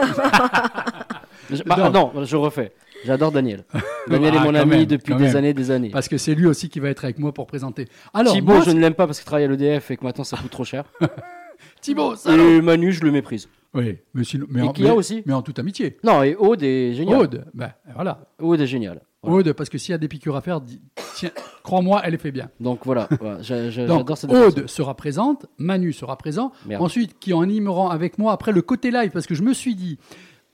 Bah, Non. non, je refais. J'adore Daniel. [laughs] Daniel Ah, est mon quand ami même, depuis des même. années, des années. Parce que c'est lui aussi qui va être avec moi pour présenter. Alors, Thibaut, moi, je ne l'aime pas parce qu'il travaille à l'EDF et que maintenant ça coûte trop cher. [laughs] Thibaut, salaud Et Manu, je le méprise. Oui, mais, sinon- mais Et en, mais- aussi. mais en toute amitié. Non, et Aude est génial. Aude, ben voilà. Aude est génial. Voilà. Aude, parce que s'il y a des piqûres à faire, dis- tiens, crois-moi, elle les fait bien. Donc voilà, voilà, j'a- j'a- Donc, j'adore cette Aude sera présente, Manu sera présent. Merde. Ensuite, qui en animeront avec moi après le côté live, parce que je me suis dit,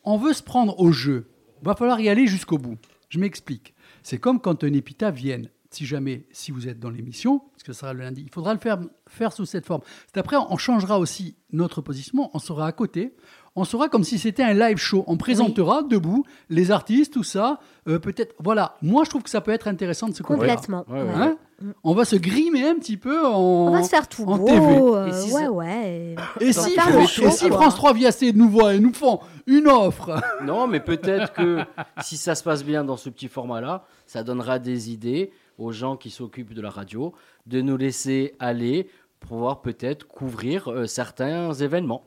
on veut se prendre au jeu. Va falloir y aller jusqu'au bout. Je m'explique. C'est comme quand un épita vienne. Si jamais, si vous êtes dans l'émission, parce que ce sera le lundi, il faudra le faire, faire sous cette forme. C'est après, on changera aussi notre positionnement. On sera à côté. On sera comme si c'était un live show. On présentera debout les artistes, tout ça. Euh, Peut-être, voilà. Moi, je trouve que ça peut être intéressant de se. Complètement. Ouais, ouais, ouais. Hein On va se grimer un petit peu en, On va se faire tout en beau. TV. euh, Et si ouais, ça- ouais. Et si, et. France 3 via nous voit et nous font une offre [laughs] Non, mais peut-être que si ça se passe bien dans ce petit format-là, ça donnera des idées aux gens qui s'occupent de la radio de nous laisser aller pour pouvoir peut-être couvrir euh, certains événements.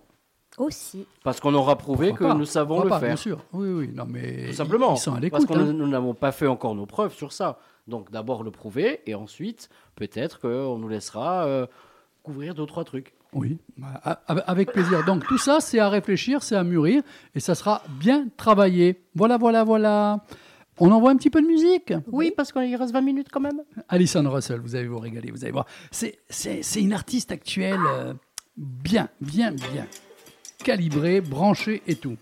Aussi. Parce qu'on aura prouvé Pourquoi que pas nous savons Pourquoi le pas, faire. Bien sûr. Oui, oui. Non, mais Tout simplement. Ils sont à Parce qu'on hein. nous n'avons pas fait encore nos preuves sur ça. Donc d'abord le prouver et ensuite peut-être qu'on nous laissera euh, couvrir deux trois trucs. Oui, bah, avec plaisir. Donc tout ça, c'est à réfléchir, c'est à mûrir, et ça sera bien travaillé. Voilà, voilà, voilà. On envoie un petit peu de musique? Oui, parce qu'il reste 20 minutes quand même. Alison Russell, vous allez vous régaler, vous allez voir. C'est, c'est, c'est une artiste actuelle euh, bien, bien, bien calibrée, branchée et tout.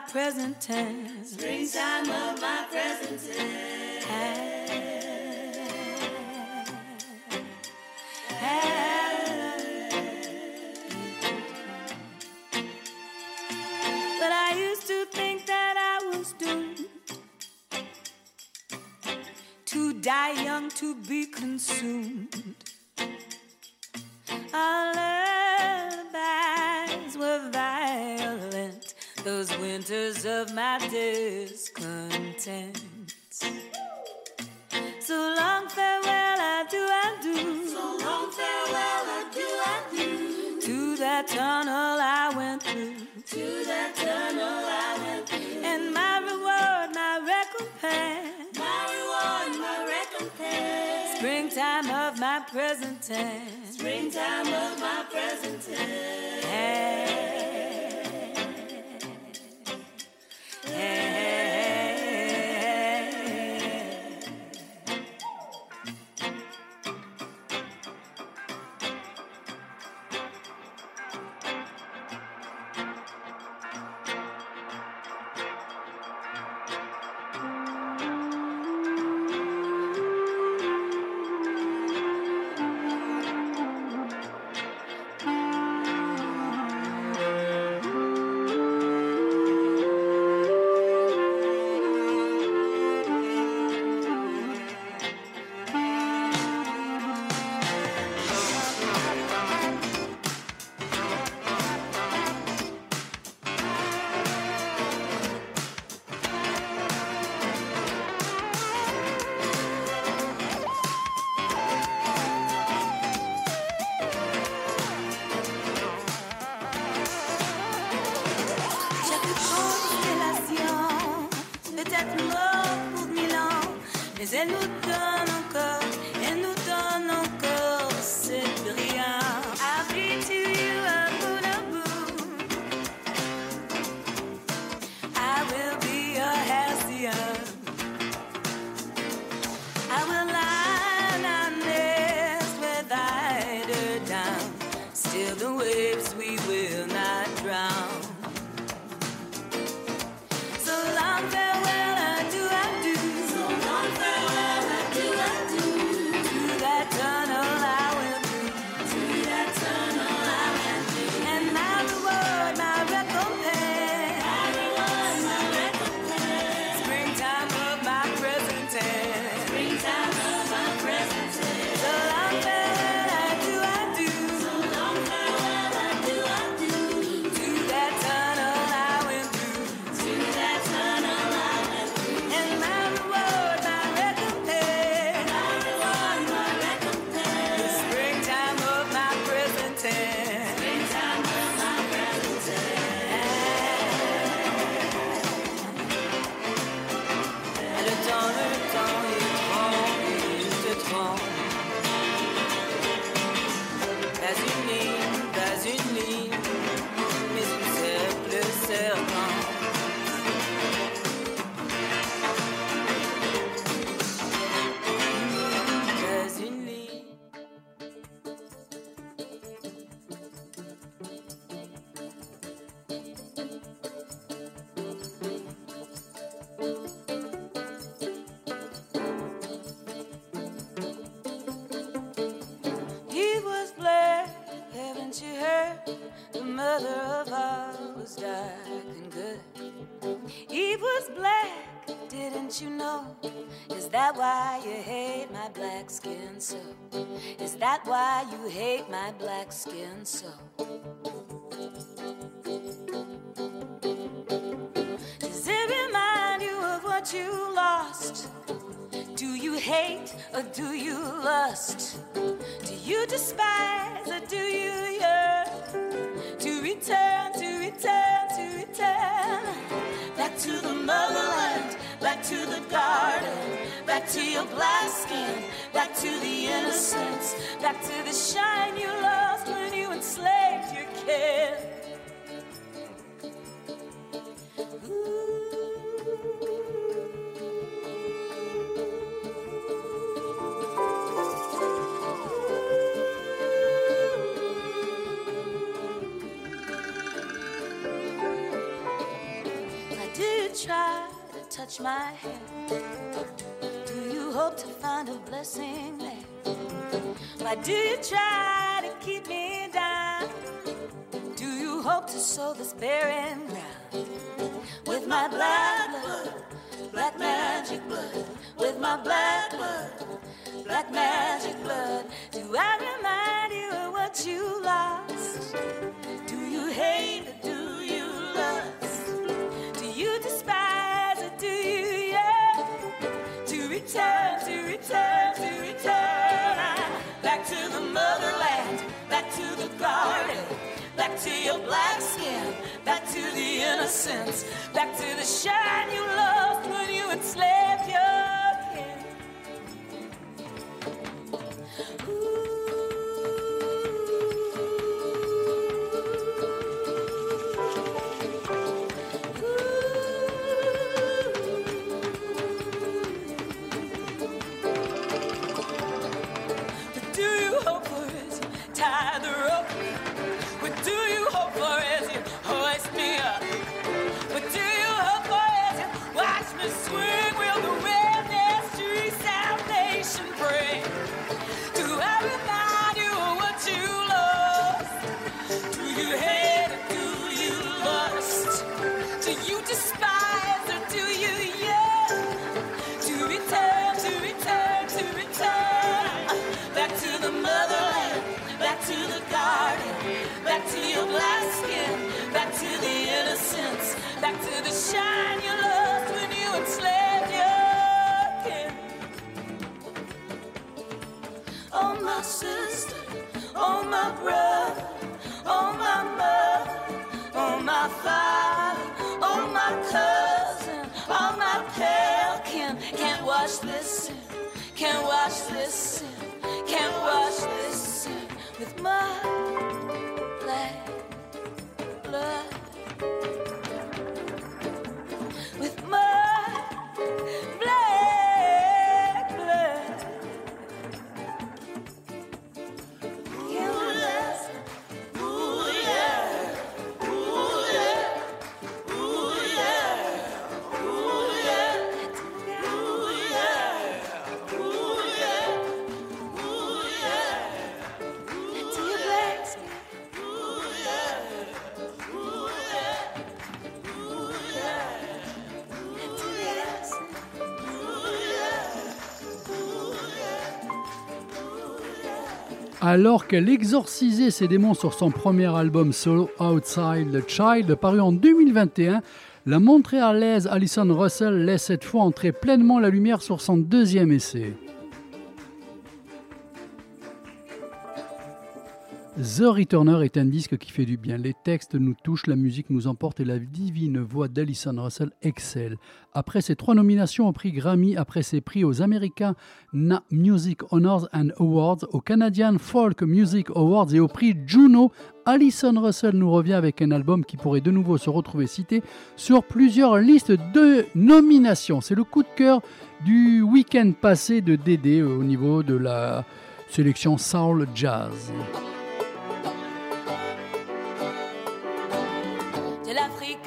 My present tense. Springtime of my present tense. But I used to think that I was doomed to die young, to be consumed. Our lullabies were violent, those winters of my discontent. So long farewell, adieu, adieu. So long farewell, adieu, adieu. To that tunnel I went through. To that tunnel I went through. And my reward, my recompense. My reward, my recompense. Springtime of my present tense. Springtime of my present tense. J'ai black skin so? Does it remind you of what you lost? Do you hate or do you lust? Do you despise or do you yearn to return, to return, to return? Back to the motherland, back to the garden, to your black skin, back to the innocence, back to the shine you lost when you enslaved your kid. Try to touch my hand? Hope to find a blessing there? Why do you try to keep me down? Do you hope to sow this barren ground with my black blood, black magic blood, with my black blood, black magic blood? Do I remind you of what you lost? Do you hate return, to return, to return? Back to the motherland, back to the garden, back to your black skin, back to the innocence, back to the shine you lost when you enslaved your kin. The innocence. Back to the shine you lost when you enslaved your kin. Oh my sister, oh my brother, oh my mother, oh my father, oh my cousin, oh my pale kin. Can't wash this sin, can't wash this sin, can't wash this Alors qu'elle exorcisait ses démons sur son premier album solo Outside the Child, paru en 2021, la montréalaise Alison Russell laisse cette fois entrer pleinement la lumière sur son deuxième essai. The Returner est un disque qui fait du bien. Les textes nous touchent, la musique nous emporte et la divine voix d'Alison Russell excelle. Après ses trois nominations au prix Grammy, après ses prix aux American Music Honors and Awards, aux Canadian Folk Music Awards et au prix Juno, Alison Russell nous revient avec un album qui pourrait de nouveau se retrouver cité sur plusieurs listes de nominations. C'est le coup de cœur du week-end passé de Dédé au niveau de la sélection Soul Jazz. L'Afrique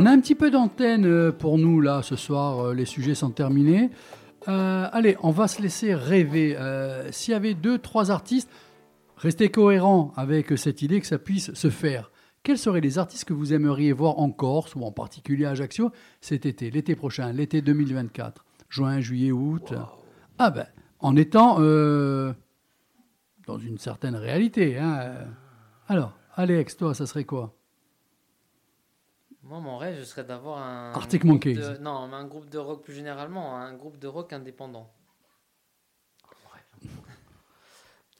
On a un petit peu d'antenne euh, pour nous là ce soir. euh, les sujets sont terminés. Euh, allez, on va se laisser rêver. Euh, S'il y avait deux, trois artistes, restez cohérents avec cette idée que ça puisse se faire. Quels seraient les artistes que vous aimeriez voir en Corse ou en particulier à Ajaccio cet été, l'été prochain, l'été 2024, juin, juillet, août? Ah ben, en étant euh, dans une certaine réalité. hein. Alors, Alex, toi, ça serait quoi? Moi, mon rêve, ce serait d'avoir un. Arctic groupe Monkeys. de- non, mais un groupe de rock plus généralement, un groupe de rock indépendant. [laughs]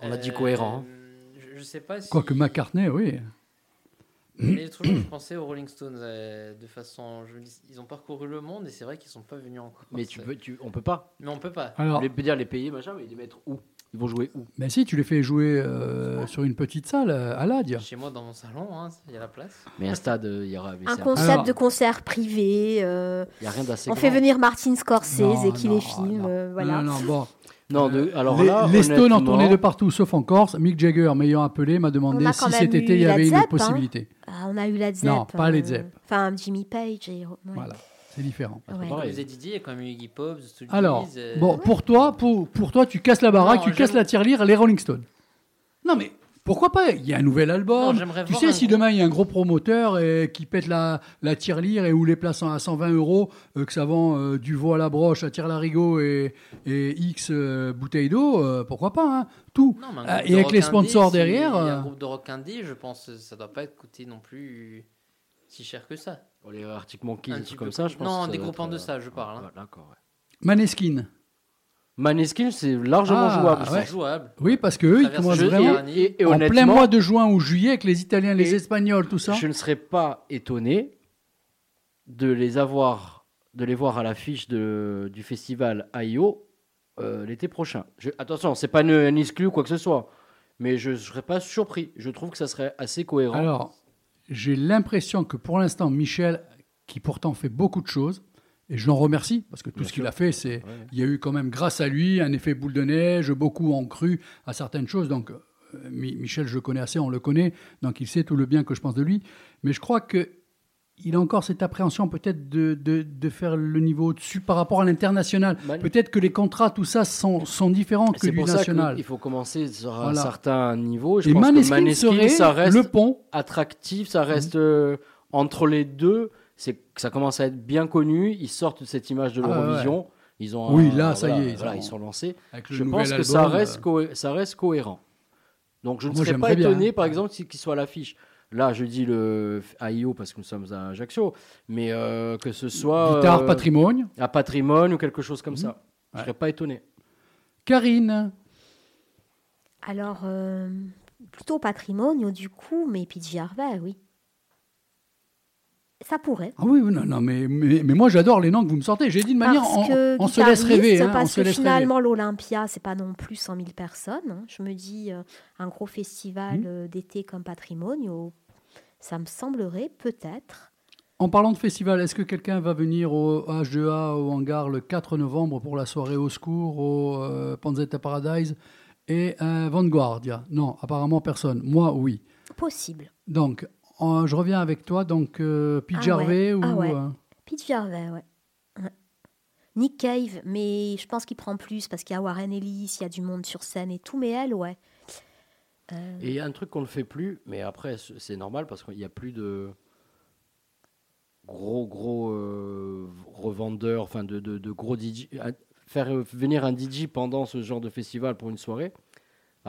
On a dit Euh, cohérent. hein. Je, je sais pas si. Quoique McCartney, oui. [coughs] Mais jour, je pensais aux Rolling Stones euh, de façon. Je me dis, ils ont parcouru le monde et c'est vrai qu'ils sont pas venus encore. Mais tu peux, tu, on peut pas. Mais on peut pas. Alors- les, dire les payer, machin, mais les mettre où? Ils vont jouer où? Mais si, tu les fais jouer euh, sur une petite salle euh, à l'Adia. Chez moi, dans mon salon, hein, il y a la place. Mais un stade, euh, il y aura. Un concept Alors- de concert privé. euh, Il y a rien d'assez on grand. fait venir Martin Scorsese Non, et qui non, les filme. euh, voilà. Non, non, bon. [laughs] Non, de, alors les, là, les Stones en tournée de partout, sauf en Corse. Mick Jagger, m'ayant appelé, m'a demandé si cet été il y avait Zepp, une hein. possibilité. Ah, on a eu Led Zepp. Non, pas euh, Zepp. Enfin, Jimmy Page. Et, ouais. Voilà, c'est différent. Ouais. Comme faisait Didier, Iggy Pop, Alors, euh, bon, pour toi, pour, pour toi, tu casses la baraque, Non, tu casses la tirelire, les Rolling Stones. Non, mais pourquoi pas? Il y a un nouvel album. Non, tu sais, si demain il y a un gros promoteur euh, qui pète la, la tirelire et où les places sont à 120 euros, euh, que ça vend euh, du veau à la broche, à tire-larigot et, et X euh, bouteilles d'eau, euh, pourquoi pas hein, Tout. Non, Euh, et avec les sponsors si derrière. Il y a un groupe de rock indé, je pense que ça doit pas être coûté non plus si cher que ça. Pour les Arctic Monkeys, Un des trucs peu comme ça, je pense. Non, que ça des groupes être, en euh, je parle. hein. D'accord, ouais. Maneskin. Maneskin, c'est largement Ah, jouable. ouais. ça. jouable. Oui, parce qu'eux, ils Traverse commencent Je- vraiment et, et- et en plein mois de juin ou juillet avec les Italiens, les Et- Espagnols, tout ça. Je ne serais pas étonné de les avoir, de les voir à l'affiche de- du festival AIO euh, l'été prochain. Je, attention, c'est pas une, un exclu ou quoi que ce soit, mais je ne serais pas surpris. Je trouve que ça serait assez cohérent. Alors, j'ai l'impression que pour l'instant, Michel, qui pourtant fait beaucoup de choses, et je l'en remercie, parce que tout Bien ce qu'il a fait, c'est, Ouais. il y a eu quand même, grâce à lui, un effet boule de neige, beaucoup ont cru à certaines choses, donc euh, Mi- Michel, je le connais assez, on le connaît, donc il sait tout le bien que je pense de lui, mais je crois que il a encore cette appréhension peut-être de, de, de faire le niveau au-dessus par rapport à l'international. Man- Peut-être que les contrats, tout ça, sont, sont différents que du pour ça qu'il faut commencer sur un certain niveau. Je Et pense Maneskin que Maneskin, ça reste le pont. attractif, ça reste euh, entre les deux. C'est que ça commence à être bien connu. Ils sortent de cette image de Ah, ouais, l'Eurovision. Ils ont Oui, un- là, ça y est, voilà, ils sont lancés. Je pense que ça reste, euh, ça reste cohérent. Donc je ne Moi, serais pas bien, étonné, par exemple, si- qu'il soit à l'affiche. Là, je dis le AIO parce que nous sommes à Ajaccio, mais euh, que ce soit Guitare euh, patrimoine. à patrimoine ou quelque chose comme Mhm. ça. Je Ouais. serais pas étonné. Karine. Alors, euh, plutôt patrimoine, du coup, mais Pidgey Harvey, oui. Ça pourrait. Ah oui, non, non, mais, mais, mais moi j'adore les noms que vous me sortez. J'ai dit de manière, Parce on, que on se laisse rêver. hein, on parce se que laisse finalement, l'Olympia, c'est pas non plus 100 000 personnes. hein. Je me dis, euh, un gros festival Mhm. euh, d'été comme Patrimonio, ça me semblerait peut-être. En parlant de festival, est-ce que quelqu'un va venir au H2A au hangar le 4 novembre pour la soirée au secours au euh, Panzetta Paradise et euh, Vanguardia? Non, apparemment personne. Moi, oui. Possible. Donc, je reviens avec toi. Donc, euh, Pete Ah Gervais ouais, ou. ah ouais. euh, Pete Gervais, ouais. Ouais. Nick Cave, mais je pense qu'il prend plus parce qu'il y a Warren Ellis, il y a du monde sur scène et tout, mais elle, ouais. Euh, Et il y a un truc qu'on ne fait plus, mais après, c'est normal parce qu'il n'y a plus de gros, gros euh, revendeurs, enfin de, de, de gros DJ. Faire venir un DJ pendant ce genre de festival pour une soirée.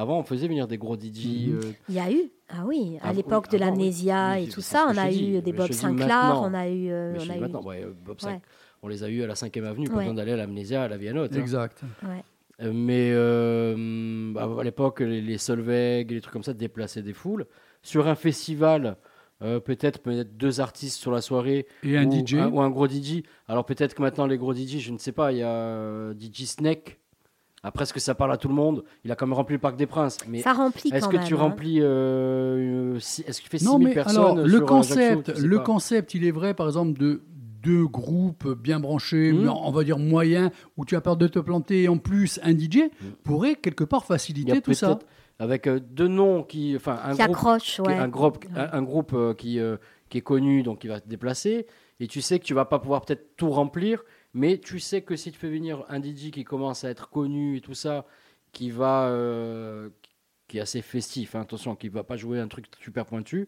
Avant, on faisait venir des gros DJ. Mhm. euh, Il y a eu, ah oui, à l'époque oui, de l'amnésia Oui, et tout ça, ce on a dis. eu des je Bob Sinclair, on a eu, euh, on a eu- maintenant, ouais, Bob Ouais. On les a eu à la 5e avenue, pas Ouais. besoin d'aller à l'amnésia, à la Vianotte. hein. Exact. ouais. Euh, Mais euh, bah, à l'époque, les, les Solveig, les trucs comme ça déplaçaient des foules. Sur un festival, euh, peut-être peut-être deux artistes sur la soirée Et un ou, DJ. ou un gros DJ. Alors peut-être que maintenant les gros DJ, je ne sais pas, il y a euh, DJ Snake. Après, est-ce que ça parle à tout le monde? Il a quand même rempli le Parc des Princes. Mais Ça remplit est-ce quand que même. tu hein. remplis euh, si- Est-ce que tu fais 6000 Non, mais personnes alors, sur le Ajaccio concept, Tu sais le pas. concept, il est vrai, par exemple, de deux groupes bien branchés, Mhm. on va dire moyens, où tu as peur de te planter, et en plus un DJ, pourrait quelque part faciliter tout ça. avec euh, deux noms qui, enfin un Qui groupe, accroche, qui- ouais. un groupe, Ouais. un, un groupe euh, qui euh, qui est connu, donc qui va se déplacer. et tu sais que tu vas pas pouvoir peut-être tout remplir, mais tu sais que si tu fais venir un DJ qui commence à être connu et tout ça, qui va, euh, qui est assez festif, hein, attention, qui va pas jouer un truc super pointu,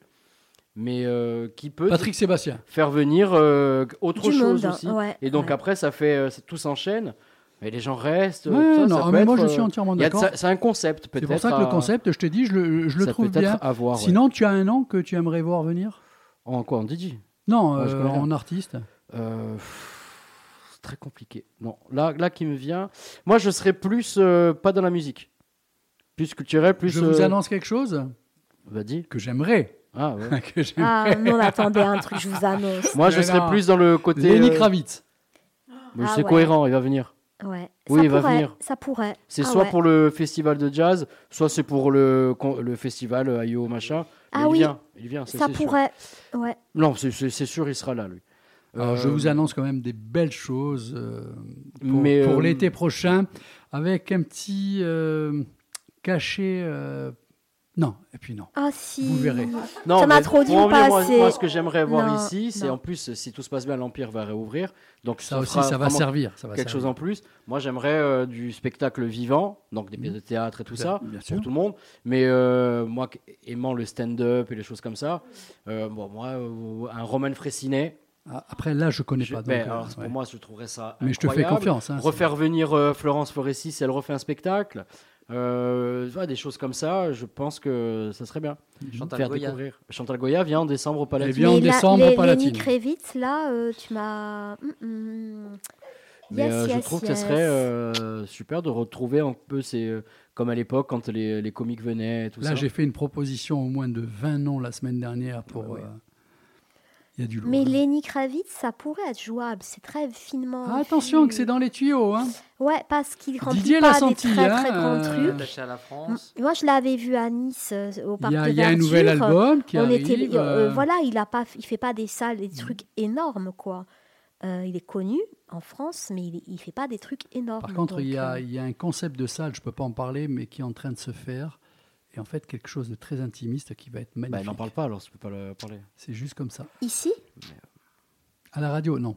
mais euh, qui peut Patrick Sébastien. faire venir euh, autre Du chose monde, aussi. ouais, et donc ouais. après, ça fait, euh, ça- tout s'enchaîne. Mais les gens restent. Ouais, tout ça, non, ça peut mais moi, être, je suis entièrement il y a de d'accord. ça- C'est un concept peut-être. C'est pour ça que le à- concept, je t'ai dit, je le, je le ça trouve être bien. à voir, ouais. Sinon, tu as un nom que tu aimerais voir venir? En quoi En DJ Non, Ouais, je euh, connais rien. en artiste. Euh, pff, c'est très compliqué. Non, là, là qui me vient. Moi, je serais plus euh, pas dans la musique, plus culturel, plus. je vous euh, annonce quelque chose Vas-y. que j'aimerais. Ah [laughs] ouais. que Ah, j'aimerais. non, attendez, un truc, je vous annonce. Moi, je Mais serais non. plus dans le côté. Lenny euh, Kravitz. mais Ah c'est ouais. cohérent, il va venir. Ouais. Oui, ça il va venir. Ça pourrait. C'est Ah soit ouais. pour le festival de jazz, soit c'est pour le, le festival euh, IO machin. Mais Ah il oui. vient, il vient, Ça sûr. pourrait. Ouais. Non, c'est sûr, il sera là, lui. Alors, je Euh, vous annonce quand même des belles choses euh, pour, Mais, pour euh, l'été prochain, avec un petit euh, cachet. euh, Non, et puis non. Ah si. Vous verrez. Non, ça m'a trop dit pas moi, assez. moi, ce que j'aimerais voir Non, ici, c'est non. en plus, si tout se passe bien, l'Empire va réouvrir. Donc Ça ça, aussi, ça va servir. Ça va quelque chose en plus. Moi, j'aimerais euh, du spectacle vivant, donc des pièces de théâtre et tout ça, Bien sûr. pour tout le monde. Mais euh, moi, aimant le stand-up et les choses comme ça, euh, bon, moi, euh, un Roman Fressinet, Ah, Après, là, je connais je- pas. donc, ben, euh, alors, ouais. pour moi, je trouverais ça. Mais je te fais confiance. hein, Refaire venir euh, Florence Foresti si elle refait un spectacle. Euh, voilà, des choses comme ça, je pense que ça serait bien. Chantal Faire Goya. découvrir. Chantal Goya vient en décembre au Palatine. Eh bien, en décembre, les, pas Lenny latine. Kravitz, là, euh, tu m'as. Hum, hum. Mais Yes, euh, je yes, trouve que yes. ça serait euh, super de retrouver un peu ces, comme à l'époque quand les, les comiques venaient tout Là, j'ai fait une proposition au moins de 20 noms la semaine dernière pour. Ouais, ouais. euh, Il y a du lourd. Mais hein. Lenny Kravitz, ça pourrait être jouable. C'est très finement. Ah, attention, que c'est dans les tuyaux. Hein. Ouais, parce qu'il remplit Didier l'a pas des senti, très hein, très grands euh, trucs. Attaché à la France. Moi, je l'avais vu à Nice euh, au parc Il y a, de il y a un nouvel album qui On arrive. était, euh, euh, voilà, il a pas, il fait pas des salles, des trucs énormes quoi. Euh, il est connu en France, mais il, il fait pas des trucs énormes. Par contre, donc, il y, a, euh, il y a un concept de salle, je peux pas en parler, mais qui est en train de se faire. Et en fait, quelque chose de très intimiste qui va être Bah, magnifique. n'en parle pas alors, tu peux pas le parler. c'est juste comme ça. ici, À la radio, non.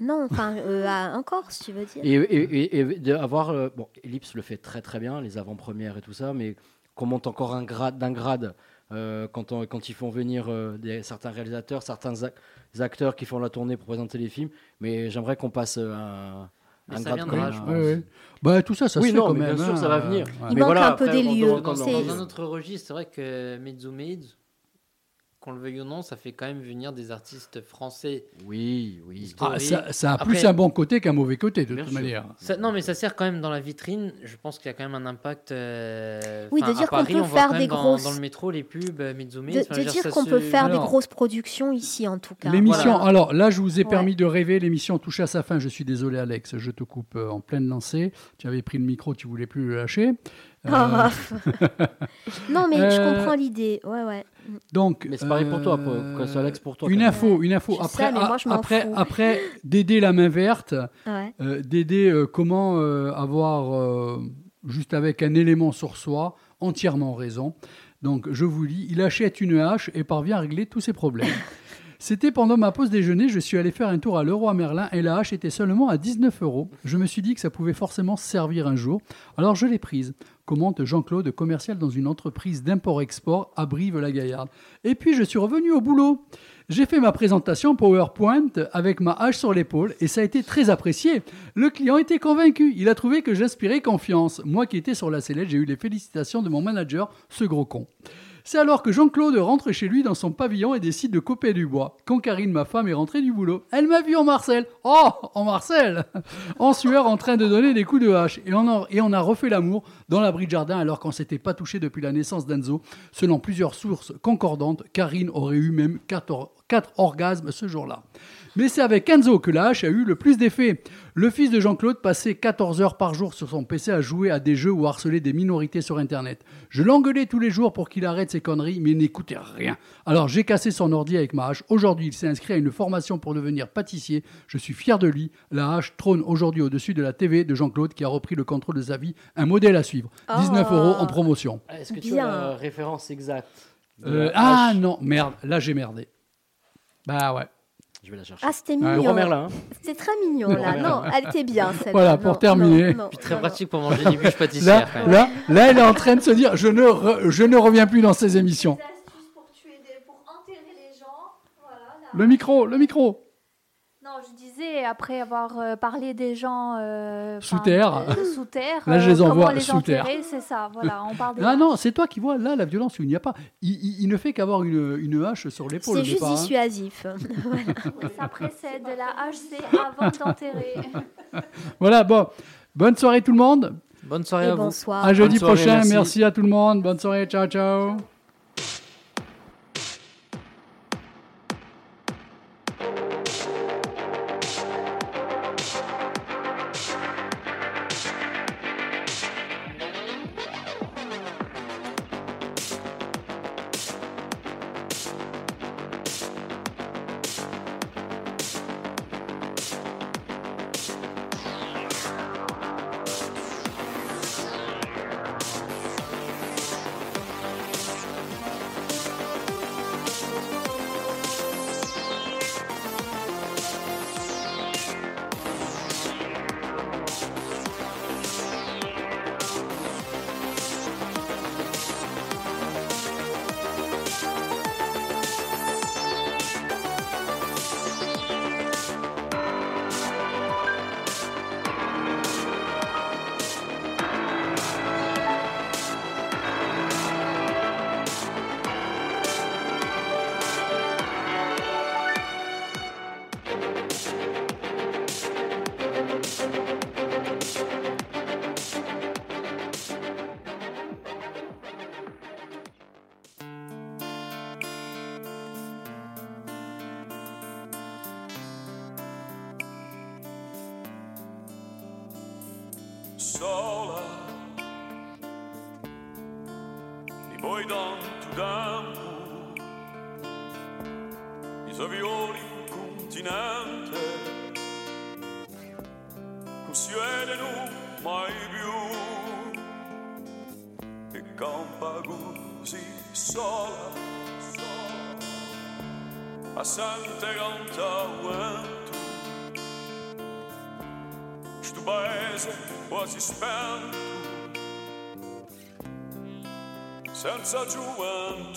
non, enfin euh, à- en Corse, tu veux dire. Et, et, et, et d'avoir. euh, bon, Ellipse le fait très très bien, les avant-premières et tout ça, mais qu'on monte encore un grade d'un grade euh, quand, on- quand ils font venir euh, des, certains réalisateurs, certains ac- acteurs qui font la tournée pour présenter les films. Mais j'aimerais qu'on passe euh, un, Mais un ça grade viendra, je Ouais, ouais. Bah, tout ça, ça Oui, se fait quand mais même. bien sûr, hein, ça va venir. ouais. Il Mais manque voilà, un peu après, des lieux, Dans, comment- c'est- dans un autre registre, c'est vrai que Mezzumed, qu'on le veuille ou non, ça fait quand même venir des artistes français. Oui, oui. Ah, ça, ça a Après- plus un bon côté qu'un mauvais côté, de toute sûr. manière. Ça- non, mais ça sert quand même dans la vitrine. Je pense qu'il y a quand même un impact. euh, Oui, de dire qu'on peut faire des dans, grosses- dans le métro les pubs euh, Mezzumed. De, de dire, qu'on se- peut faire Alors- des grosses productions ici, en tout cas. L'émission, Voilà. alors là, je vous ai Ouais. permis de rêver. L'émission touche à sa fin. Je suis désolé, Alex. Je te coupe euh, en pleine lancée. Tu avais pris le micro, tu voulais plus le lâcher. Euh, Ah. [laughs] non, mais je Euh, comprends l'idée. Ouais, ouais. donc, Mais c'est pareil pour toi, pour- euh, Alex pour toi, Une info, une info. Après, sais, moi, m'en après, fous. après, Dédé la main verte. ouais. Euh, euh, comment euh, avoir euh, juste avec un élément sur soi entièrement raison. Donc je vous lis, il achète une hache et parvient à régler tous ses problèmes. [laughs] C'était pendant ma pause déjeuner, je suis allé faire un tour à Leroy Merlin et la hache était seulement à 19 euros. Je me suis dit que ça pouvait forcément servir un jour, alors je l'ai prise. Commente Jean-Claude, commercial dans une entreprise d'import-export à Brive-la-Gaillarde. Et puis je suis revenu au boulot. J'ai fait ma présentation PowerPoint avec ma hache sur l'épaule et ça a été très apprécié. Le client était convaincu. Il a trouvé que j'inspirais confiance. Moi qui étais sur la sellette, j'ai eu les félicitations de mon manager, ce gros con. C'est alors que Jean-Claude rentre chez lui dans son pavillon et décide de couper du bois. Quand Karine, ma femme, est rentrée du boulot, elle m'a vu en Marcel. Oh, en Marcel [laughs] En sueur, en train de donner des coups de hache. Et on a, refait l'amour dans l'abri de jardin alors qu'on s'était pas touché depuis la naissance d'Enzo. Selon plusieurs sources concordantes, Karine aurait eu même 4, orgasmes ce jour-là. Mais c'est avec Enzo que la hache a eu le plus d'effet. Le fils de Jean-Claude passait 14 heures par jour sur son PC à jouer à des jeux ou harceler des minorités sur Internet. Je l'engueulais tous les jours pour qu'il arrête ses conneries, mais il n'écoutait rien. Alors j'ai cassé son ordi avec ma hache. Aujourd'hui, il s'est inscrit à une formation pour devenir pâtissier. Je suis fier de lui. La hache trône aujourd'hui au-dessus de la TV de Jean-Claude qui a repris le contrôle de sa vie. Un modèle à suivre. 19 Oh. euros en promotion. Ah, Est-ce que tu Bien. as la référence exacte Euh, la ah non, merde, là j'ai merdé. Bah ouais. Je vais la chercher. Ah, c'était mignon. Le hein. C'était très mignon, là. Non, elle était bien, celle-là. Voilà, Non, pour terminer. non, non, Puis très non, pratique pour manger des bûches Là, pâtissières. même. là, là, elle est en train de se dire je ne, re- je ne reviens plus dans ces émissions. pour tuer des, pour enterrer les gens. Voilà, là. Le micro, le micro. Non, disais après avoir euh, parlé des gens euh, Sous terre. euh, sous terre. [laughs] Là, je les envoie les sous terre. C'est ça, voilà, on parle des [laughs] Ah non, c'est toi qui vois là la violence où il n'y a pas. Il, il- il ne fait qu'avoir une, une hache sur l'épaule. C'est juste hein. dissuasif. [laughs] Voilà. Ça précède la HC avant d'enterrer. Voilà, bon. Bonne soirée tout le monde. Bonne soirée Et à vous. bonsoir. À jeudi soirée, prochain. merci. merci à tout le monde. Bonne soirée. Ciao, ciao.